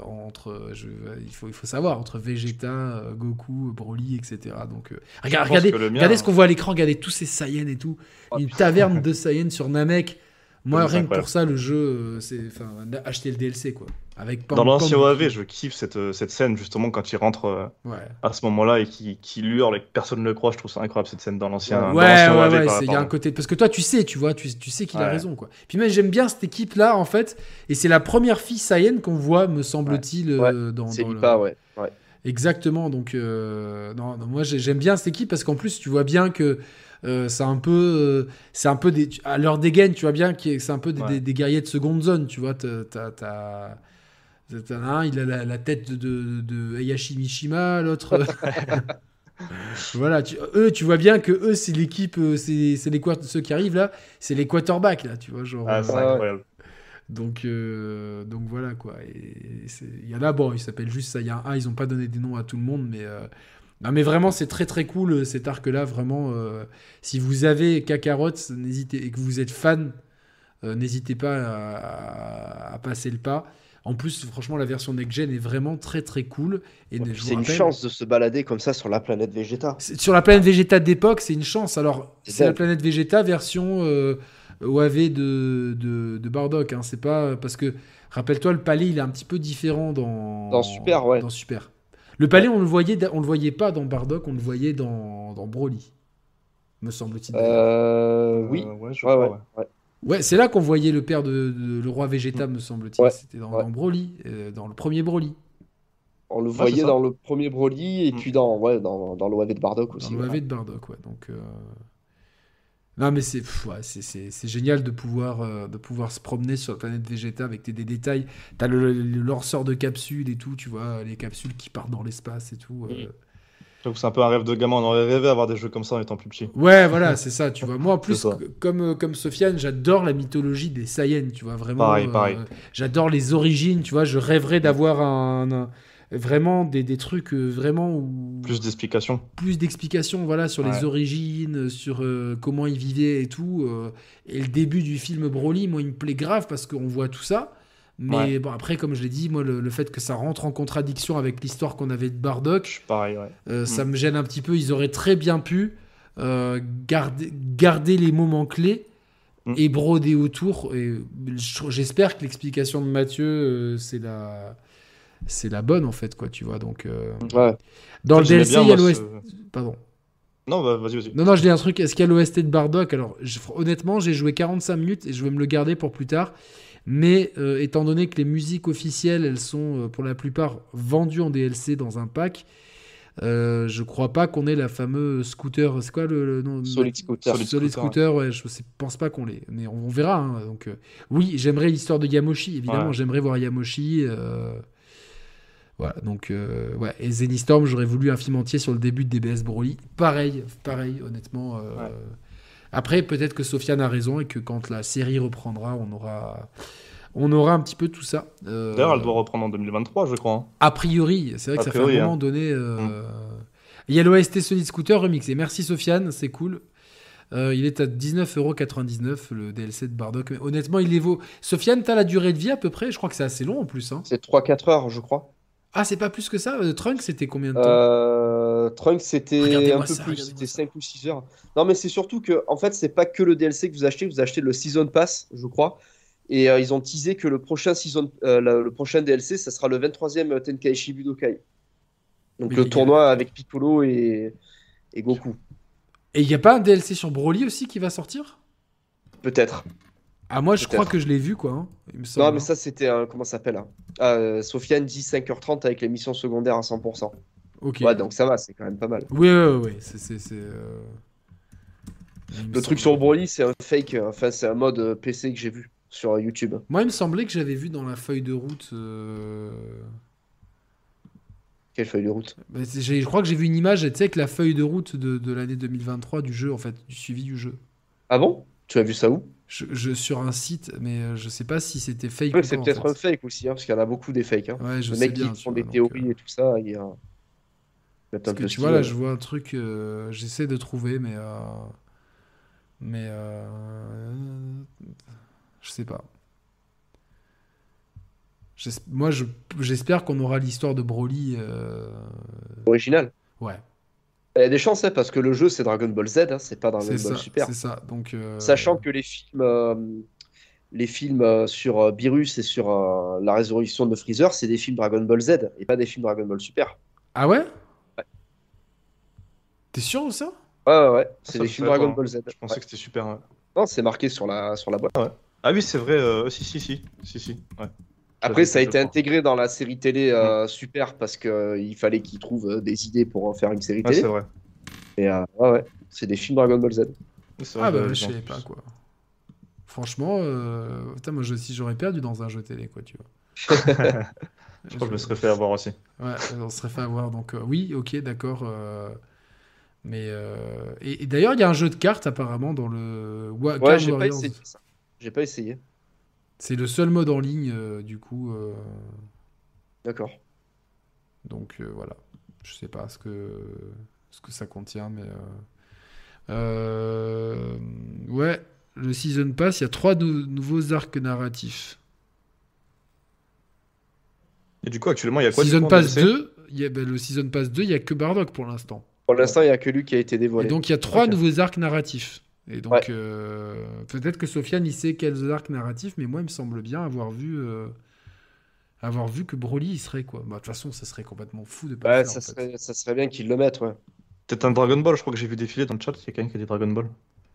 entre, je- il, faut, il faut savoir, entre Vegeta, euh, Goku, Broly, etc. Donc, euh, regardez, mien- regardez ce qu'on voit à l'écran, regardez tous ces Saiyans et tout. Oh, Une taverne de Saiyans sur Namek. Moi, rien que pour ça, le jeu, euh, c'est enfin acheter le DLC quoi. Avec Dans l'ancien OAV, je kiffe cette, euh, cette scène justement quand il rentre euh, Ouais. à ce moment-là et qui qui hurle et que personne ne le croit. Je trouve ça incroyable cette scène dans l'ancien. dans Ouais, l'ancien ouais, OAV, ouais, il y a un côté. Parce que toi, tu sais, tu vois, tu, tu sais qu'il a raison, quoi. Puis même, j'aime bien cette équipe-là, en fait. Et c'est la première fille Saiyan qu'on voit, me semble-t-il, euh, dans, C'est dans le- Lipa, ouais. ouais. Exactement. Donc, euh, non, non, moi, j'ai- j'aime bien cette équipe parce qu'en plus, tu vois bien que euh, c'est un peu, euh, c'est un peu des, à leur dégaine, tu vois bien que c'est un peu des, Ouais. des- des guerriers de seconde zone, tu vois. T'as, un, il a la, la tête de, de, Heihachi Mishima, l'autre. voilà, tu- eux, tu vois bien que eux, c'est l'équipe, euh, c'est, les ceux qui arrivent là, c'est les quarterbacks là, tu vois, genre. Ah, c'est euh, incroyable. donc, euh, donc voilà quoi. Il y en a, bon, ils s'appellent juste Saiyan 1, ils n'ont pas donné des noms à tout le monde, mais, euh, non, mais vraiment c'est très très cool euh, cet arc-là. Vraiment, euh, si vous avez Kakarot n'hésitez, et que vous êtes fan, euh, n'hésitez pas à, passer le pas. En plus, franchement, la version Next Gen est vraiment très très cool. Et C'est une chance de se balader comme ça sur la planète Vegeta. Sur la planète Vegeta d'époque, c'est une chance. Alors, C'est la planète Vegeta version euh, OAV de, de, de Bardock. Hein. C'est pas parce que rappelle-toi, le palais il est un petit peu différent dans Dans Super, ouais. Dans Super. Le palais, on le voyait, on le voyait pas dans Bardock, on le voyait dans, dans Broly, me semble-t-il. Euh, oui. Euh, ouais, je Ouais, crois, ouais, ouais. ouais. Ouais, c'est là qu'on voyait le père de, de- le roi Vegeta, me semble-t-il. Ouais. C'était dans, Ouais. dans Broly, euh, dans le premier Broly, On le voyait dans le premier Broly et Mm. puis dans, ouais, dans, dans l'OAV de Bardock dans aussi. l'OAV ouais. de Bardock, ouais. Donc, euh, non, mais c'est ouais, c'est- génial de pouvoir, euh, de pouvoir se promener sur la planète Vegeta avec des détails. T'as le, le lanceur de capsules et tout, tu vois, les capsules qui partent dans l'espace et tout. euh. Que c'est un peu un rêve de gamin. On aurait rêvé d'avoir des jeux comme ça en étant plus petit. Ouais, voilà, c'est ça, tu vois. Moi, en plus, comme, euh, comme Sofiane, j'adore la mythologie des Saiyans, tu vois, vraiment. Pareil, euh, pareil. J'adore les origines, tu vois, je rêverais d'avoir un, un- vraiment des, des trucs euh, vraiment où Plus d'explications. plus d'explications voilà sur les origines sur euh, comment ils vivaient et tout euh, et le début du film Broly moi il me plaît grave parce qu'on voit tout ça mais Ouais. bon après comme je l'ai dit moi le, le fait que ça rentre en contradiction avec l'histoire qu'on avait de Bardock pareil, ouais. euh, ça Mm. me gêne un petit peu ils auraient très bien pu garder, garder les moments clés Mm. et brodé autour. Et je- j'espère que l'explication de Mathieu, c'est la, c'est la bonne en fait, quoi. Tu vois, donc euh, Ouais. dans le DLC, bien, il y a l'OST. Pardon. Non, bah, vas-y, vas-y. Non, non, je dis un truc. Est-ce qu'il y a l'OST de Bardock? Alors, je- honnêtement, j'ai joué 45 minutes et je vais me le garder pour plus tard. Mais euh, étant donné que les musiques officielles, elles sont euh, pour la plupart vendues en DLC dans un pack, euh, je crois pas qu'on ait la fameuse scooter. C'est quoi le, le nom? Solid Scooter. Solid, Solid Scooter, Scooter, ouais, je sais- pense pas qu'on l'ait. Mais on, on verra. hein, donc, euh, oui, j'aimerais l'histoire de Yamoshi, évidemment. Ouais. J'aimerais voir Yamoshi. euh, voilà, donc, euh, ouais. Et Zenistorm, j'aurais voulu un film entier sur le début de DBS Broly. Pareil, pareil, honnêtement. euh, Ouais. Après, peut-être que Sofiane a raison et que quand la série reprendra, on aura. On aura un petit peu tout ça. Euh, D'ailleurs, elle doit reprendre en 2023, je crois. hein. a priori, c'est vrai que A ça priori, fait un hein. moment donné. euh, Il y a l'OST Solid Scooter remixé. Merci Sofiane, c'est cool. Euh, il est à 19,99€ le DLC de Bardock. Mais honnêtement, il les vaut. Sofiane, t'as la durée de vie à peu près? Je crois que c'est assez long en plus. hein. C'est 3-4 heures, je crois. Ah, c'est pas plus que ça Euh, Trunk, c'était combien de temps? Euh, Trunks, c'était un peu ça, plus, c'était ça. 5 ou 6 heures. Non, mais c'est surtout que, en fait, c'est pas que le DLC que vous achetez, vous achetez le Season Pass, je crois. Et euh, ils ont teasé que le prochain, season, euh, le, le prochain DLC, ça sera le 23e Tenkaichi Budokai. Donc Mais le a- tournoi avec Piccolo et, et Goku. Et il n'y a pas un DLC sur Broly aussi qui va sortir? Peut-être. Ah, moi, je crois que je l'ai vu, quoi. hein, il me semble, Non, mais hein. ça, c'était un. Comment ça s'appelle hein euh, Sofiane dit 5h30 avec les missions secondaires à 100%. Ok. Ouais, donc ça va, c'est quand même pas mal. Oui, oui, oui. C'est. euh, Le truc sur Broly, c'est un fake, euh, enfin, c'est un mode euh, PC que j'ai vu sur YouTube. Moi, il me semblait que j'avais vu dans la feuille de route. euh, Quelle feuille de route? bah, je crois que j'ai vu une image, tu sais, avec la feuille de route de, de l'année 2023 du jeu, en fait, du suivi du jeu. Ah bon? Tu as vu ça où? Je, je- sur un site, mais euh, je sais pas si c'était fake Ouais, ou c'est pas, en peut-être un fake aussi, hein, parce qu'il y en a beaucoup des fakes. Hein. Ouais, je Les sais mecs bien. qui font vois, des théories euh, et tout ça, il y a. Un Parce que tu vois, là, ouais. je vois un truc, euh, j'essaie de trouver, mais. euh, mais. euh, je sais pas. Moi, je- j'espère qu'on aura l'histoire de Broly. Original. Ouais, Il y a des chances, hein, parce que le jeu, c'est Dragon Ball Z, hein, c'est pas Dragon Ball ça. Super. C'est ça. Donc, euh, Sachant que les films, euh, les films euh, sur euh, Beerus et sur euh, la résurrection de Freezer, c'est des films Dragon Ball Z et pas des films Dragon Ball Super. Ah ouais? T'es sûr de ça? Ouais, ouais, ouais. C'est Ça, des films Dragon. Ball Z. Je pensais Ouais. que c'était super. ouais. Non, c'est marqué sur la, sur la boîte. Ah oui, c'est vrai. euh, Si, si, si. Si, si. Ouais. Après, ça a été intégré dans la série télé euh, Super parce qu'il fallait qu'ils trouvent euh, des idées pour en faire une série télé. c'est vrai. Et euh, ouais, ouais. C'est des films Dragon Ball Z. Vrai, Ah bah, je plus. pas, quoi. Franchement, euh... putain, moi, je, si j'aurais perdu dans un jeu télé, quoi, tu vois. Je crois que je me serais fait avoir aussi. Ouais, on serait fait avoir. Donc, euh, oui, ok, d'accord. euh, Mais. euh, Et, et d'ailleurs, il y a un jeu de cartes, apparemment, dans le. Wa- Ouais, j'ai pas Warriors. essayé ça. J'ai pas essayé. C'est le seul mode en ligne, euh, du coup. euh, D'accord. Donc, euh, voilà. Je sais pas ce que, ce que ça contient, mais. euh, euh, Ouais, le Season Pass, il y a trois nou- nouveaux arcs narratifs. Et du coup, actuellement, il y a quoi du Season en Pass DLC 2, il y a, ben, le Season Pass 2, il y a que Bardock pour l'instant. Pour l'instant, il n'y a que lui qui a été Et dévoilé. donc il y a trois Ok. nouveaux arcs narratifs. Et donc Ouais. euh, peut-être que Sofiane il sait quels arcs narratifs, mais moi il me semble bien avoir vu euh, avoir vu que Broly il serait quoi. Bah, de toute façon ça serait complètement fou de pas Ouais, le faire, ça en fait. serait, ça serait bien qu'ils le mettent, ouais. Peut-être un Dragon Ball, je crois que j'ai vu défiler dans le chat, il y a quelqu'un qui a dit Dragon Ball.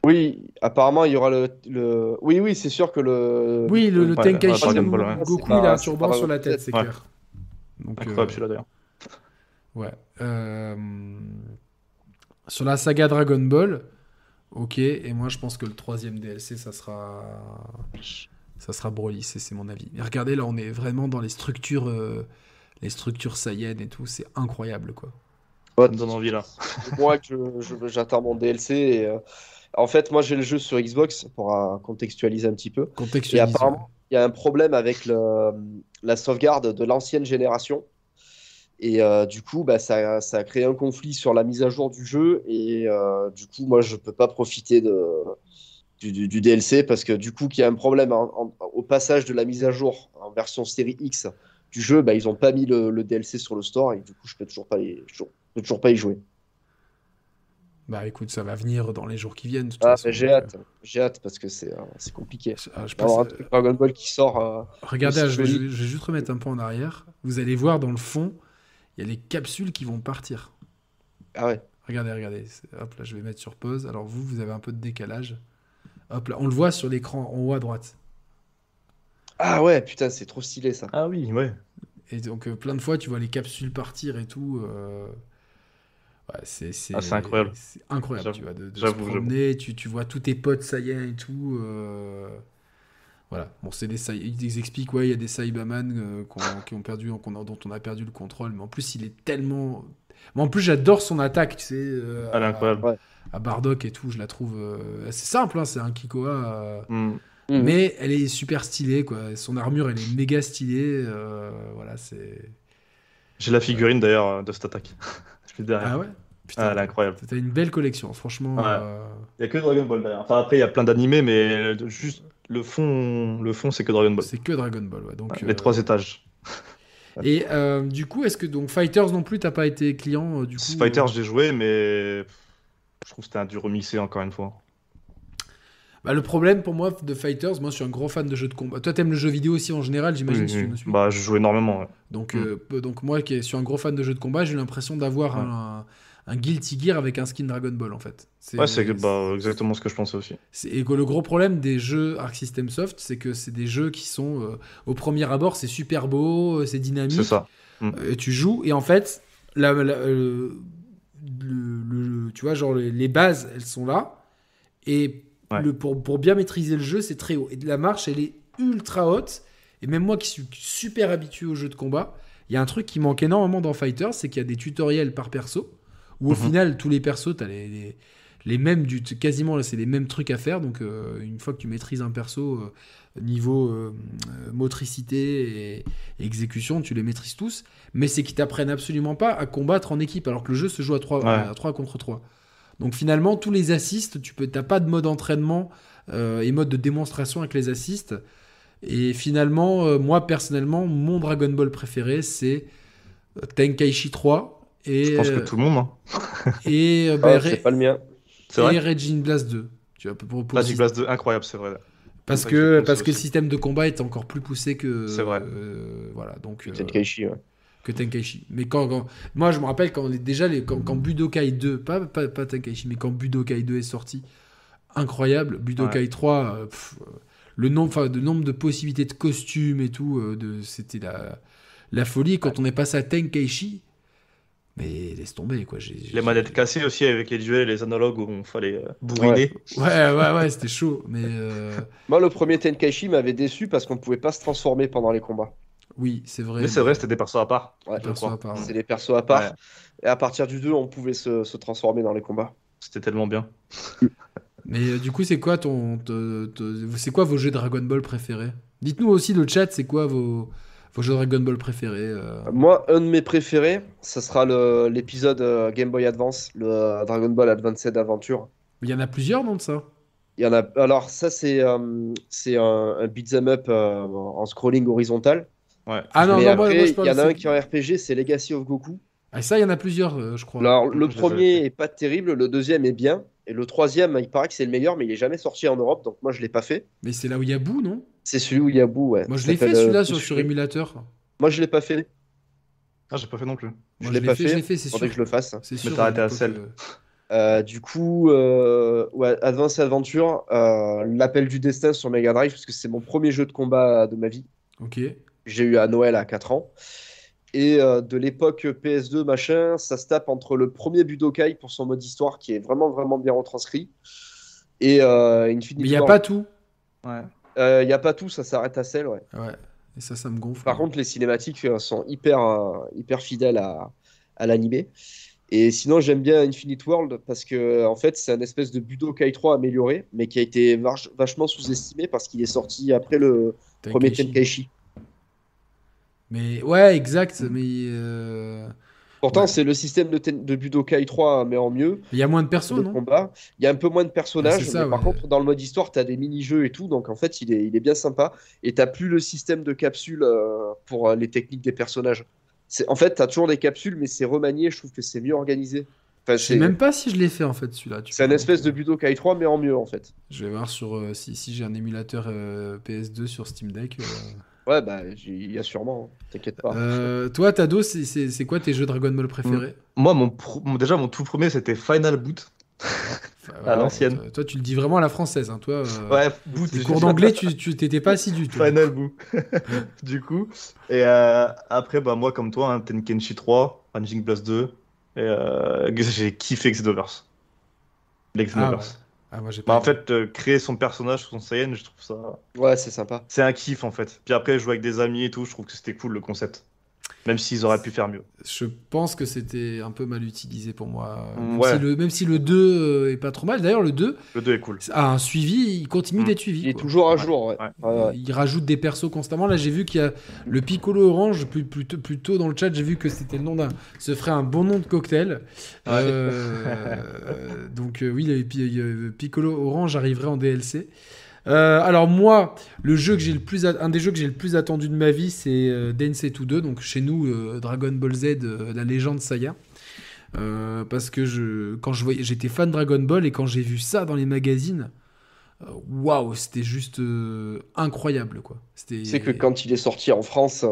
Oui, apparemment, il y aura le. le... Oui, oui, c'est sûr que le. Oui, le, le Ouais, Tenkaichi Ball, ouais. Goku il a un turban sur la tête, c'est Ouais. clair. Donc, Incroyable euh, celui-là d'ailleurs. Ouais. Euh, Sur sur la saga Dragon Ball, ok. Et moi, je pense que le troisième DLC, ça sera, ça sera Broly. C'est mon avis. Mais regardez, là, on est vraiment dans les structures, euh, les structures Saiyan et tout. C'est incroyable, quoi. Ça me donne envie là. moi que je- je- j'attends mon DLC. Et, euh, En fait, moi j'ai le jeu sur Xbox pour euh, contextualiser un petit peu. Et apparemment, il y a un problème avec le- la sauvegarde de l'ancienne génération. Et euh, du coup, bah, ça, ça a créé un conflit sur la mise à jour du jeu. Et euh, du coup, moi, je peux pas profiter de, du, du- du DLC parce que du coup, qu'il y a un problème en- au passage de la mise à jour en version série X du jeu, bah, ils ont pas mis le, le DLC sur le store et du coup, je peux toujours pas y, je peux toujours pas y jouer. Bah écoute, ça va venir dans les jours qui viennent. Ah, j'ai hâte. J'ai hâte parce que c'est euh, compliqué. ah, je Alors, pense- un truc Dragon Ball qui sort. euh, Regardez, je vais, joli. je vais juste remettre un peu en arrière. Vous allez voir dans le fond, il y a les capsules qui vont partir. Ah ouais. Regardez, regardez. Hop, là, je vais mettre sur pause. Alors vous, vous avez un peu de décalage. Hop là, on le voit sur l'écran en haut à droite. Ah ouais, putain, c'est trop stylé ça. Ah oui, ouais. Et donc euh, plein de fois, tu vois les capsules partir et tout. euh, ouais, c'est Ah, c'est incroyable. C'est incroyable, tu vois, de, de se promener. Tu, tu vois tous tes potes Saiyans et tout. euh, Voilà. Bon, c'est des ils expliquent, ouais, il y a des Saibaman euh, qui ont perdu, a- dont on a perdu le contrôle. Mais en plus, il est tellement. Mais en plus, j'adore son attaque, tu sais. euh, Elle est à- incroyable. Ouais. À Bardock et tout, je la trouve. euh, C'est simple, hein, c'est un Kikoa. euh, Hmm. Mhm. mais elle est super stylée, quoi. Son armure, elle est méga stylée. euh, voilà, c'est. J'ai la figurine d'ailleurs euh, de cette attaque. Je l'ai derrière. Ah ouais? Ah, Putain, elle est incroyable. t'as une belle collection, franchement. Ouais. euh, Il y a que Dragon Ball derrière. Enfin après il y a plein d'animés mais juste le fond le fond c'est que Dragon Ball. c'est que Dragon Ball, ouais. Donc, Les euh, trois étages. Et euh, du coup, est-ce que donc Fighters non plus, t'as pas été client euh, du coup Fighter euh, j'ai joué mais je trouve que c'était un dur remixé encore une fois. bah, Le problème pour moi de Fighters, moi je suis un gros fan de jeux de combat. Toi, t'aimes le jeu vidéo aussi en général, j'imagine, Oui, si oui. Bah je joue énormément. ouais. Donc, Mm. donc moi qui suis un gros fan de jeux de combat, j'ai eu l'impression d'avoir Ouais. un, un Guilty Gear avec un skin Dragon Ball en fait. Ouais c'est bah, exactement ce que je pensais aussi. C'est- Et que le gros problème des jeux Arc System Soft, c'est que c'est des jeux qui sont, euh, au premier abord, c'est super beau, euh, c'est dynamique. C'est ça. Euh, tu joues, et en fait, la, la- euh, le, le- tu vois, genre les, les bases, elles sont là. Et Ouais. le, pour, pour bien maîtriser le jeu, c'est très haut. Et la marche, elle est ultra haute. Et même moi qui suis super habitué aux jeux de combat, il y a un truc qui manque énormément dans Fighter, c'est qu'il y a des tutoriels par perso, où au Mhm. final, tous les persos, tu as les, les, les mêmes, du, quasiment, là, c'est les mêmes trucs à faire. Donc, euh, une fois que tu maîtrises un perso, euh, niveau euh, motricité et, et exécution, tu les maîtrises tous. Mais c'est qu'ils t'apprennent absolument pas à combattre en équipe, alors que le jeu se joue à 3, Ouais. à 3 contre 3. Donc finalement, tous les assists, tu peux, t'as pas de mode entraînement euh, et mode de démonstration avec les assists. Et finalement, euh, moi personnellement, mon Dragon Ball préféré, c'est Tenkaichi 3 et, Je pense que euh, tout le monde. hein. et, euh, Ah, bah, c'est pas le mien. C'est et vrai. Raging Blast 2. Tu vois, pour, pour- Magic Blast 2 incroyable c'est vrai. parce que, parce que le système de combat est encore plus poussé que. C'est vrai. euh, voilà, donc. euh, Tenkaichi, ouais. que Tenkaichi. Mais quand, quand- moi, je me rappelle quand déjà les, quand, quand Budokai 2, pas, pas, pas Tenkaichi, mais quand Budokai 2 est sorti, incroyable. Budokai 3, euh, pff, euh, le nombre, enfin, de nombre de possibilités de costumes et tout, euh, de, c'était la, la folie. Quand on est passé à Tenkaichi, mais laisse tomber quoi. J'ai, j'ai- Les manettes cassées aussi avec les duels et les analogues où on fallait euh, bourriner. Ouais, ouais, ouais, c'était chaud. Mais euh, Moi, le premier Tenkaichi m'avait déçu parce qu'on pouvait pas se transformer pendant les combats. oui, c'est vrai. Mais c'est vrai c'était des persos à part. Ouais, à part, c'est des persos à part. Ouais. Et à partir du 2, on pouvait se, se transformer dans les combats. C'était tellement bien. Mais euh, du coup, c'est quoi ton, te- te- c'est quoi vos jeux Dragon Ball préférés? Dites-nous aussi le chat, c'est quoi vos, vos Dragon Ball préférés euh Moi, un de mes préférés, ce sera l'épisode euh, Game Boy Advance, le euh, Dragon Ball Advanced Adventure. Il y en a plusieurs, non, de ça? Il y en a. Alors, ça, c'est euh, c'est un, un beat'em up euh, en scrolling horizontal. Ouais. Ah non, Mais non, moi, après, moi, je il y en a un qui est en RPG, c'est Legacy of Goku. Ah, ça, il y en a plusieurs, euh, je crois. Alors, le premier est pas terrible, le deuxième est bien. Et le troisième, il paraît que c'est le meilleur, mais il est jamais sorti en Europe, donc moi, je l'ai pas fait. Mais c'est là où il y a Boo, non? C'est celui où il y a Boo, ouais. Moi, je l'ai fait celui-là euh, sur, sur émulateur. Moi, je l'ai pas fait. Ah j'ai pas fait non plus. Moi, Je je l'ai pas fait, fait. je l'ai fait, c'est sûr. Que je le fasse. C'est sûr. t'as arrêté à l'époque, Cell. euh, Euh, du coup, euh, ouais, Advance Adventure, euh, l'appel du destin sur Mega Drive, parce que c'est mon premier jeu de combat de ma vie. Ok. J'ai eu à Noël à 4 ans. Et euh, de l'époque PS2, machin, ça se tape entre le premier Budokai pour son mode histoire, qui est vraiment, vraiment bien retranscrit, et euh, Infinite Mais il n'y a War. pas tout. Ouais. Euh, Il y a pas tout, ça s'arrête à celle, ouais. Ouais. Et ça, ça me gonfle. Par contre, les cinématiques euh, sont hyper, euh, hyper fidèles à, à l'animé. Et sinon, j'aime bien Infinite World parce que, en fait, c'est un espèce de Budokai 3 amélioré, mais qui a été vach- vachement sous-estimé parce qu'il est sorti après le premier Tenkaichi. Mais ouais, exact. Mais euh, Pourtant, Ouais. c'est le système de, de Budokai 3, mais en mieux. il y a moins de persos, non? combat. Il y a un peu moins de personnages, Ah, c'est ça, mais par contre, dans le mode histoire, tu as des mini-jeux et tout, donc en fait, il est, il est bien sympa. Et tu plus le système de capsules euh, pour euh, les techniques des personnages. En fait, tu as toujours des capsules, mais c'est remanié, je trouve que c'est mieux organisé. Enfin, Je sais même pas si je l'ai fait en fait celui-là. C'est un espèce de Budokai 3, mais en mieux en fait. Je vais voir sur euh, si, si j'ai un émulateur euh, PS2 sur Steam Deck. euh. Ouais, bah, il y a sûrement, hein. t'inquiète pas. Euh, toi, Tado, c'est- quoi tes jeux Dragon Ball préférés Moi, mon pro- déjà, mon tout premier, c'était Final Boot. Enfin, à l'ancienne. Toi, toi, tu le dis vraiment à la française. Hein. Toi, euh, Ouais, Boot. les cours d'anglais, tu tu t'étais pas assidu. toi. Final Boot. du coup. Et euh, après, bah, moi, comme toi, hein, Tenkenchi 3, Ranging Blast 2. Et euh, j'ai kiffé Xenoverse. Les Ah, ouais. Ah, moi, Bah, en fait, euh, créer son personnage, son Saiyan, je trouve ça. Ouais, c'est sympa. C'est un kiff en fait. Puis après, jouer avec des amis et tout, je trouve que c'était cool le concept. Même s'ils auraient pu faire mieux. Je pense que c'était un peu mal utilisé pour moi. Même, Ouais. si, le, même si le 2 euh, est pas trop mal. D'ailleurs, le 2 Le 2 est cool. a un suivi, il continue Mm. d'être suivi. Il est quoi. toujours à Ouais, jour, ouais. ouais. Ouais, ouais. Il rajoute des persos constamment. Là, j'ai vu qu'il y a le Piccolo Orange, plus, plus, tôt- plus tôt dans le chat, j'ai vu que c'était le nom d'un. Ce ferait un bon nom de cocktail. Euh, donc, euh, oui, le Pi- Piccolo Orange arriverait en DLC. Euh, alors, moi, le jeu que j'ai le plus un des jeux que j'ai le plus attendu de ma vie, c'est euh, Densetsu 2. Donc, chez nous, euh, Dragon Ball Z, euh, la légende. Euh, parce que quand je voyais, j'étais fan de Dragon Ball et quand j'ai vu ça dans les magazines, waouh, c'était juste incroyable quoi. Sais que quand il est sorti en France,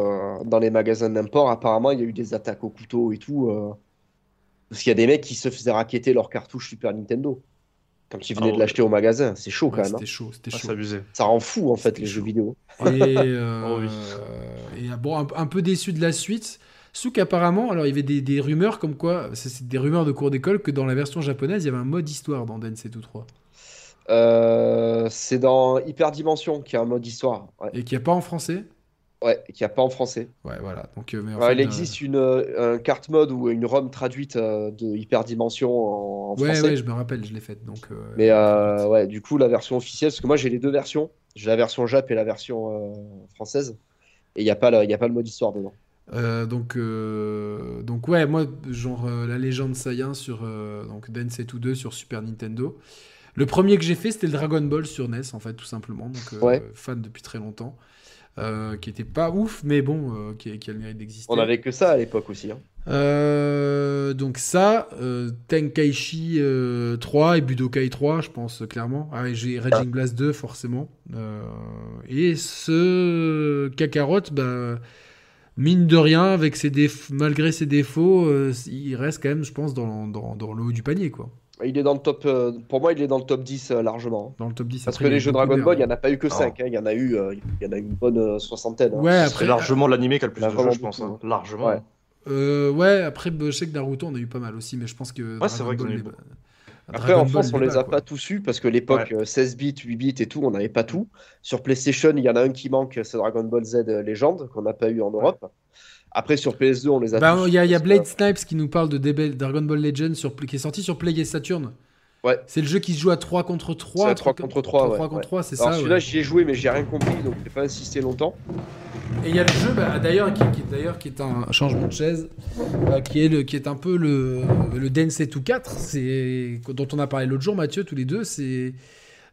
dans les magasins d'import, apparemment, il y a eu des attaques au couteau et tout. parce qu'il y a des mecs qui se faisaient raqueter leur cartouche Super Nintendo. Quand ils venaient Ah de l'acheter au magasin. C'est chaud Ouais, quand même. c'était chaud, c'était Ah, chaud. abusé. hein. Ça rend fou en fait les jeux vidéo. Et, euh, Oh oui. et, euh, bon, un, un peu déçu de la suite. Sous qu'apparemment, alors il y avait des, des rumeurs comme quoi, c'est des rumeurs de cours d'école, que dans la version japonaise, il y avait un mode histoire dans Densetsu 3. Euh, c'est dans Hyperdimension qu'il y a un mode histoire. Ouais, Et qu'il n'y a pas en français ouais qu'il n'y a pas en français. Ouais, voilà. Donc, euh, mais fait, il euh, existe une euh, un carte mode ou une ROM traduite de Hyperdimension en, en Ouais, français. ouais, je me rappelle, je l'ai faite. Donc, Mais ouais, du coup, la version officielle, parce que moi j'ai les deux versions. J'ai la version Jap et la version française. Et il n'y a, pas le- il y a pas le mode histoire dedans. Euh, donc, euh, donc ouais, moi, genre euh, la légende Saiyan sur donc Densetsu 2 sur Super Nintendo. Le premier que j'ai fait, c'était le Dragon Ball sur NES, en fait, tout simplement. Donc, Ouais. fan depuis très longtemps. Euh, qui était pas ouf, mais bon, euh, qui, qui a le mérite d'exister. On avait que ça à l'époque aussi. hein. Euh, donc ça, Tenkaichi euh, 3 et Budokai 3, je pense clairement. Ah, et j'ai Raging Blast 2 forcément. Et ce Kakarot, bah, mine de rien, avec ses déf- malgré ses défauts, il reste quand même, je pense, dans, dans, dans le haut du panier, quoi. Il est dans le top. euh, pour moi, il est dans le top 10 euh, largement. Dans le top 10. Parce Après, que il y a les jeux beaucoup Dragon Ball, il n'y en a pas eu que Ah. 5. Il y en a eu, euh, il y en a eu une bonne euh, soixantaine. hein. Ouais, C'est après, largement l'animé qui a le plus de a jeux, vraiment je pense. beaucoup, hein. Largement. Ouais. euh, ouais, après, bah, je sais que Naruto, on a eu pas mal aussi, mais je pense que. Ouais, c'est Dragon vrai qu'on Ball a eu les- beaucoup. Après, Dragon en France, on les a quoi. pas tous eu parce que l'époque euh, 16 bits, 8 bits et tout, on n'avait pas tout. Sur PlayStation, il y en a un qui manque, c'est Dragon Ball Z Légende, qu'on n'a pas eu en Europe. Après, sur PS2, on les a Bah, il y a, y Blade Snipes qui nous parle de DB Dragon Ball Legend sur, qui est sorti sur Play et Saturn. Ouais. C'est le jeu qui se joue à 3 contre 3. C'est à 3 contre 3, ouais, contre ouais. 3, c'est Alors ça. celui-là, ouais. j'y ai joué, mais j'ai rien compris, donc j'ai pas insisté longtemps. Et il y a le jeu, bah, d'ailleurs, qui, qui- d'ailleurs, qui est un changement de chaise, euh, qui, est le, qui est un peu le, le Densetsu 4, c'est, dont on a parlé l'autre jour, Mathieu, tous les deux, c'est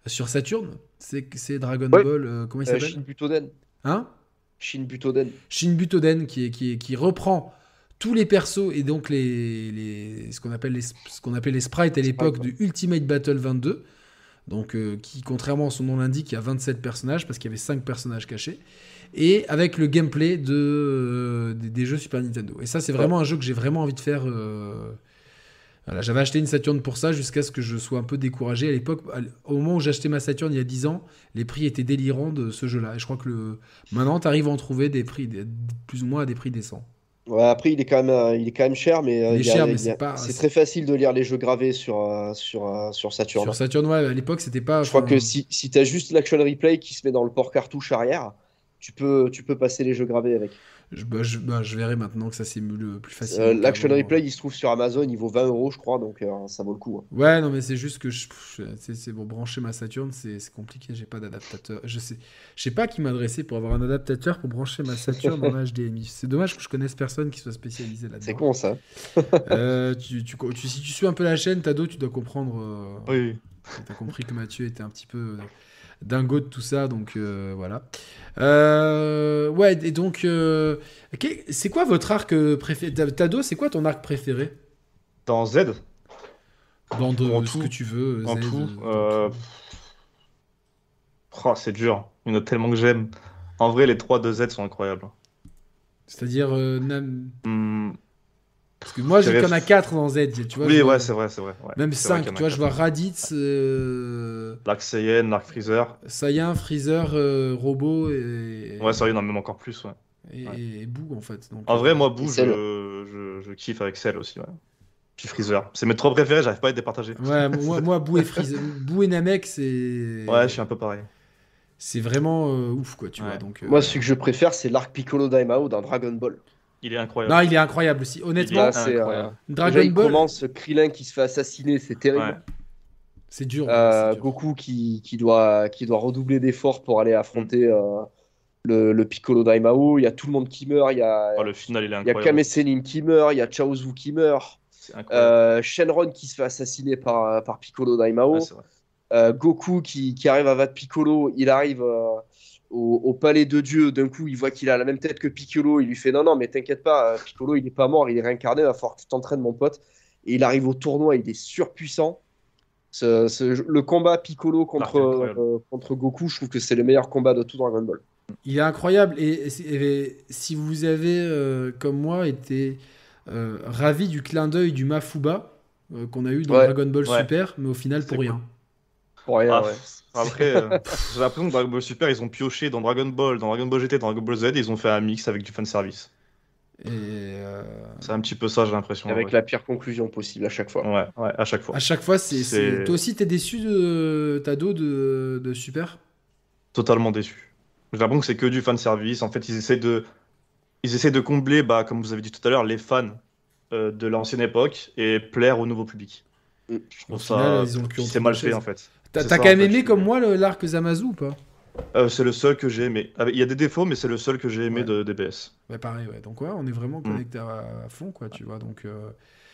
sur Saturn. C'est, c'est Dragon Ouais. Ball, euh, comment il Euh, s'appelle? Shin Butoden. Hein? Shin Butoden. Shin Butoden qui, reprend tous les persos et donc les, les- ce qu'on appelle les, ce qu'on appelait les sprites à l'époque de Ultimate Battle 22. Donc, euh, qui, contrairement à son nom l'indique, il y a 27 personnages parce qu'il y avait 5 personnages cachés. Et avec le gameplay de, euh, des, des jeux Super Nintendo. Et ça, c'est vraiment un jeu que j'ai vraiment envie de faire. euh, Voilà, j'avais acheté une Saturn pour ça jusqu'à ce que je sois un peu découragé. À l'époque, au moment où acheté ma Saturn il y a 10 ans, les prix étaient délirants de ce jeu-là. Et je crois que le... maintenant, tu arrives à en trouver des prix des- plus ou moins à des prix décents. Ouais, après, il est quand même, euh, il est quand même cher, mais, euh, Il a- cher, mais a- c'est pas- c'est très facile de lire les jeux gravés sur, euh, sur, sur Saturn. Sur Saturn, ouais, à l'époque, c'était pas. Je crois que si, si tu as juste l'action replay qui se met dans le port cartouche arrière, tu peux, tu peux passer les jeux gravés avec. Je, bah, je, bah, je verrai maintenant que ça s'émule plus facilement. Euh, l'action qu'avant. replay, il se trouve sur Amazon, il vaut 20 euros, je crois, donc euh, ça vaut le coup. hein. Ouais, non, mais c'est juste que je, c'est, pour brancher ma Saturn, c'est, compliqué. J'ai pas d'adaptateur. Je sais, je sais pas qui m'adresser pour avoir un adaptateur pour brancher ma Saturn en HDMI. C'est dommage que je connaisse personne qui soit spécialisé là-dedans. C'est con ça. Euh, tu, tu, tu- si tu suis un peu la chaîne, Tado, tu dois comprendre. euh, Oui. T'as compris que Mathieu était un petit peu euh, dingo de tout ça, donc euh, voilà. Euh, ouais, et donc, euh, c'est quoi votre arc préféré Tado, c'est quoi ton arc préféré? Dans Z, En euh, ce tout. que tu veux. En Z, tout, oh, c'est dur. Il y en a tellement que j'aime. En vrai, les 3 de Z sont incroyables. C'est-à-dire, euh, Nam- Hmm, parce que moi, j'ai J'avais- qu'il y en a 4 dans Z, tu vois. oui, je vois- ouais, c'est vrai, c'est vrai. ouais. Même C'est vrai 5, qu'il y en a tu vois, je vois Raditz, euh, L'arc Saiyan, l'arc Freezer. Saiyan, Freezer, euh, Robot et, Ouais, en a même encore plus. Ouais. et, ouais. et Boo, en fait. Donc, En euh, vrai, moi, Boo, je, je, je kiffe avec Cell aussi. Ouais. Puis Freezer. C'est mes trois préférés, j'arrive pas à les départager. Ouais, moi, moi Boo et Freezer, Boo et Namek, c'est. Ouais, je suis un peu pareil. C'est vraiment euh, ouf, quoi, tu Ouais. vois. Donc, euh, Moi, celui que je préfère, c'est l'arc Piccolo Daimao dans Dragon Ball. Il est incroyable. Non, il est incroyable aussi. Honnêtement, Là, c'est, euh, incroyable. Dragon déjà, il Ball, commence Krillin qui se fait assassiner, c'est terrible. Ouais. c'est dur. Euh, c'est dur. Goku qui, qui, doit, qui doit redoubler d'efforts pour aller affronter euh, le, le Piccolo Daimao. Il y a tout le monde qui meurt. Il y a, Oh, le final, il est il y a. Kame Sennin qui meurt. Il y a Chaozu qui meurt. C'est incroyable. Euh, Shenron qui se fait assassiner par, par Piccolo Daimao. Euh, Goku qui, qui arrive à battre Piccolo. Il arrive euh, au, au palais de Dieu. D'un coup, il voit qu'il a la même tête que Piccolo. Il lui fait Non, non, mais t'inquiète pas, euh, Piccolo, il est pas mort. Il est réincarné. Il va falloir que tu t'entraînes, mon pote. Et il arrive au tournoi. Il est surpuissant. Ce- ce- le combat Piccolo contre, Ah, incroyable. euh, contre Goku, je trouve que c'est le meilleur combat de tout Dragon Ball. Il est incroyable. Et, et- et si vous avez, euh, comme moi, été euh, ravi du clin d'œil du Mafuba euh, qu'on a eu dans Ouais. Dragon Ball Ouais. Super, mais au final pour rien. Pour rien, Ah, ouais. Après, euh, j'ai l'impression que Dragon Ball Super, ils ont pioché dans Dragon Ball, dans Dragon Ball GT, dans Dragon Ball Z, ils ont fait un mix avec du fanservice. Et euh, C'est un petit peu ça, j'ai l'impression. Avec ouais. la pire conclusion possible à chaque fois. Ouais, ouais, à chaque fois. à chaque fois, c'est. Toi aussi, t'es déçu de Tado de, de Super? Totalement déçu. J'ai l'impression que c'est que du fanservice. En fait, ils essaient de, ils essaient de combler, bah, comme vous avez dit tout à l'heure, les fans euh, de l'ancienne époque et plaire au nouveau public. Mm. Je trouve Au ça, c'est mal fait en fait. T'as quand même aimé comme moi le- l'arc Zamazu ou pas? Euh, c'est le seul que j'ai aimé. Avec- Il y a des défauts, mais c'est le seul que j'ai aimé Ouais. de DBS. Ouais, pareil, ouais. Donc, ouais, on est vraiment Mm. connecté à, à fond, quoi, tu vois. Donc, euh,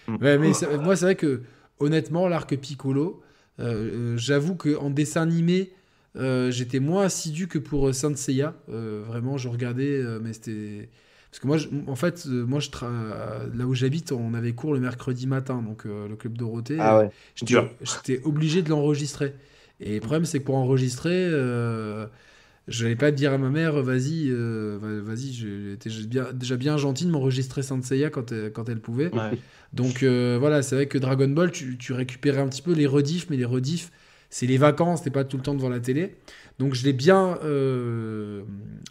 Mm. ouais, mais c'est- moi, c'est vrai que, honnêtement, l'arc Piccolo, euh, j'avoue qu'en dessin animé, j'étais moins assidu que pour Saint Seiya. Vraiment, je regardais, mais c'était. Parce que moi, je- en fait, euh, moi, je tra- là où j'habite, on avait cours le mercredi matin, donc euh, le club Dorothée. Ah ouais. J'étais obligé de l'enregistrer. Et le problème, c'est que pour enregistrer, euh, je n'allais pas dire à ma mère, vas-y, euh, va- vas-y, j'étais bien, déjà bien gentil de m'enregistrer Saint Seiya quand elle, quand elle pouvait. Ouais. Donc euh, voilà, c'est vrai que Dragon Ball, tu, tu récupérais un petit peu les rediffs, mais les rediffs, c'est les vacances, t'es pas tout le temps devant la télé. Donc je l'ai bien. euh,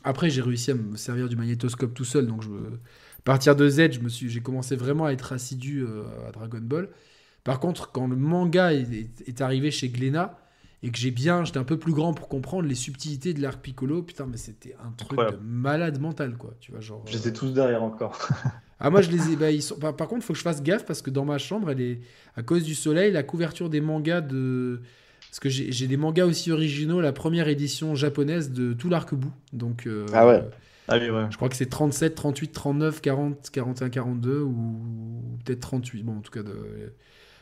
Après, j'ai réussi à me servir du magnétoscope tout seul. Donc je... à partir de Z, je me suis, j'ai commencé vraiment à être assidu euh, à Dragon Ball. Par contre, quand le manga est, arrivé chez Glénat et que j'ai bien, j'étais un peu plus grand pour comprendre les subtilités de l'arc Piccolo, putain, mais c'était un truc de malade mental, quoi. Tu vois, genre. Je les ai euh, tous derrière encore. ah moi je les ai bah, ils sont... par, contre faut que je fasse gaffe parce que dans ma chambre elle est à cause du soleil la couverture des mangas de parce que j'ai des mangas aussi originaux la première édition japonaise de tout l'arc-bout donc euh, Ah ouais. Ah oui, ouais. je crois que c'est 37 38 39 40 41 42 ou peut-être 38 bon en tout cas de...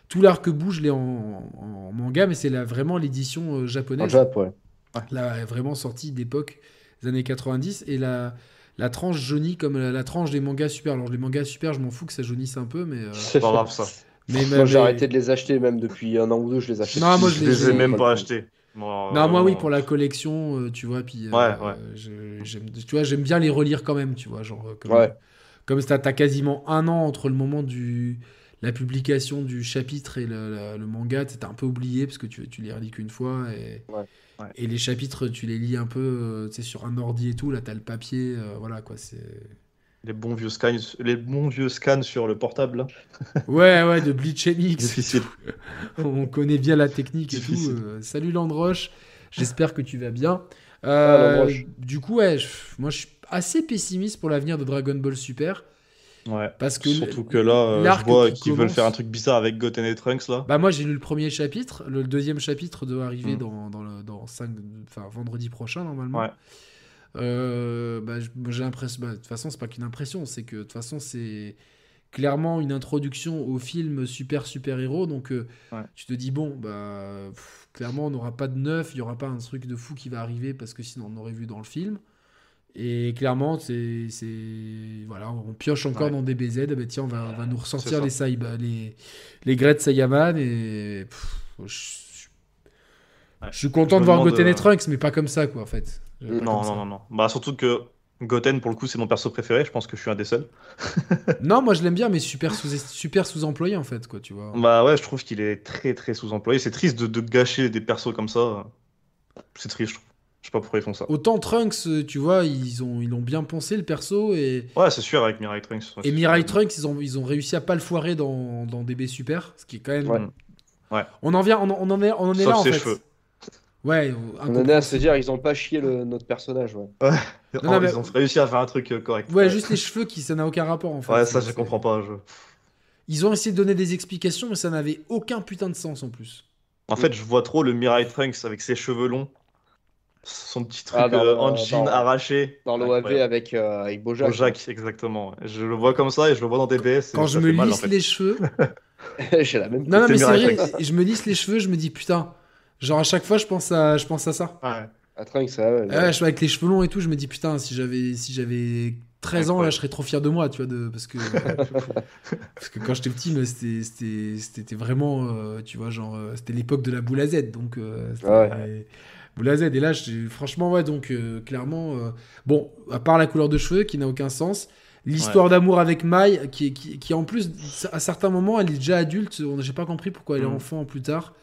tout l'arc-bout je l'ai en, en manga mais c'est vraiment l'édition euh, En japonaise Jap, ouais. là vraiment sortie d'époque des années 90 et la la tranche jaunie comme la, la tranche des mangas super alors les mangas super je m'en fous que ça jaunisse un peu mais euh, C'est pas grave ça. Mais, Moi, j'ai arrêté de les acheter, même depuis un an ou deux, je les achète. Non, moi, Je je les ai ai- même pas achetés. Moi, non moi euh, oui pour la collection euh, tu vois puis euh, Ouais, ouais. je- tu vois j'aime bien les relire quand même tu vois genre euh, comme Ouais. comme t'as t'as quasiment un an entre le moment du la publication du chapitre et le, la- le manga t'as un peu oublié parce que tu, tu les relis qu'une fois et, Ouais. Ouais. et les chapitres tu les lis un peu euh, tu sais sur un ordi et tout là t'as le papier euh, voilà quoi c'est Les bons vieux scans, les bons vieux scans sur le portable. là. ouais ouais de Bleach MX Difficile. on connaît bien la technique et tout. Euh, salut Landroche j'espère que tu vas bien Ah, Euh, du coup ouais je- moi je suis assez pessimiste pour l'avenir de Dragon Ball Super Ouais. parce que Surtout que là, euh, je vois qui qu'ils veulent faire un truc bizarre avec Goten et Trunks là. Bah moi j'ai lu le premier chapitre, le deuxième chapitre doit arriver Mm. dans, dans, le, dans cinq- enfin, vendredi prochain normalement. Ouais. Euh, bah, j'ai l'impression, bah, de toute façon c'est pas qu'une impression, c'est que de toute façon c'est clairement une introduction au film super super héros, donc euh, Ouais. tu te dis bon bah pff, clairement on n'aura pas de neuf, il y aura pas un truc de fou qui va arriver parce que sinon on aurait vu dans le film. Et clairement, c'est, voilà, on pioche encore Ouais. dans des BZ. Ah bah tiens, on va, on va nous ressortir les, Saiba, les, les Great Saiyaman. Et pff, je, je- Ouais. je suis content Je de voir Goten et euh, Trunks, mais pas comme ça, quoi, en fait. Non, non, non, non. Bah, surtout que Goten, pour le coup, c'est mon perso préféré. Je pense que je suis un des seuls. Non, moi je l'aime bien, mais super sous super sous-employé en fait, quoi, tu vois. Bah ouais, je trouve qu'il est très, très sous-employé. C'est triste de, de gâcher des persos comme ça. C'est triste, je trouve. Je sais pas pourquoi ils font ça. Autant Trunks, euh, tu vois, ils ont ils ont bien poncé le perso et Ouais, c'est sûr, avec Mirai Trunks. ouais, et Mirai sûr. Trunks, ils ont ils ont réussi à pas le foirer dans, dans DB Super, ce qui est quand même. Ouais. Ouais. On en vient, on en, on en est, on en est Sauf là en ses fait. cheveux. Ouais. On en est à se dire, ils ont pas chié le- notre personnage. Ouais. Non, Oh, non, mais- Ils ont réussi à faire un truc euh, correct. Ouais, juste les cheveux qui ça n'a aucun rapport en fait. Ouais, ça, je comprends pas. Je... Ils ont essayé de donner des explications, mais ça n'avait aucun putain de sens en plus. En fait, je vois trop le Mirai Trunks avec ses cheveux longs. Son petit truc Ah, dans euh, en jean dans- arraché. Dans l'OAV avec, euh, avec Bojack. Bojack, exactement. Je le vois comme ça et je le vois dans DBS. Quand je me fait mal, en lisse fait. les cheveux, J'ai la même. non non mais c'est vrai, je me lisse les cheveux, je me dis putain, genre à chaque fois je pense à je pense à ça. Ouais. À Trunks, ça, ouais, Ah ouais, je suis avec les cheveux longs et tout, je me dis putain, si j'avais si j'avais 13 ans là, je serais trop fier de moi, tu vois, de, parce que parce que quand j'étais petit, mais c'était c'était c'était vraiment, euh, tu vois, genre euh, c'était l'époque de la boule à Z, donc euh, c'était- Ouais. boule à Z. Et là, franchement, ouais, donc euh, clairement, euh, bon, à part la couleur de cheveux qui n'a aucun sens. L'histoire d'amour avec Mai, qui, qui, qui en plus, à certains moments, elle est déjà adulte. On j'ai pas compris pourquoi elle est Mm. enfant plus tard.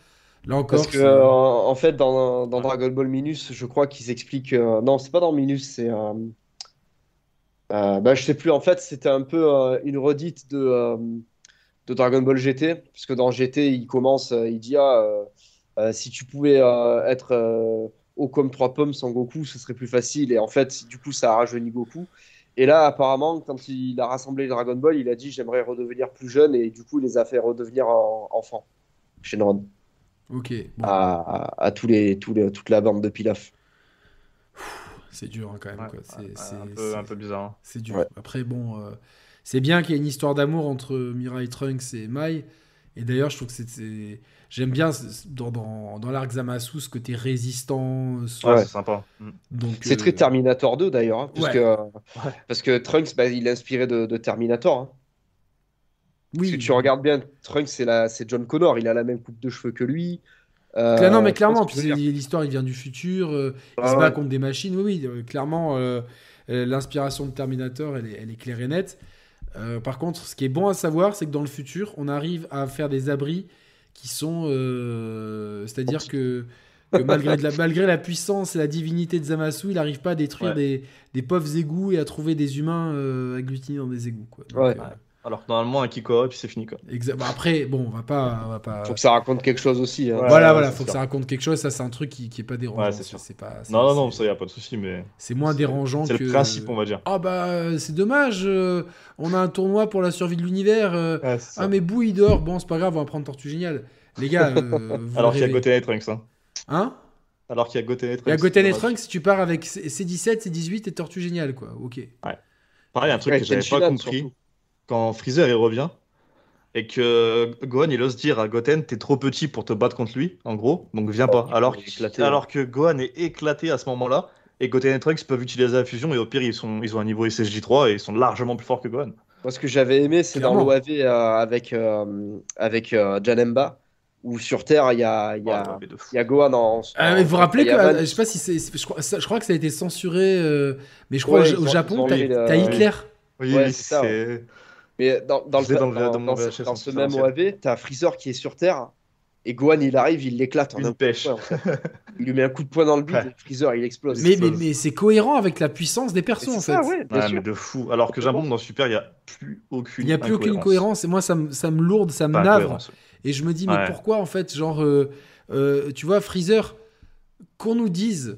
Là encore, Parce que, euh, en fait, dans, dans Dragon Ball Minus, je crois qu'ils expliquent. euh, non, c'est pas dans Minus, c'est. euh, euh, bah, je sais plus, en fait, c'était un peu euh, une redite de, de Dragon Ball GT. Parce que dans GT, il commence, il dit Ah, si tu pouvais être haut comme trois pommes sans Goku, ce serait plus facile. Et en fait, du coup, ça a rajeuni Goku. Et là, apparemment, quand il a rassemblé Dragon Ball, il a dit J'aimerais redevenir plus jeune. Et du coup, il les a fait redevenir en- enfants. Shenron ok, bon, à, à tous les, tous les, toute la bande de Pilaf. c'est dur hein, quand même. Ouais. C'est- un, peu, c'est- un peu bizarre. hein. C'est dur. Ouais. Après, bon, euh, c'est bien qu'il y ait une histoire d'amour entre Mirai Trunks et Mai. Et d'ailleurs, je trouve que c'est-. J'aime bien dans, dans, dans l'arc Zamasu ce côté résistant. ce- Ouais, c'est sympa. Mm. Donc, C'est euh, très Terminator 2 d'ailleurs, hein, parce, Ouais. parce que Trunks, bah, il est inspiré de, de Terminator. Oui, que tu regardes bien, Trunks, c'est John Connor, il a la même coupe de cheveux que lui. Euh, non, mais clairement, l'histoire, il vient du futur. euh, il Ah se bat ouais. contre des machines. Oui, oui, euh, clairement, euh, l'inspiration de Terminator, elle est, elle est claire et nette. Euh, par contre, ce qui est bon à savoir, c'est que dans le futur, on arrive à faire des abris qui sont. euh, C'est-à-dire que, que malgré, de la, malgré la puissance et la divinité de Zamasu, il n'arrive pas à détruire Ouais. des, des pauvres égouts et à trouver des humains euh, agglutinés dans des égouts. Quoi. Donc, Ouais. Alors que normalement, un Kiko, et puis c'est fini. Quoi. exa- bon, après, bon, on va pas. On va pas... Faut que ça raconte quelque chose aussi. hein. Ouais, voilà, ouais, voilà, c'est faut que ça raconte quelque chose. Ça, c'est un truc qui, qui est pas dérangeant. Ouais, c'est sûr. C'est pas. c'est- Non, non, non, c'est- ça y a pas de souci, mais C'est moins c'est- dérangeant c'est que. le principe, on va dire. Ah bah c'est dommage, euh, on a un tournoi pour la survie de l'univers. euh, Ouais, c'est ah mais Bou il dort, bon c'est pas grave, on va prendre Tortue Géniale. Les gars, euh, vous Alors qu'il y a. Goten et Trunks. Hein. Hein? Alors qu'il y a Goten et Trunks. Il y a Goten c'est et. Trunks, si tu pars avec C- C17, C18 et Tortue Géniale quoi, ok. Pareil, un truc Ouais, que j'avais pas compris. Quand Freezer il revient et que Gohan il ose dire à Goten t'es trop petit pour te battre contre lui, en gros, donc viens pas. il Alors, est éclaté, alors que Gohan est éclaté à ce moment-là et Goten et Trunks peuvent utiliser la fusion et au pire ils, sont, ils ont un niveau SSJ3 et ils sont largement plus forts que Gohan. Moi, ce que j'avais aimé, c'est dans l'OAV euh, avec, euh, avec euh, Janemba, où sur Terre, il y a, il y a, Oh, il y a Gohan en. Ah, mais vous vous rappelez que, euh, je sais pas si c'est, je je crois que ça a été censuré, euh, mais je crois Ouais, au, Japon t'as, Hitler. Oui, Ouais, oui, c'est ça, c'est. Mais dans, dans, le, Je l'ai dans le- dans, dans mon dans VHS ce, dans en ce même. OAV, t'as Freezer qui est sur Terre et Gohan il arrive, il l'éclate en Une pêche. en fait. Il lui met un coup de poing dans le bide Ouais. et Freezer il explose. Mais, mais, mais c'est cohérent avec la puissance des persos en c'est fait. ça, ouais, bien Ouais, sûr. mais de fou. Alors que Jambon dans Super, il n'y a plus aucune Il n'y a plus aucune cohérence et moi ça me, ça me lourde, ça me Pas navre. Et je me dis, mais Ouais. pourquoi en fait, genre, euh, euh, tu vois, Freezer, qu'on nous dise,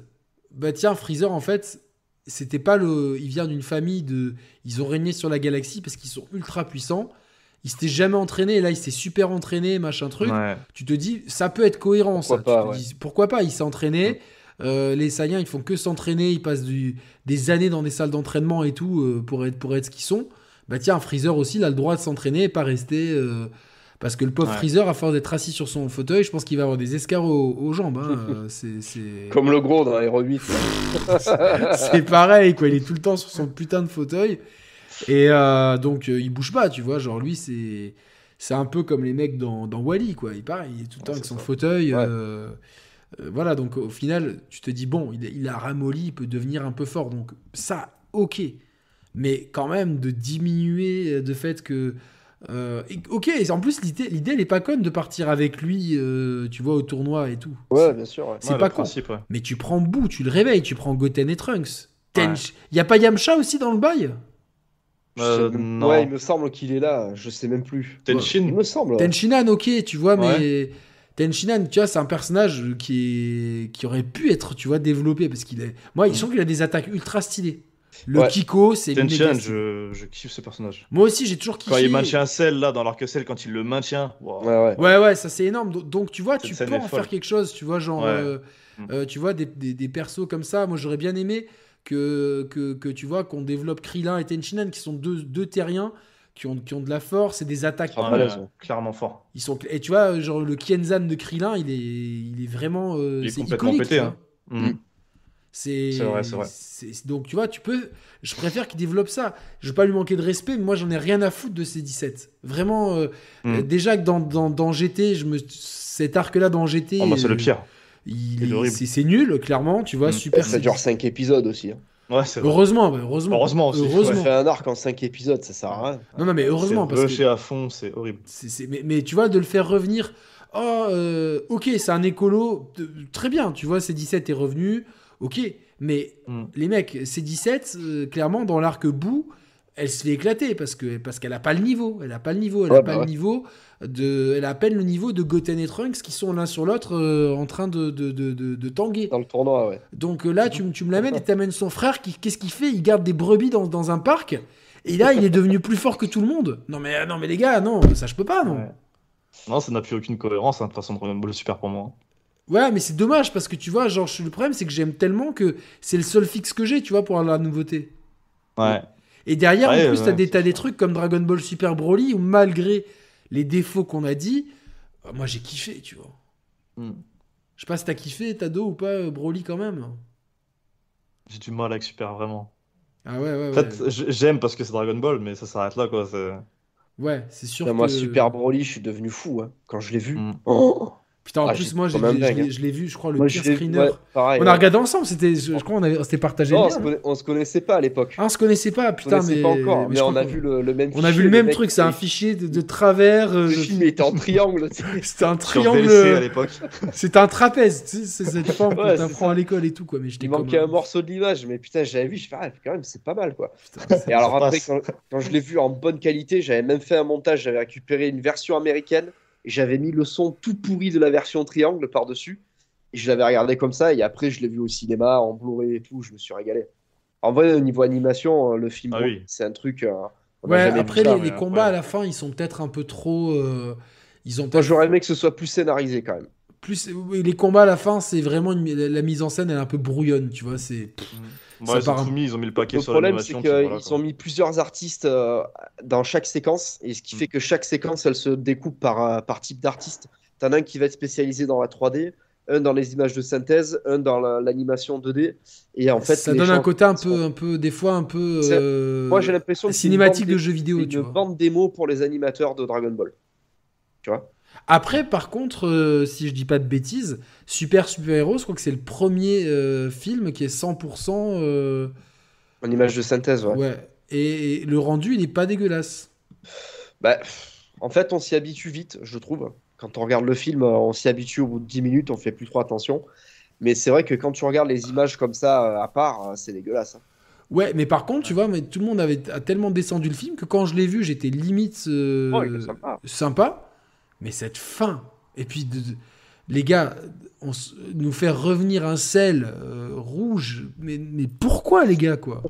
bah tiens, Freezer en fait, c'était pas le. Il vient d'une famille de. Ils ont régné sur la galaxie parce qu'ils sont ultra puissants. Il s'était jamais entraîné et là il s'est super entraîné, machin truc. Ouais. Tu te dis, ça peut être cohérent Pourquoi ça. pas, tu te ouais. dis, pourquoi pas Il s'est entraîné. Euh, les Saiyans, ils font que s'entraîner, ils passent du- des années dans des salles d'entraînement et tout euh, pour être, pour être ce qu'ils sont. Bah tiens, Freezer aussi, il a le droit de s'entraîner et pas rester euh, Parce que le pauvre Ouais. Freezer, à force d'être assis sur son fauteuil, je pense qu'il va avoir des escarres aux, aux jambes. hein. Euh, Comme le gros dans Hero 8. c'est pareil, quoi. Il est tout le temps sur son putain de fauteuil. Et euh, donc, euh, il bouge pas, tu vois. Genre, lui, c'est. C'est un peu comme les mecs dans, dans Wally, quoi. Il pareil, il est tout le temps Ouais, avec son ça. fauteuil. Ouais. euh, euh, voilà, donc au final, tu te dis, bon, il, il a ramolli, il peut devenir un peu fort. Donc, ça, ok. Mais quand même, de diminuer de fait que. Euh, et- ok, en plus, l'idée, l'idée, elle est pas conne de partir avec lui, euh, tu vois, au tournoi et tout. Ouais, bien sûr. ouais. C'est Ouais, pas con. principe, ouais. Mais tu prends Boo, tu le réveilles, tu prends Goten et Trunks. Ouais. Tench. Y a pas Yamcha aussi dans le bail? Euh, non. Ouais, il me semble qu'il est là. Je sais même plus. Il Tenshin me semble. ouais. Tenshinhan, ok, tu vois, mais Tenshinhan, tu vois, c'est un personnage qui, est... qui aurait pu être, tu vois, développé parce qu'il est. Moi, je trouve qu'il a des attaques ultra stylées. Le Ouais. Kiko, c'est stylé. je, je kiffe ce personnage. Moi aussi, j'ai toujours kiffé. Quand il maintient Cell là dans l'arc Cell, quand il le maintient, wow. Ouais, ouais. Ouais, ouais, ça c'est énorme. Donc, tu vois, Cette tu peux est en folle. faire quelque chose, tu vois, genre, Ouais. euh, euh, tu vois, des, des, des persos comme ça. Moi, j'aurais bien aimé que, que, que tu vois, qu'on développe Krillin et Tenshinhan, qui sont deux, deux terriens, qui ont, qui ont de la force et des attaques. Ah, Ouais, balèze, ouais, ouais. clairement fort. Ils sont, et tu vois, genre, le Kienzan de Krillin, il est, il est vraiment. euh, Il est c'est complètement iconique, pété, hein. C'est C'est vrai, c'est vrai. c'est- Donc, tu vois, tu peux. Je préfère qu'il développe ça. Je veux pas lui manquer de respect, mais moi, j'en ai rien à foutre de ces 17. Vraiment, euh, Mm. euh, déjà que dans, dans, dans GT, je me... cet arc-là dans GT. Oh, bah, c'est euh, le pire. il C'est est- c'est c'est nul, clairement, tu vois, Mm. super. Ça dure 5 épisodes aussi. hein. Ouais, c'est vrai. Heureusement, bah, heureusement. Heureusement aussi, On Heureusement. fait un arc en 5 épisodes, ça sert à rien. Non, non, mais heureusement, C'est parce que. à fond, c'est horrible. c'est- c'est- mais, mais tu vois, de le faire revenir. Oh, euh, ok, c'est un écolo. euh, Très bien, tu vois, C17 est revenu. Ok, mais Mm. les mecs, C17, euh, clairement, dans l'arc bout, elle se fait éclater parce que parce qu'elle a pas le niveau. Elle a pas le niveau. Elle a Ouais, pas bah le niveau de. Elle a à peine le niveau de Goten et Trunks qui sont l'un sur l'autre euh, en train de, de, de, de, de tanguer. Dans le tournoi, ouais. Donc euh, là, tu, tu me l'amènes et t'amènes son frère. qui Qu'est-ce qu'il fait? Il garde des brebis dans, dans un parc. Et là, il est devenu plus fort que tout le monde. Non, mais, non, mais les gars, non, ça je peux pas, non. Ouais. Non, ça n'a plus aucune cohérence, hein, de toute façon, Dragon Ball Super pour moi. Ouais, mais c'est dommage parce que tu vois, genre, le problème, c'est que j'aime tellement que c'est le seul fixe que j'ai, tu vois, pour la nouveauté. Ouais. Et derrière, Ouais, en plus, ouais, t'as des, t'as des trucs comme Dragon Ball Super Broly où malgré les défauts qu'on a dit, euh, moi j'ai kiffé, tu vois. Mm. Je sais pas si t'as kiffé, Tado, ou pas, euh, Broly quand même. J'ai du mal avec Super, vraiment. Ah ouais, ouais, En ouais. fait, j'aime parce que c'est Dragon Ball, mais ça s'arrête là, quoi. Ouais, c'est sûr Putain, Moi, que... Super Broly, je suis devenu fou hein, quand je l'ai vu. Mm. Oh Putain, en Ah, plus, moi, je l'ai- hein. vu, je crois, le Moi, pire screener. ouais, pareil, On ouais. a regardé ensemble, c'était, je, je crois, on avait, c'était partagé. Non, on se, on se connaissait pas à l'époque. Ah, on se connaissait pas, On se putain, connaissait mais. pas encore, mais, on a vu le, le même On a vu le même truc, c'est un fichier de, de travers. euh, Le de- film était en triangle. tu sais. C'était un triangle. À l'époque. C'était un trapèze, tu sais, c'est cette forme Ouais, qu'on c'est t'apprend à l'école et tout, quoi. Mais Il comme manquait un morceau de l'image, mais putain, j'avais vu, je fais, ah, quand même, c'est pas mal, quoi. Et alors après, quand, je l'ai vu en bonne qualité, j'avais même fait un montage, j'avais récupéré une version américaine j'avais mis le son tout pourri de la version triangle par-dessus. Et je l'avais regardé comme ça, et après, je l'ai vu au cinéma, en Blu-ray et tout, je me suis régalé. En vrai, au niveau animation, euh, le film, Ah oui. c'est un truc. euh, Ouais, après, ça. les, les mais combats ouais. à la fin, ils sont peut-être un peu trop. euh, Ils ont Moi, j'aurais aimé que ce soit plus scénarisé quand même. plus. Les combats à la fin, c'est vraiment. une- La mise en scène, elle est un peu brouillonne, tu vois. C'est. Bon, ils part ont mis, ils ont mis le paquet Le sur problème, c'est l'animation. qu'ils voilà, ont mis plusieurs artistes euh, dans chaque séquence, et ce qui Mm. fait que chaque séquence, elle se découpe par, euh, par type d'artiste. T'en as un qui va être spécialisé dans la 3D, un dans les images de synthèse, un dans la- l'animation 2D, et en fait, ça donne un côté un peu, un peu, des fois un peu. C'est- euh, Moi, j'ai l'impression que c'est une cinématique bande de jeux vidéo, c'est tu une vois. bande démo pour les animateurs de Dragon Ball. Tu vois? Après, par contre, euh, si je dis pas de bêtises, Super Super Héros, je crois que c'est le premier euh, film qui est 100%. euh, En image de synthèse, ouais. ouais. Et, et le rendu, il est pas dégueulasse. Bah, en fait, on s'y habitue vite, je trouve. Quand on regarde le film, euh, on s'y habitue au bout de 10 minutes, on fait plus trop attention. Mais c'est vrai que quand tu regardes les images comme ça à part, c'est dégueulasse. hein. Ouais, mais par contre, tu vois, mais tout le monde avait a tellement descendu le film que quand je l'ai vu, j'étais limite euh, Oh, sympa. sympa. Mais cette fin, et puis de- de- les gars, on s- nous faire revenir un sel euh, rouge, mais, mais pourquoi les gars quoi?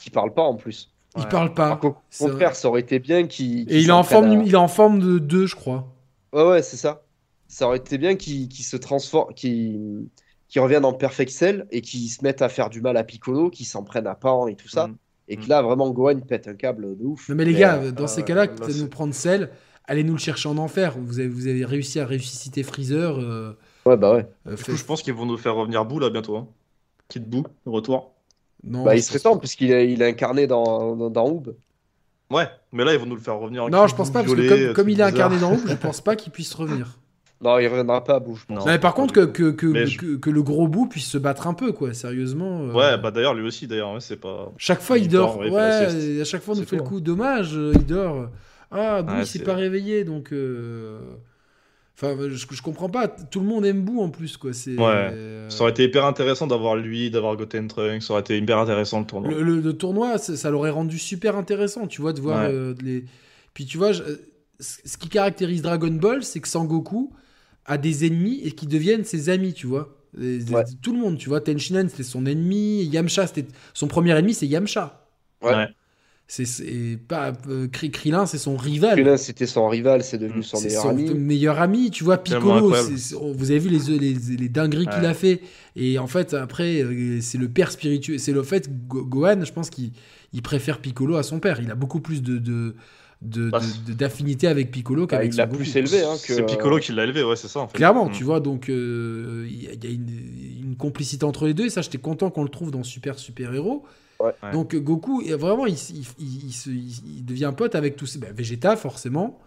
Qui parle pas en plus. Il Ouais. parle pas. C'est contraire, ça aurait été bien qu'il. Et il est en forme, il est en forme de 2, je crois. Ouais, ouais, c'est ça. Ça aurait été bien qu'il se transforme, qu'il qu'il revienne en Perfect Cell et qu'il se mette à faire du mal à Piccolo, qu'il s'en prenne à Pan et tout ça. Mm. Et que là, vraiment, Gohan pète un câble de ouf. Non mais les Mais, gars, euh, dans ces ouais, cas-là, c'est- nous prendre sel, allez nous le chercher en enfer. Vous avez, vous avez réussi à ressusciter Freezer. euh, Ouais, bah ouais. euh, Du fait- coup, je pense qu'ils vont nous faire revenir Boo là bientôt. Hein. Quitte Boo, retour. non, Bah, il serait temps, puisqu'il est, il est incarné dans, dans, dans Oob. Ouais, mais là, ils vont nous le faire revenir. en Non, je pense pas, parce que comme, comme il est incarné dans Hoop, je pense pas qu'il puisse revenir. Non, il reviendra pas à bout, je pense. Non. Non, mais par contre, que, que, que, Mais je- que, que le gros bout puisse se battre un peu, quoi, sérieusement. euh, Ouais, bah d'ailleurs, lui aussi, d'ailleurs, ouais, c'est pas. Chaque fois, il il dort. dort, ouais, à chaque fois, on nous fait le coup. Dommage, euh, il dort. Ah, Boo, Ouais, il s'est pas réveillé, donc. euh, Enfin, je, je comprends pas. Tout le monde aime Boo en plus, quoi. C'est. Ouais. euh, Ça aurait été hyper intéressant d'avoir lui, d'avoir Goten Trunks, ça aurait été hyper intéressant le tournoi. Le, le- le tournoi, ça, ça l'aurait rendu super intéressant, tu vois, de voir Ouais. euh, les. Puis tu vois, je- ce qui caractérise Dragon Ball, c'est que Sangoku a des ennemis et qui deviennent ses amis, tu vois. Ouais. Tout le monde, tu vois. Tenchinan, c'était son ennemi. Yamcha, c'était son premier ennemi, c'est Yamcha. Ouais. C'est- pas euh, Kri- Krillin, c'est son rival. Krillin, c'était son rival, c'est devenu Mm. son C'est meilleur son ami. meilleur ami, tu vois. Piccolo, vous avez vu les, les, les dingueries qu'il a fait. Et en fait, après, euh, c'est le père spirituel. C'est le fait, Go- Gohan, je pense qu'il il préfère Piccolo à son père. Il a beaucoup plus de. de Bah, d'affinité avec Piccolo Ah, qu'avec il l'a plus élevé. Hein, que, C'est Piccolo qui l'a élevé, ouais, c'est ça en fait. Clairement, Mm. tu vois, donc euh, il y a- il y a une, une complicité entre les deux, et ça, j'étais content qu'on le trouve dans Super Super Héros. Ouais. Donc Goku, vraiment, il, il- il- il se- il- il devient pote avec tous ces. ben, Vegeta, forcément.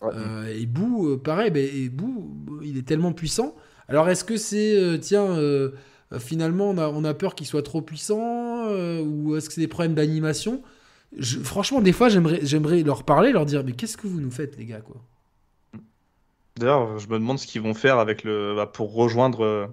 Ouais. Euh, et Boo, euh, pareil, ben, et Boo, il est tellement puissant. Alors, est-ce que c'est, euh, tiens, euh, finalement, on a, on a peur qu'il soit trop puissant, euh, ou est-ce que c'est des problèmes d'animation? Franchement, des fois, j'aimerais, leur parler, leur dire, mais qu'est-ce que vous nous faites, les gars, quoi? D'ailleurs, je me demande ce qu'ils vont faire avec le bah, pour rejoindre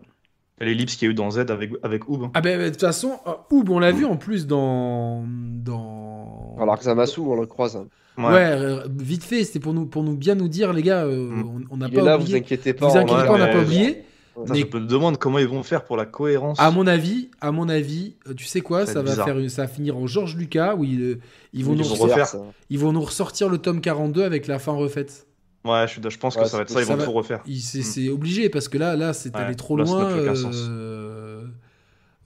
l'ellipse qu'il y a eu dans Z avec avec Oob. hein. Ah ben de toute façon, euh, Oob, on l'a vu en plus dans dans. Alors que Zamasu, on le croise. hein. ouais, euh, vite fait, c'était pour nous pour nous bien nous dire les gars, euh, Mm. on- n'a pas là, vous oublié. inquiétez pas. Vous on inquiétez pas, on n'a pas oublié. Mais- Je me demande comment ils vont faire pour la cohérence. À mon avis, à mon avis, euh, tu sais quoi, Ça va ça être va bizarre. faire ça va finir en George Lucas où ils, ils vont Ils nous vont ressortir, refaire. ça. ils vont nous ressortir le tome 42 avec la fin refaite. Ouais, je, pense Ouais, que ça va être ça, ils vont va- tout refaire. C'est Mm. c'est obligé parce que là, là, c'est Ouais, allé trop là, ça n'a loin. euh, sens. euh,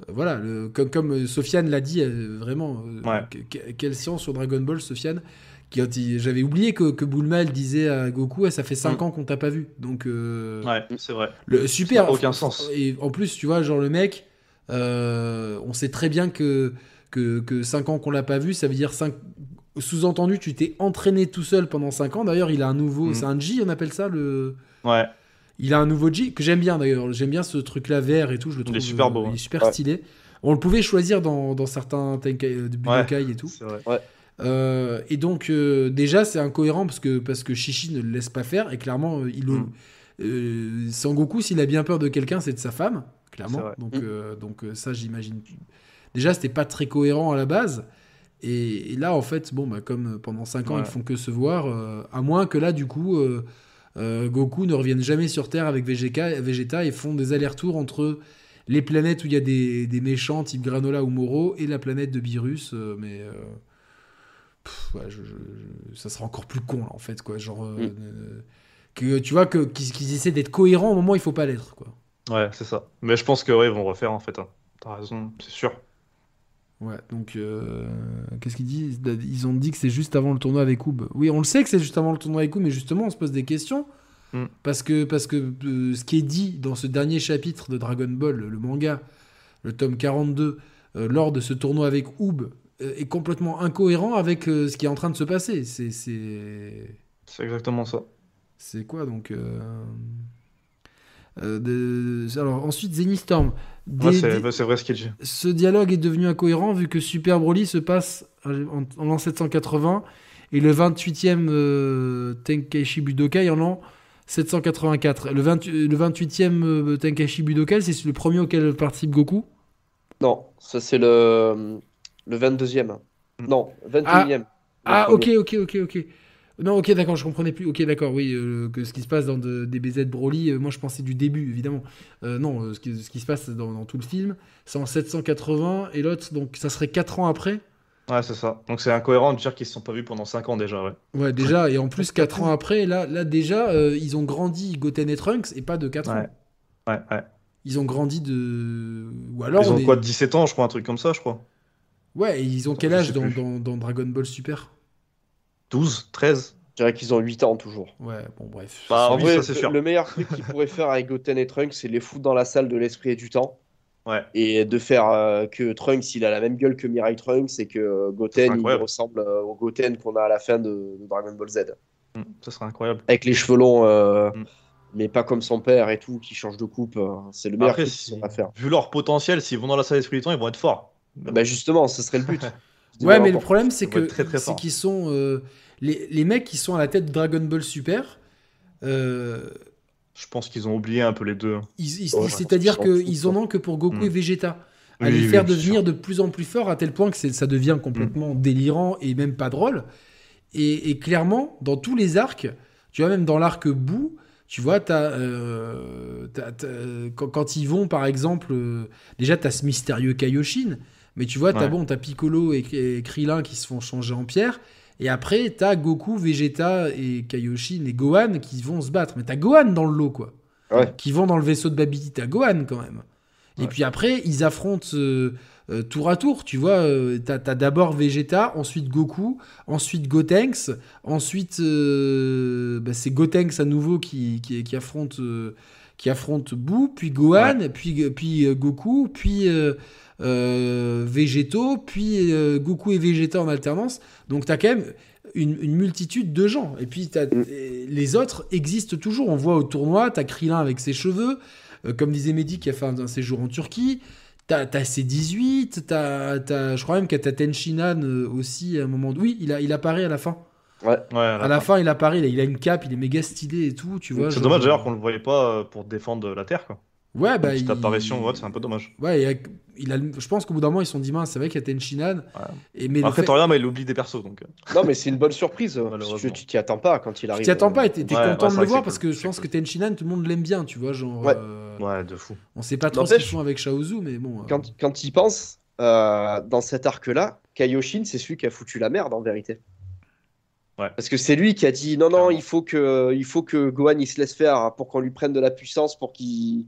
voilà, le- comme, comme euh, Sofiane l'a dit, euh, vraiment, euh, Ouais. que- que- quelle science sur Dragon Ball, Sofiane. qui a dit- J'avais oublié que, que Bulma elle disait à Goku, Ah, ça fait 5 Mm. ans qu'on t'a pas vu. Donc, euh, Ouais, c'est vrai. le, super. Ça n'a aucun sens. Et en plus, tu vois, genre le mec, euh, on sait très bien que, que, que 5 ans qu'on l'a pas vu, ça veut dire 5. Sous-entendu, tu t'es entraîné tout seul pendant 5 ans. D'ailleurs, il a un nouveau. Mm. C'est un G, on appelle ça le. Ouais. Il a un nouveau G que j'aime bien d'ailleurs. J'aime bien ce truc-là vert et tout. Je le Il trouve. est super beau, euh, Il hein. est super Ouais. stylé. On le pouvait choisir dans, dans certains Tenkai, euh, de Budokai et tout. C'est vrai. Euh, et donc euh, déjà c'est incohérent parce que parce que Shishi ne le laisse pas faire et clairement il Mm. euh, Sangoku s'il a bien peur de quelqu'un c'est de sa femme clairement donc Mm. euh, donc ça j'imagine déjà c'était pas très cohérent à la base et, et là en fait bon bah comme euh, pendant 5 ans Ouais. ils font que se voir euh, à moins que là du coup euh, Goku ne revienne jamais sur Terre avec Vegeta, Vegeta et font des allers-retours entre les planètes où il y a des, des méchants type Granola ou Moro et la planète de Beerus mais pff, ouais, je- je- je- ça sera encore plus con là en fait quoi genre Mm. que tu vois qu'ils essaient d'être cohérents au moment où il faut pas l'être quoi Ouais, c'est ça. Mais je pense que ouais, ils vont refaire en fait. hein. T'as raison, c'est sûr. Ouais donc euh, qu'est-ce qu'ils disent ils ont dit que c'est juste avant le tournoi avec Oob oui on le sait que c'est juste avant le tournoi avec Oob mais justement on se pose des questions Mm. parce que parce que euh, ce qui est dit dans ce dernier chapitre de Dragon Ball le manga le tome 42 euh, lors de ce tournoi avec Oob euh, est complètement incohérent avec ce qui est en train de se passer c'est c'est exactement ça. C'est quoi donc de- Alors ensuite Zenistorm. Des- Ouais, c'est des- c'est vrai ce qu'il dit. Ce dialogue est devenu incohérent vu que Super Broly se passe en, en l'an 780 et le 28e euh, Tenkaichi Budokai en l'an 784. Le, 20 le 28e euh, Tenkaichi Budokai, c'est le premier auquel participe Goku? Non, ça c'est le, le 22e. Non, 21e. Le Ah, premier. ok, ok, ok, ok. Non, ok, d'accord, je comprenais plus. Ok, d'accord, oui, euh, que ce qui se passe dans de- des BZ Broly, euh, moi je pensais du début, évidemment. Euh, non, ce, qui, ce qui se passe dans, dans tout le film, c'est en 780 et l'autre, donc ça serait 4 ans après. Ouais, c'est ça. Donc c'est incohérent de dire qu'ils se sont pas vus pendant 5 ans déjà, ouais. Ouais, déjà, et en plus 4 ans après, là, là déjà, ils ont grandi Goten et Trunks et pas de 4 Ouais. ans. Ouais, ouais. Ils ont grandi de. Ou alors. Ils on ont est- quoi, 17 ans, je crois, un truc comme ça, je crois. Ouais, et ils ont quel âge dans Dragon Ball Super? 12, 13 Je dirais qu'ils ont 8 ans toujours. Ouais, bon, bref. Bah, en vrai, ça, c'est sûr. le meilleur truc qu'ils pourraient faire avec Goten et Trunks, c'est les foutre dans la salle de l'esprit et du temps. Ouais. Et de faire euh, que Trunks, il a la même gueule que Mirai Trunks et que euh, Goten, il ressemble euh, au Goten qu'on a à la fin de, de Dragon Ball Z. Mm, Ça serait incroyable. Avec les cheveux longs, euh, Mm. mais pas comme son père et tout, qui change de coupe. c'est le meilleur qu'ils si- ont à faire. vu leur potentiel, s'ils vont dans la salle d'esprit du temps, ils vont être forts. Bah justement, ce serait le but. Ouais, mais le problème, c'est que c'est qu'ils sont euh, les, les mecs qui sont à la tête de Dragon Ball Super. euh, Je pense qu'ils ont oublié un peu les deux. Ouais, C'est-à-dire qu'ils en ont que pour Goku Mm. et Vegeta. À Oui, les faire devenir sûr. de plus en plus forts à tel point que ça devient complètement délirant et même pas drôle. Et, et clairement, dans tous les arcs, tu vois, même dans l'arc Boo, tu vois, t'as, euh, quand, quand ils vont, par exemple, euh, déjà, tu as ce mystérieux Kaioshin, mais tu vois, tu as Ouais. bon, t'as Piccolo et, et Krillin qui se font changer en pierre. Et après, tu as Goku, Vegeta et Kaioshin et Gohan qui vont se battre. Mais tu as Gohan dans le lot, quoi. Ouais. Qui vont dans le vaisseau de Babidi. Tu as Gohan quand même. Et puis après, ils affrontent euh, euh, tour à tour. Tu vois, euh, t'as as, d'abord Vegeta, ensuite Goku, ensuite Gotenks, ensuite euh, bah, c'est Gotenks à nouveau qui, qui, qui affronte qui affronte Boo, puis Gohan, puis puis Goku, puis euh, Végétaux, puis euh, Goku et Vegeta en alternance. Donc t'as quand même une, une multitude de gens. Et puis t'as- Mm. les autres existent toujours. On voit au tournoi, t'as Krillin avec ses cheveux, euh, comme disait Mehdi qui a fait un, un séjour en Turquie. T'as t'as C18, t'as, t'as- je crois même que t'as Tenshinhan aussi à un moment. Oui, il, a, il apparaît à la fin. Ouais, À la fin, il apparaît, il a, il a une cape, il est méga stylé et tout, tu vois. C'est genre- dommage d'ailleurs qu'on le voyait pas pour défendre la Terre. Quoi. Ouais, bah. Petite il- apparition, ouais, c'est un peu dommage. Ouais, il a- il a, je pense qu'au bout d'un moment, ils se sont dit, mince, c'est vrai qu'il y a Tenshinhan. Et, mais Après, fait- Toriyama, il oublie des persos. Donc... euh. Non, mais c'est une bonne surprise. Tu tu t'y attends pas quand il tu arrive. t'y attends pas euh, et t'es Ouais, content ouais, de le voir parce que cool, je pense c'est que Tenshinhan, tout le monde l'aime bien, tu vois. Genre, Ouais. euh, Ouais, de fou. on sait pas trop ce qu'ils font avec Shaozu, mais bon. euh, Quand, quand il pense, euh, dans cet arc-là, Kaioshin, c'est celui qui a foutu la merde en vérité. Ouais. Parce que c'est lui qui a dit non, non, Clairement. il faut que, il faut que Gohan il se laisse faire pour qu'on lui prenne de la puissance pour qu'il.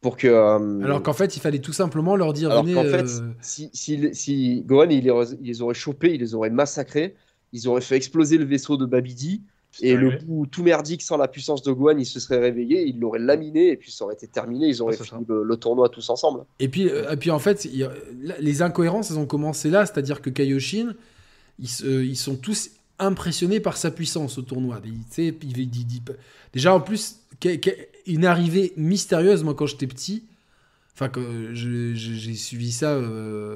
Pour que, euh, Alors qu'en fait, il fallait tout simplement leur dire, alors qu'en fait, euh, si, si, si Gohan il les, il les aurait chopés, il les aurait massacrés, ils auraient fait exploser le vaisseau de Babidi, et le bout tout merdique sans la puissance de Gohan, il se serait réveillé, il l'aurait laminé, et puis ça aurait été terminé, ils auraient fini le, le tournoi tous ensemble. Et puis, euh, et puis en fait, il les incohérences, elles ont commencé là, c'est-à-dire que Kaioshin, ils, sont tous impressionnés par sa puissance au tournoi. Il- tu sais, il- il- il- il- déjà, en plus, une arrivée mystérieuse, moi, quand j'étais petit, enfin, je- je- j'ai suivi ça, euh,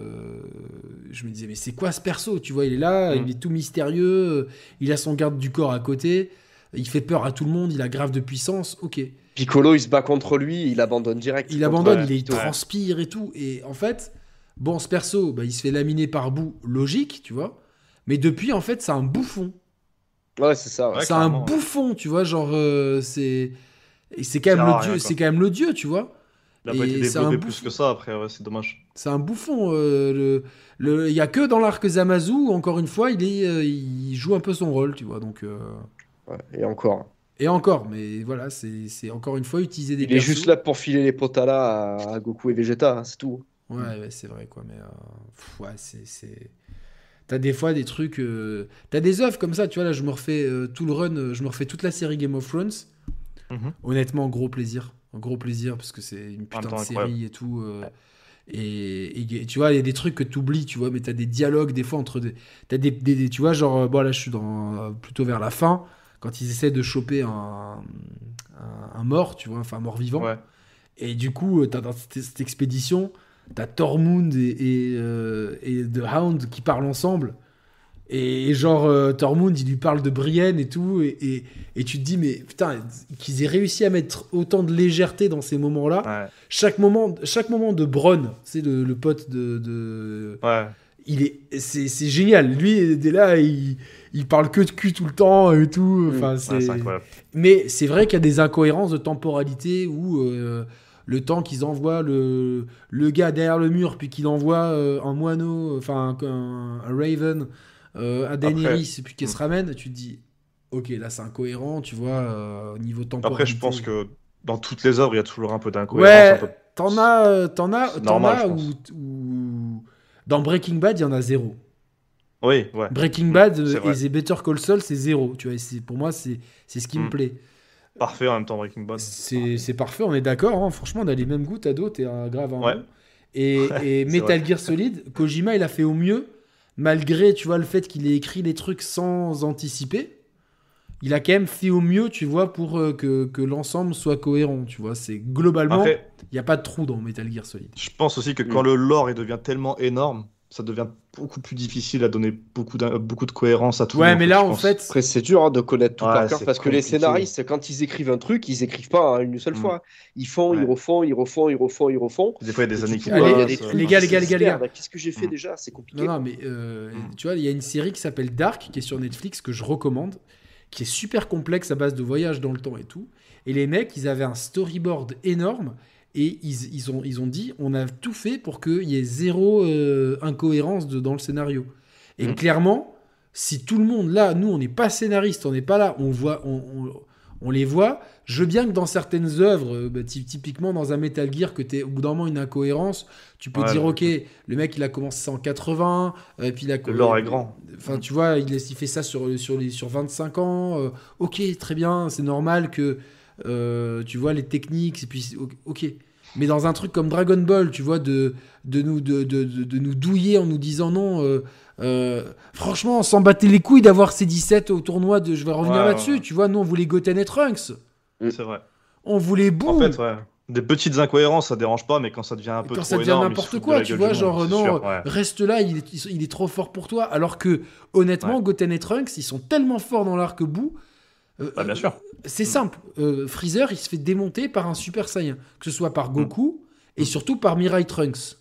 je me disais, mais c'est quoi ce perso Tu vois, il est là, Mm. il est tout mystérieux, il a son garde du corps à côté, il fait peur à tout le monde, il a grave de puissance, ok. Piccolo il se bat contre lui, il abandonne direct. Il abandonne, ouais, il, transpire et tout. Et en fait, bon, ce perso, bah, il se fait laminer par bout, logique, tu vois. Mais depuis, en fait, c'est un bouffon. Ouais, c'est ça. ouais. Ouais, c'est un ouais. bouffon, tu vois. Genre, euh, c'est. Et c'est quand, même le dieu, c'est quand même le dieu, tu vois. Il a pas été c'est un développé plus bouffon. que ça après, ouais, c'est dommage. C'est un bouffon. euh, le, le, il y a que dans l'arc Zamazu, encore une fois, il, est, euh, il joue un peu son rôle, tu vois. Donc, euh, Ouais, et encore. Et encore, mais voilà, c'est c'est encore une fois utiliser des Il est juste là pour filer les potalas à, à Goku et Vegeta, hein, c'est tout. Ouais, ouais, c'est vrai, quoi. Mais euh, pff, ouais, c'est. c'est- T'as des fois des trucs. euh, T'as des œuvres comme ça, tu vois. Là, je me refais euh, tout le run, je me refais toute la série Game of Thrones. Mhm. Honnêtement, gros plaisir. Un gros plaisir parce que c'est une putain de série incroyable. et tout. euh, et, et- et tu vois, il y a des trucs que tu oublies, tu vois, mais t'as des dialogues des fois entre des. Des, des- des- Tu vois, genre, euh, bon, là, je suis dans, euh, plutôt vers la fin, quand ils essaient de choper un, un, un mort, tu vois, enfin, un mort vivant. Ouais. Et du coup, euh, t'as dans cette, cette expédition, t'as Tormund et, et, euh, et The Hound qui parlent ensemble. Et, et genre, euh, Tormund, il lui parle de Brienne et tout. Et, et, et tu te dis, mais putain, qu'ils aient réussi à mettre autant de légèreté dans ces moments-là. Ouais. Chaque, moment, chaque moment de Bronn, c'est le, le pote de. de- Ouais. il est, c'est, c'est génial. Lui, dès là, il, il parle que de cul tout le temps et tout. Enfin, Ouais, c'est... incroyable. Mais c'est vrai qu'il y a des incohérences de temporalité où euh, le temps qu'ils envoient le, le gars derrière le mur, puis qu'il envoie euh, un moineau, enfin un, un- un Raven euh, à Daenerys, puis qu'il se ramène, tu te dis, ok, là c'est incohérent, tu vois, euh, au niveau temporalité. Après, je pense que dans toutes les œuvres, il y a toujours un peu d'incohérence. un Ouais, peu- t'en as, euh, t'en as, t'en as où- dans Breaking Bad, il y en a zéro. Oui, ouais. Breaking Bad euh, et The Better Call Saul, c'est zéro. Tu vois, c'est- pour moi, c'est c'est ce qui me Mm. plaît. Parfait en même temps, Breaking Bad. C'est parfait, on est d'accord. hein. Franchement, on a les mêmes goûts, Tado, t'es un grave un Ouais. Et, Metal Gear Solid, Kojima, il a fait au mieux, malgré, tu vois, le fait qu'il ait écrit les trucs sans anticiper. Il a quand même fait au mieux, tu vois, pour euh, que, que l'ensemble soit cohérent, tu vois. C'est globalement, il n'y a pas de trou dans Metal Gear Solid. je pense aussi que quand le lore il devient tellement énorme, ça devient beaucoup plus difficile à donner beaucoup, de cohérence à tout. Ouais, le mais là, en pense. fait, Après, c'est dur hein, de connaître tout Ouais, par cœur parce que les scénaristes, quand ils écrivent un truc, ils écrivent pas hein, une seule Mm. fois. Ils font, ils refont, ils refont, ils refont, ils refont. Des fois, il y a des années qui coup, Allez, il y a passent, des trucs les gars, les gars, les gars, les gars. Merde, Qu'est-ce que j'ai fait Mm. déjà? C'est compliqué. Non, non, mais euh, Mm. tu vois, il y a une série qui s'appelle Dark, qui est sur Netflix, que je recommande, qui est super complexe à base de voyages dans le temps et tout. Et les mecs, ils avaient un storyboard énorme et ils, ils ont, ils ont dit on a tout fait pour qu'il y ait zéro euh, incohérence de- dans le scénario. Et Mm. clairement, si tout le monde là, nous, on n'est pas scénariste, on n'est pas là, on voit, on, on- on les voit. Je veux bien que dans certaines œuvres, euh, bah, ty- typiquement dans un Metal Gear, que tu au bout d'un moment une incohérence, tu peux Ouais, dire ok, le mec il a commencé en 80, et puis il a Le lore est grand. Enfin, tu vois, il, il fait ça sur, sur, les, sur 25 ans. euh, ok, très bien, c'est normal que euh, tu vois les techniques, et puis ok. Mais dans un truc comme Dragon Ball, tu vois, de, de, nous, de, de, de- de nous douiller en nous disant non, euh, euh, franchement, on s'en battait les couilles d'avoir ces 17 au tournoi de. Je vais revenir Ouais, là-dessus, ouais. tu vois, nous on voulait Goten et Trunks. C'est vrai. On voulait En boum. fait, ouais. Des petites incohérences, ça dérange pas, mais quand ça devient un peu quand trop ça devient n'importe quoi, tu vois, genre monde, non, c'est sûr, ouais. reste là, il est, il est trop fort pour toi. Alors que honnêtement, Ouais. Goten et Trunks, ils sont tellement forts dans l'arc-bout. Euh, Bah, bien sûr. C'est Mm. simple. euh, Freezer, il se fait démonter par un Super Saiyan, que ce soit par Mm. Goku et surtout par Mirai Trunks.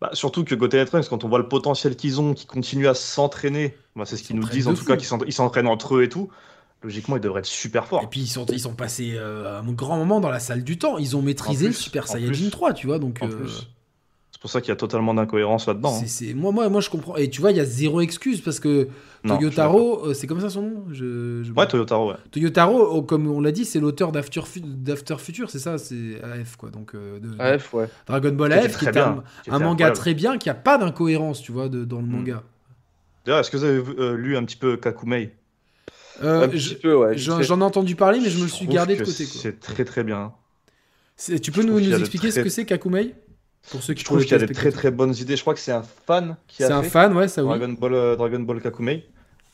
Bah, surtout que Goten et Trunks, quand on voit le potentiel qu'ils ont, qu'ils continuent à s'entraîner, bah, c'est ce qu'ils nous disent en tout fou. cas, qu'ils s'entra- ils s'entraînent entre eux et tout. Logiquement, ils devraient être super Et forts. puis ils sont, ils sont passés euh, un grand moment dans la salle du temps. Ils ont maîtrisé le Super Saiyajin plus. 3, tu vois. Donc En euh, plus. C'est pour ça qu'il y a totalement d'incohérence là-dedans. hein. c'est- moi, moi, moi, je comprends. Et tu vois, il y a zéro excuse parce que Non, Toyotaro, euh, c'est comme ça son nom je, je-. Ouais, Toyotaro, ouais. Toyotaro, oh, comme on l'a dit, c'est l'auteur d'After, Fu- d'After Future, c'est ça, c'est AF quoi. Donc euh, de- AF, ouais. Dragon Ball AF, qui est un, qui manga incroyable. très bien, qui a pas d'incohérence, tu vois, de- dans le Mm. manga. D'ailleurs, est-ce que vous avez euh, lu un petit peu Kakumei? Euh, un je- petit peu, ouais. J'en fait. j'en ai entendu parler, mais je me suis gardé de côté. quoi. C'est très très bien. C'est- Tu peux nous, expliquer ce que c'est Kakumei? Pour ceux qui Je trouve qu'il y a des très très bonnes idées. Je crois que c'est un fan qui C'est a un fait fan, ouais, ça oui. Dragon Ball, euh, Dragon Ball Kakumei.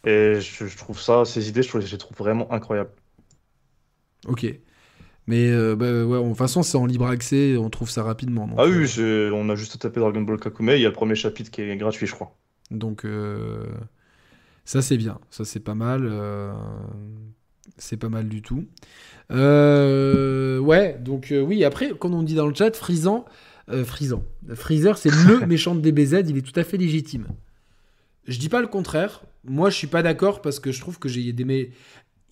Et je, je trouve ça, ces idées, je, trouve- je les trouve vraiment incroyables. Ok. Mais euh, bah, ouais, de toute façon, c'est en libre accès, on trouve ça rapidement. Donc, Ah euh, oui, c'est- on a juste tapé Dragon Ball Kakumei. Il y a le premier chapitre qui est gratuit, je crois. Donc euh, ça c'est bien, ça c'est pas mal, euh, c'est pas mal du tout. Euh, ouais, donc euh, oui, après, quand on dit dans le chat, Frisant, euh, Freezer c'est le méchant de DBZ, il est tout à fait légitime. Je dis pas le contraire, moi je suis pas d'accord parce que je trouve que j'ai des... mé-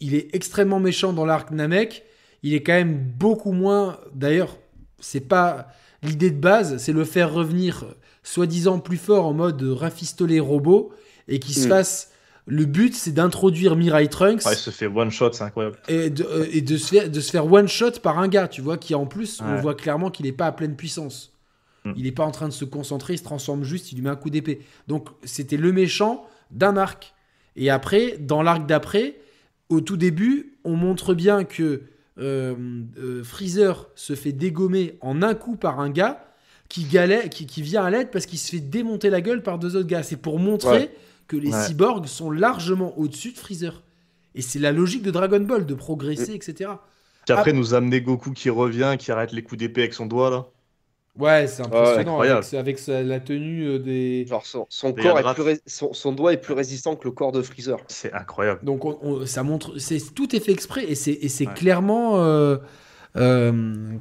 Il est extrêmement méchant dans l'arc Namek, il est quand même beaucoup moins... D'ailleurs, c'est pas... L'idée de base, c'est le faire revenir soi-disant plus fort en mode rafistoler robot et qu'il se Mm. fasse. Le but, c'est d'introduire Mirai Trunks Ouais, il se fait one shot, c'est incroyable. et, de, euh, et de, se faire, de se faire one shot par un gars, tu vois, qui en plus, on voit clairement qu'il n'est pas à pleine puissance. Mm. Il n'est pas en train de se concentrer, il se transforme juste, il lui met un coup d'épée. Donc, c'était le méchant d'un arc. Et après, dans l'arc d'après, au tout début, on montre bien que euh, euh, Freezer se fait dégommer en un coup par un gars qui, galait, qui, qui vient à l'aide parce qu'il se fait démonter la gueule par deux autres gars. C'est pour montrer Ouais. Que les Ouais. cyborgs sont largement au-dessus de Freezer. Et c'est la logique de Dragon Ball, de progresser, etc. Puis après, nous amener Goku qui revient, qui arrête les coups d'épée avec son doigt, là. Ouais, c'est impressionnant incroyable. avec, avec sa- la tenue euh, des. Genre, son, son Des corps est plus ré- son, son doigt est plus résistant que le corps de Freezer. C'est incroyable. Donc on- on- ça montre, c'est tout est fait exprès et c'est Ouais. clairement euh, euh,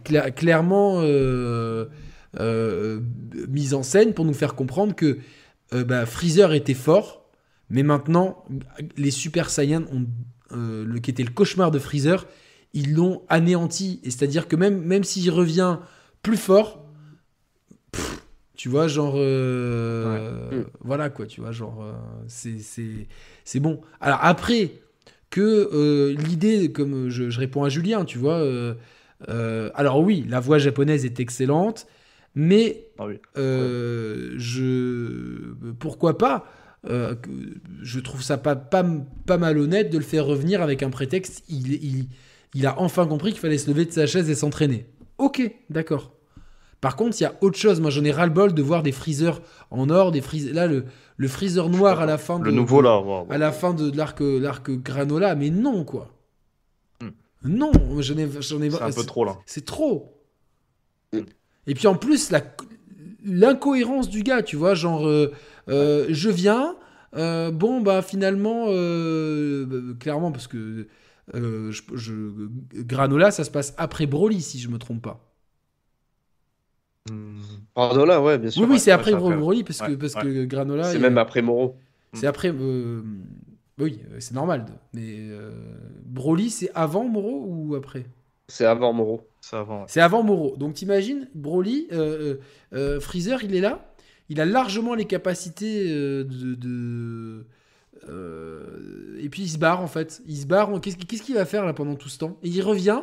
cla- clairement euh, euh, mis en scène pour nous faire comprendre que euh, bah, Freezer était fort, mais maintenant les Super Saiyans ont euh, le qui était le cauchemar de Freezer, ils l'ont anéanti et c'est-à-dire que même même s'il revient plus fort. pff, Tu vois, genre. euh, Ouais. Mm. Voilà, quoi, tu vois, genre. c'est- c'est c'est bon. Alors, après, que l'idée, comme je, je réponds à Julien, tu vois. alors, oui, la voix japonaise est excellente, mais Ah oui. euh, je. Pourquoi pas euh, je trouve ça pas, pas, pas malhonnête de le faire revenir avec un prétexte. Il, il, il a enfin compris qu'il fallait se lever de sa chaise et s'entraîner. Ok, d'accord. Par contre, il y a autre chose. Moi, j'en ai ras-le-bol de voir des freezers en or, des freezers. Là, le, le freezer noir à la fin de Le nouveau là, wow, à la fin de, de l'arc l'arc granola, mais non quoi. Hmm. Non, j'en ai j'en ai c'est un peu trop là. c'est trop. Et puis en plus, la- l'incohérence du gars, tu vois, genre, euh, euh, je viens, euh, bon, bah finalement, euh, bah, clairement, parce que je, je- Granola, ça se passe après Broly, si je me trompe pas. Hmm. Là, ouais, bien sûr. Oui, oui, c'est après Broly, parce que, parce ouais. que Granola. C'est même après Moro. C'est après. oui, c'est normal. Mais Broly, c'est avant Moro ou après? C'est avant Moro. C'est avant. ouais. C'est avant Moro. Donc t'imagines, Broly, euh, euh, euh, Freezer, il est là. Il a largement les capacités euh, de. de- euh, et puis il se barre en fait. Il se barre. Qu'est-ce qu'il va faire là pendant tout ce temps? Et il revient.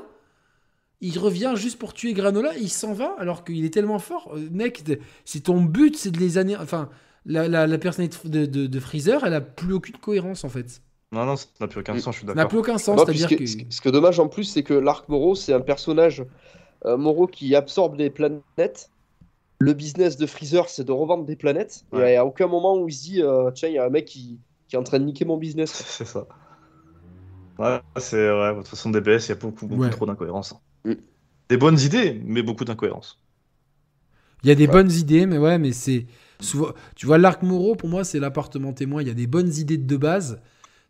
Il revient juste pour tuer Granola et il s'en va alors qu'il est tellement fort. Euh, mec, c'est ton but, c'est de les années. Enfin, la, la, la personnalité de, de, de Freezer, elle a plus aucune cohérence en fait. Non, non, ça n'a plus aucun sens, je suis Ça n'a d'accord. plus aucun sens. C'est-à-dire que. ce, qui- est dommage en plus, c'est que l'arc Moro, c'est un personnage euh, Moro qui absorbe des planètes. Le business de Freezer, c'est de revendre des planètes. Et Ouais. à aucun moment où il se dit, euh, tiens, il y a un mec qui, qui est en train de niquer mon business. C'est ça. Ouais, c'est ouais, de toute façon, DBS, il y a beaucoup, beaucoup Ouais. trop d'incohérences. Mm. Des bonnes idées, mais beaucoup d'incohérences. Il y a des Ouais. bonnes idées, mais ouais, mais c'est souvent. Tu vois, l'arc Moreau, pour moi, c'est l'appartement témoin. Il y a des bonnes idées de base.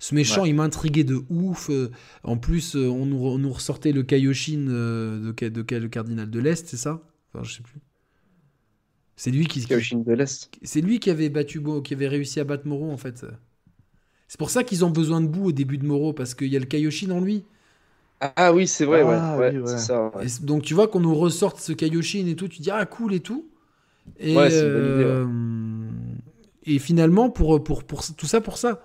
Ce méchant, il m'intriguait de ouf. Euh, En plus, euh, on nous, on nous ressortait le Kaioshin euh, de, quel- de quel le cardinal de l'Est, c'est ça? Enfin, je sais plus. C'est lui qui, Kaioshin de l'Est. c'est lui qui avait battu, qui avait réussi à battre Moro en fait. C'est pour ça qu'ils ont besoin de boue au début de Moro parce qu'il y a le Kaioshin en lui. Ah oui, c'est vrai, Ah, ouais. ouais, oui, ouais. C'est ça. ouais. Et c- donc tu vois qu'on nous ressorte ce Kaioshin et tout, tu dis ah cool et tout. Et, Ouais, c'est une bonne idée, ouais. euh, et finalement pour, pour, pour, tout ça pour ça.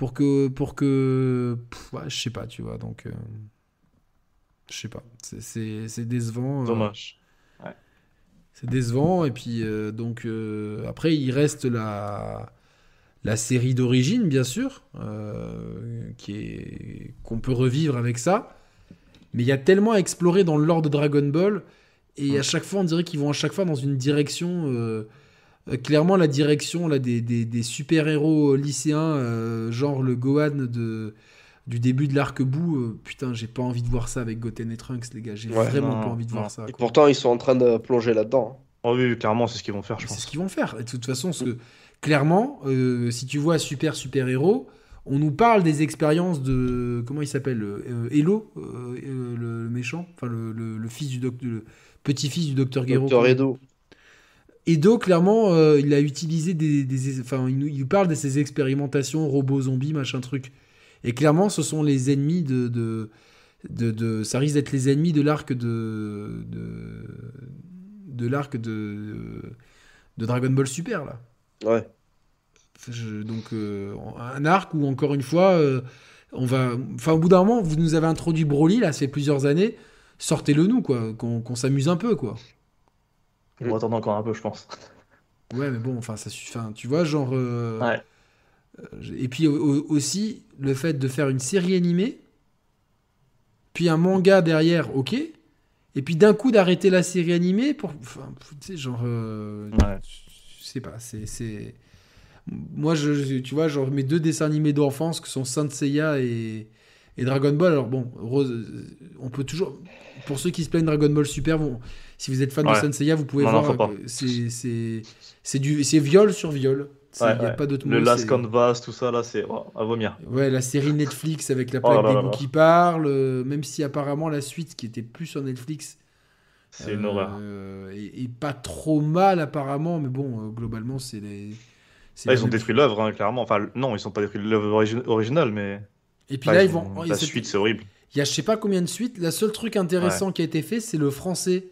Pour que pour que pff, ouais, je sais pas, tu vois donc euh, je sais pas, c'est- décevant. euh, Dommage. c'est décevant et puis euh, donc euh, après il reste la la série d'origine bien sûr qui est qu'on peut revivre avec ça mais il y a tellement à explorer dans le lore de Dragon Ball et à chaque fois on dirait qu'ils vont à chaque fois dans une direction euh, euh, clairement la direction là des, des, des super héros lycéens euh, genre le Gohan de du début de l'arc bout euh, putain j'ai pas envie de voir ça avec Goten et Trunks les gars j'ai Ouais, vraiment non, pas envie de non. voir ça Et quoi. pourtant, ils sont en train de plonger là-dedans. hein. Oh oui, clairement, c'est ce qu'ils vont faire, je Mais C'est pense. ce qu'ils vont faire. Et de toute façon, ce clairement, euh, si tu vois Super Super Héros, on nous parle des expériences de. Comment il s'appelle euh, Hello, euh, euh, le, méchant Enfin, le, le- le fils du docteur. Le petit-fils du docteur Gero. Docteur Edo. Edo, clairement, euh, il a utilisé des. des- Enfin, il, nous- il parle de ses expérimentations robots zombies, machin truc. Et clairement, ce sont les ennemis de. de, de, de- ça risque d'être les ennemis de l'arc de. de, de l'arc de. de Dragon Ball Super, là. Ouais. Je- donc euh, un arc où encore une fois euh, on va enfin au bout d'un moment vous nous avez introduit Broly là ça fait plusieurs années sortez-le nous quoi qu'on qu'on s'amuse un peu quoi On va attendre encore un peu, je pense. ouais mais bon enfin ça suffit enfin, tu vois genre euh, Ouais. euh, et puis au- au- aussi le fait de faire une série animée puis un manga derrière ok et puis d'un coup d'arrêter la série animée pour enfin tu sais genre euh, Ouais. je sais pas, c'est. Moi, je, tu vois, genre mes deux dessins animés d'enfance que sont Saint Seiya et, et Dragon Ball. Alors bon, Rose, on peut toujours. Pour ceux qui se plaignent Dragon Ball Super, bon, si vous êtes fan de Ouais. Saint Seiya, vous pouvez Non, voir. que c'est- du c'est viol sur viol. Il Ouais, n'y a pas d'autre mot. Le Last Canvas, tout ça, là, c'est oh, à vomir. Ouais, la série Netflix avec la Oh plaque là des là là. qui parlent, euh, même si apparemment la suite qui était plus sur Netflix C'est une euh, horreur. et, et pas trop mal apparemment, mais bon, euh, globalement, c'est les. Là, ils ont détruit l'œuvre, hein, clairement. Enfin, non, ils ont pas détruit l'œuvre origi- originale, mais. Et puis Enfin, là, ils vont. ont- La suite, c'est horrible. Il y a je sais pas combien de suites. La seule truc intéressant qui a été fait, c'est le français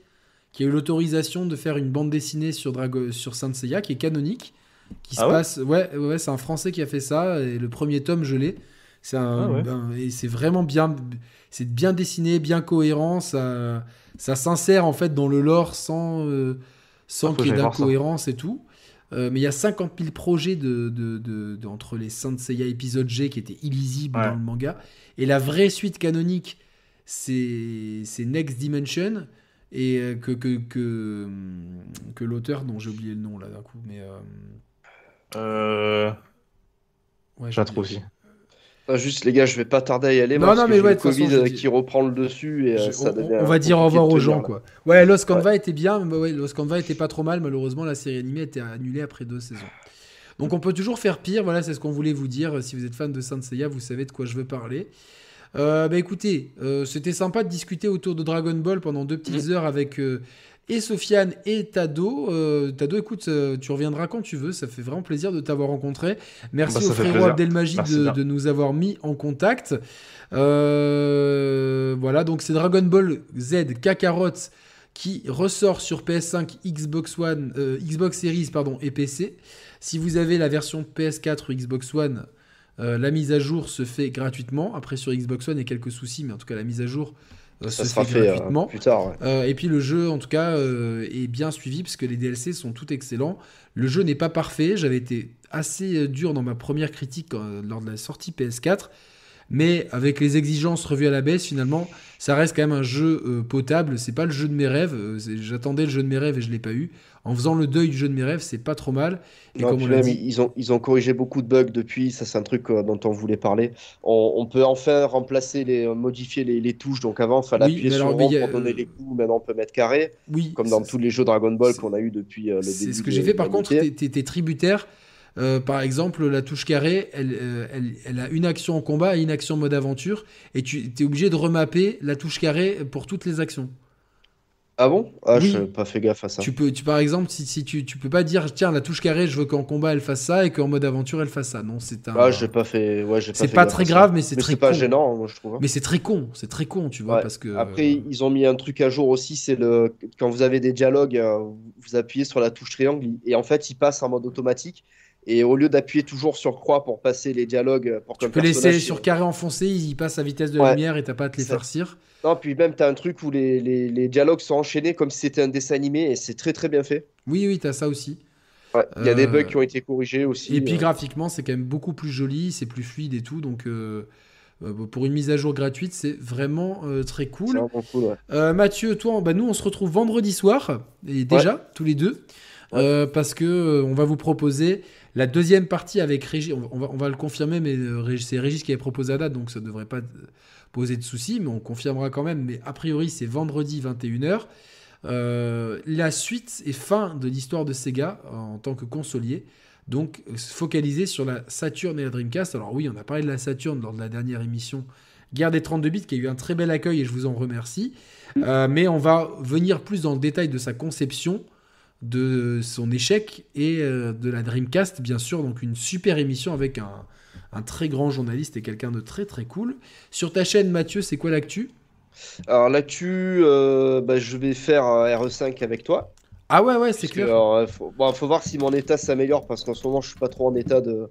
qui a eu l'autorisation de faire une bande dessinée sur Drago... sur Saint Seiya qui est canonique, qui se Ah ouais passe. Ouais, ouais, c'est un français qui a fait ça et le premier tome je l'ai. C'est un, Ah ouais. un- et c'est vraiment bien, c'est bien dessiné, bien cohérent. Ça, ça s'insère en fait dans le lore sans, euh, sans Ah, qu'il y ait d'incohérence et tout. Euh, mais il y a 50 000 projets de, de, de- de- entre les Saint Seiya épisode G qui étaient illisibles Ouais. dans le manga. Et la vraie suite canonique, c'est c'est Next Dimension. Et euh, que, que, que, hum, que l'auteur, dont j'ai oublié le nom là d'un coup, mais. euh, Euh, ouais, j'ai aussi. Ah, juste les gars, je vais pas tarder à y aller. Non, moi, non, parce mais que ouais, le façon, Covid dis- qui reprend le dessus et euh, Je- ça on, va dire au revoir aux gens, là. quoi. Ouais, Lost Canva était bien, mais ouais, Lost Canva était pas trop mal. Malheureusement, la série animée a été annulée après deux saisons. Donc on peut toujours faire pire. Voilà, c'est ce qu'on voulait vous dire. Si vous êtes fan de Saint Seiya, vous savez de quoi je veux parler. Euh, bah écoutez, euh, c'était sympa de discuter autour de Dragon Ball pendant deux petites heures avec euh, et Sofiane et Tado. Euh, Tado, écoute, euh, tu reviendras quand tu veux. Ça fait vraiment plaisir de t'avoir rencontré. Merci Bah, au frérot plaisir. Abdelmajid de, de nous avoir mis en contact. Euh, voilà, donc c'est Dragon Ball Z Kakarot qui ressort sur PS5, Xbox One, euh, Xbox Series pardon, et PC. Si vous avez la version PS4 ou Xbox One, euh, la mise à jour se fait gratuitement. Après sur Xbox One, il y a quelques soucis, mais en tout cas la mise à jour euh, Ça se sera fait euh, gratuitement. plus tard. ouais. Et puis le jeu, en tout cas, est bien suivi parce que les DLC sont tout excellents. Le jeu n'est pas parfait. J'avais été assez dur dans ma première critique lors de la sortie PS4. Mais avec les exigences revues à la baisse, finalement, ça reste quand même un jeu euh, potable. C'est pas le jeu de mes rêves. J'attendais le jeu de mes rêves et je l'ai pas eu. En faisant le deuil du jeu de mes rêves, c'est pas trop mal. Et Non, comme on dit, ils ont, ils ont corrigé beaucoup de bugs depuis. Ça, c'est un truc euh, dont on voulait parler. On, on peut enfin remplacer les, euh, modifier les, les touches. Donc avant, il fallait Oui, appuyer sur rond a- pour donner les coups. Maintenant, on peut mettre carré, oui, comme dans tous les jeux Dragon Ball qu'on a eu depuis euh, le début. C'est ce que j'ai fait. Par contre, t'es- tributaire. Euh, par exemple, la touche carré, elle, euh, elle, elle a une action en combat et une action en mode aventure. Et tu es obligé de remapper la touche carré pour toutes les actions. Ah bon? Ah, Oui. je n'ai pas fait gaffe à ça. Tu peux, tu, par exemple, si, si tu, tu peux pas dire, tiens, la touche carré, je veux qu'en combat elle fasse ça et qu'en mode aventure elle fasse ça. Non, c'est un. Ah, j'ai pas fait. Ouais, j'ai c'est pas très grave, mais c'est très c'est pas con. gênant, moi, je trouve. hein. Mais c'est très con, c'est très con, tu vois, Ouais. parce que. Après, ils ont mis un truc à jour aussi, c'est le quand vous avez des dialogues, euh, vous appuyez sur la touche triangle et en fait, il passe en mode automatique. Et au lieu d'appuyer toujours sur croix pour passer les dialogues, euh, pour tu qu'un peux laisser sur carré enfoncé, il passe à vitesse de Ouais. lumière et t'as pas à te les farcir. Non, puis même, tu as un truc où les, les, les dialogues sont enchaînés comme si c'était un dessin animé et c'est très très bien fait. Oui, oui, t'as ça aussi. Ouais, Il y a des Euh, bugs qui ont été corrigés aussi. Et puis euh. graphiquement, c'est quand même beaucoup plus joli, c'est plus fluide et tout. Donc euh, pour une mise à jour gratuite, c'est vraiment très cool. vraiment cool. ouais. Mathieu, toi, bah, nous, on se retrouve vendredi soir, et déjà, tous les deux, parce que on va vous proposer la deuxième partie avec Régis. On, va- on va, on va le confirmer, mais c'est Régis qui avait proposé la date, donc ça ne devrait pas poser de soucis, mais on confirmera quand même. Mais a priori, c'est vendredi 21h. Euh, la suite et fin de l'histoire de Sega en tant que consolier. Donc, euh, se focaliser sur la Saturn et la Dreamcast. Alors oui, on a parlé de la Saturn lors de la dernière émission Guerre des 32 bits, qui a eu un très bel accueil et je vous en remercie. Euh, mais on va venir plus dans le détail de sa conception, de son échec et euh, de la Dreamcast, bien sûr. Donc une super émission avec un, un très grand journaliste et quelqu'un de très très cool. Sur ta chaîne, Mathieu, c'est quoi l'actu? Alors là-dessus, euh, bah, je vais faire un RE5 avec toi. Ah ouais, ouais, c'est clair. alors, euh, faut, bon, faut voir si mon état s'améliore parce qu'en ce moment, je suis pas trop en état de,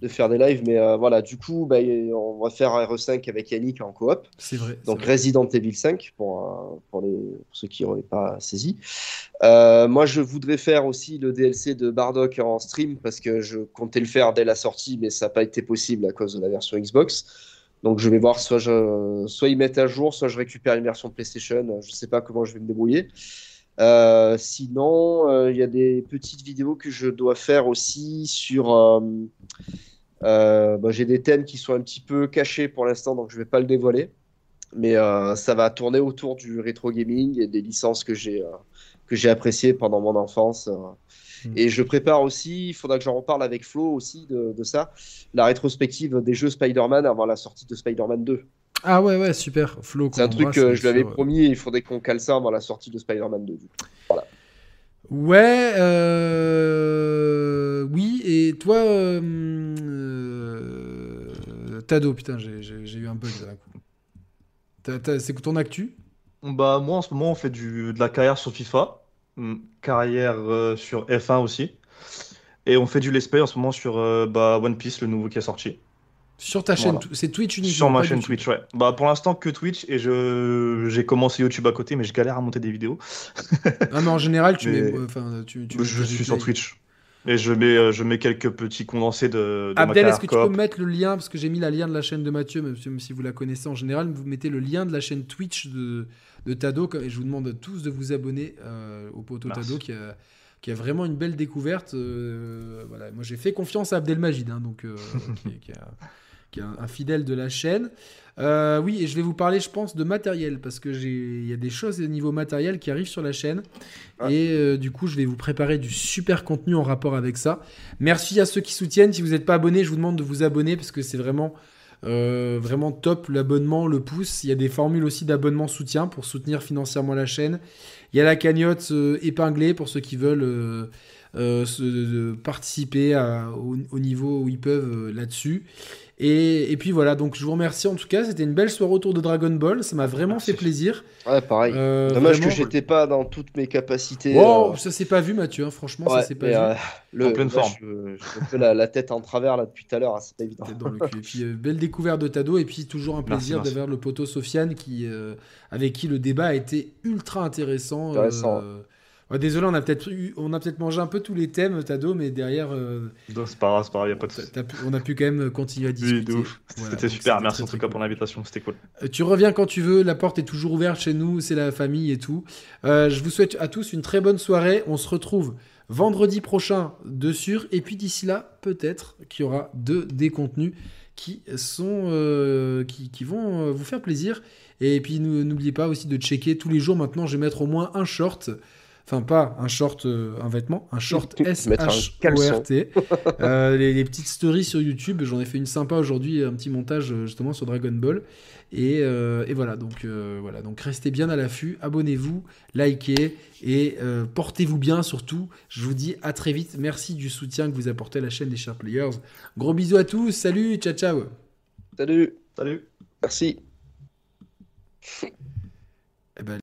de faire des lives. Mais euh, voilà, du coup, bah, on va faire un RE5 avec Yannick en coop. C'est vrai. Donc vrai. Resident Evil 5 pour, euh, pour, les, pour ceux qui n'auraient pas saisi. Euh, moi, je voudrais faire aussi le DLC de Bardock en stream parce que je comptais le faire dès la sortie, mais ça n'a pas été possible à cause de la version Xbox. Donc je vais voir, soit, je, soit ils mettent à jour, soit je récupère une version PlayStation. Je sais pas comment je vais me débrouiller. Euh, sinon, euh, il y a des petites vidéos que je dois faire aussi sur. euh, bah, j'ai des thèmes qui sont un petit peu cachés pour l'instant, donc je vais pas le dévoiler. Mais ça va tourner autour du rétro gaming et des licences que j'ai que j'ai appréciées pendant mon enfance. euh. Mm. Et je prépare aussi, il faudra que j'en reparle avec Flo aussi de, de ça, la rétrospective des jeux Spider-Man avant la sortie de Spider-Man 2. Ah ouais, ouais, super. Flo, C'est un truc que je l'avais sûr. promis et il faudrait qu'on cale ça avant la sortie de Spider-Man 2. du coup. Ouais, euh... oui, et toi, euh... euh, Tado, putain, j'ai- eu un bug d'un coup. T'as- t'as- C'est ton actu? Bah, moi, en ce moment, on fait du, de la carrière sur FIFA, hum, carrière euh, sur F1 aussi. Et on fait du let's play en ce moment sur euh, bah, One Piece, le nouveau qui est sorti. Sur ta chaîne, Voilà. c'est Twitch uniquement Sur ma chaîne YouTube. Twitch, ouais. Bah, pour l'instant, que Twitch. Et je j'ai commencé YouTube à côté, mais je galère à monter des vidéos. Ah, mais en général, tu Mais- mets. euh, Enfin, tu, tu je suis sur. Twitch. Et je mets, euh, je mets quelques petits condensés de, Abdel, est-ce que tu peux mettre le lien Parce que j'ai mis la lien de la chaîne de Mathieu, même si- vous la connaissez en général. Vous mettez le lien de la chaîne Twitch de, de Tado. Et je vous demande tous de vous abonner euh, au poteau Merci. Tado qui a, qui a vraiment une belle découverte. euh, voilà. Moi, j'ai fait confiance à Abdelmajid, hein, donc, euh, qui, un- qui est un, un fidèle de la chaîne. Euh, oui, et je vais vous parler, je pense, de matériel, parce que il y a des choses au niveau matériel qui arrivent sur la chaîne. Ah. Et euh, du coup, je vais vous préparer du super contenu en rapport avec ça. Merci à ceux qui soutiennent. Si vous n'êtes pas abonné, je vous demande de vous abonner parce que c'est vraiment, euh, vraiment top l'abonnement, le pouce. Il y a des formules aussi d'abonnement soutien pour soutenir financièrement la chaîne. Il y a la cagnotte épinglée pour ceux qui veulent euh, se- de participer à- au, au niveau où ils peuvent euh, là-dessus. Et, et puis voilà, donc je vous remercie en tout cas. C'était une belle soirée autour de Dragon Ball. Ça m'a vraiment Merci. fait plaisir. Ouais, pareil. Euh, Dommage vraiment- que j'étais pas dans toutes mes capacités. Oh, euh, ça s'est pas vu, Mathieu. hein. Franchement, ouais, ça s'est pas vu. euh, le, En pleine là, forme. Je, peu la, la tête en travers là depuis tout à l'heure, hein, c'est pas évident. Tête dans le cul. Et puis, euh, belle découverte de Tado. Et puis, toujours un plaisir d'avoir le poteau Sofiane qui, euh, avec qui le débat a été ultra intéressant. Intéressant. Ouais, désolé, on a peut-être eu- on a peut-être mangé un peu tous les thèmes, Tado, mais derrière, euh, C'est pas grave, c'est pas grave, y a pas de souci. on a pu quand même continuer à discuter. Oui. Voilà, C'était super, merci en tout cas cool. pour l'invitation, c'était cool. Euh, Tu reviens quand tu veux, la porte est toujours ouverte chez nous, c'est la famille et tout. Euh, je vous souhaite à tous une très bonne soirée. On se retrouve vendredi prochain de sûr. Et puis d'ici là, peut-être qu'il y aura de, des contenus qui, sont, qui, qui vont vous faire plaisir. Et puis nou- n'oubliez pas aussi de checker tous les jours. Maintenant, je vais mettre au moins un short. Enfin, pas un short, euh, un vêtement, un short S-H-O-R-T. Euh, les, les petites stories sur YouTube, j'en ai fait une sympa aujourd'hui, un petit montage euh, justement sur Dragon Ball. Et, euh, et voilà, donc, euh, voilà, donc restez bien à l'affût, abonnez-vous, likez et euh, portez-vous bien surtout. Je vous dis à très vite. Merci du soutien que vous apportez à la chaîne des Sharp Players. Gros bisous à tous, salut, ciao ciao. Salut, Salut merci.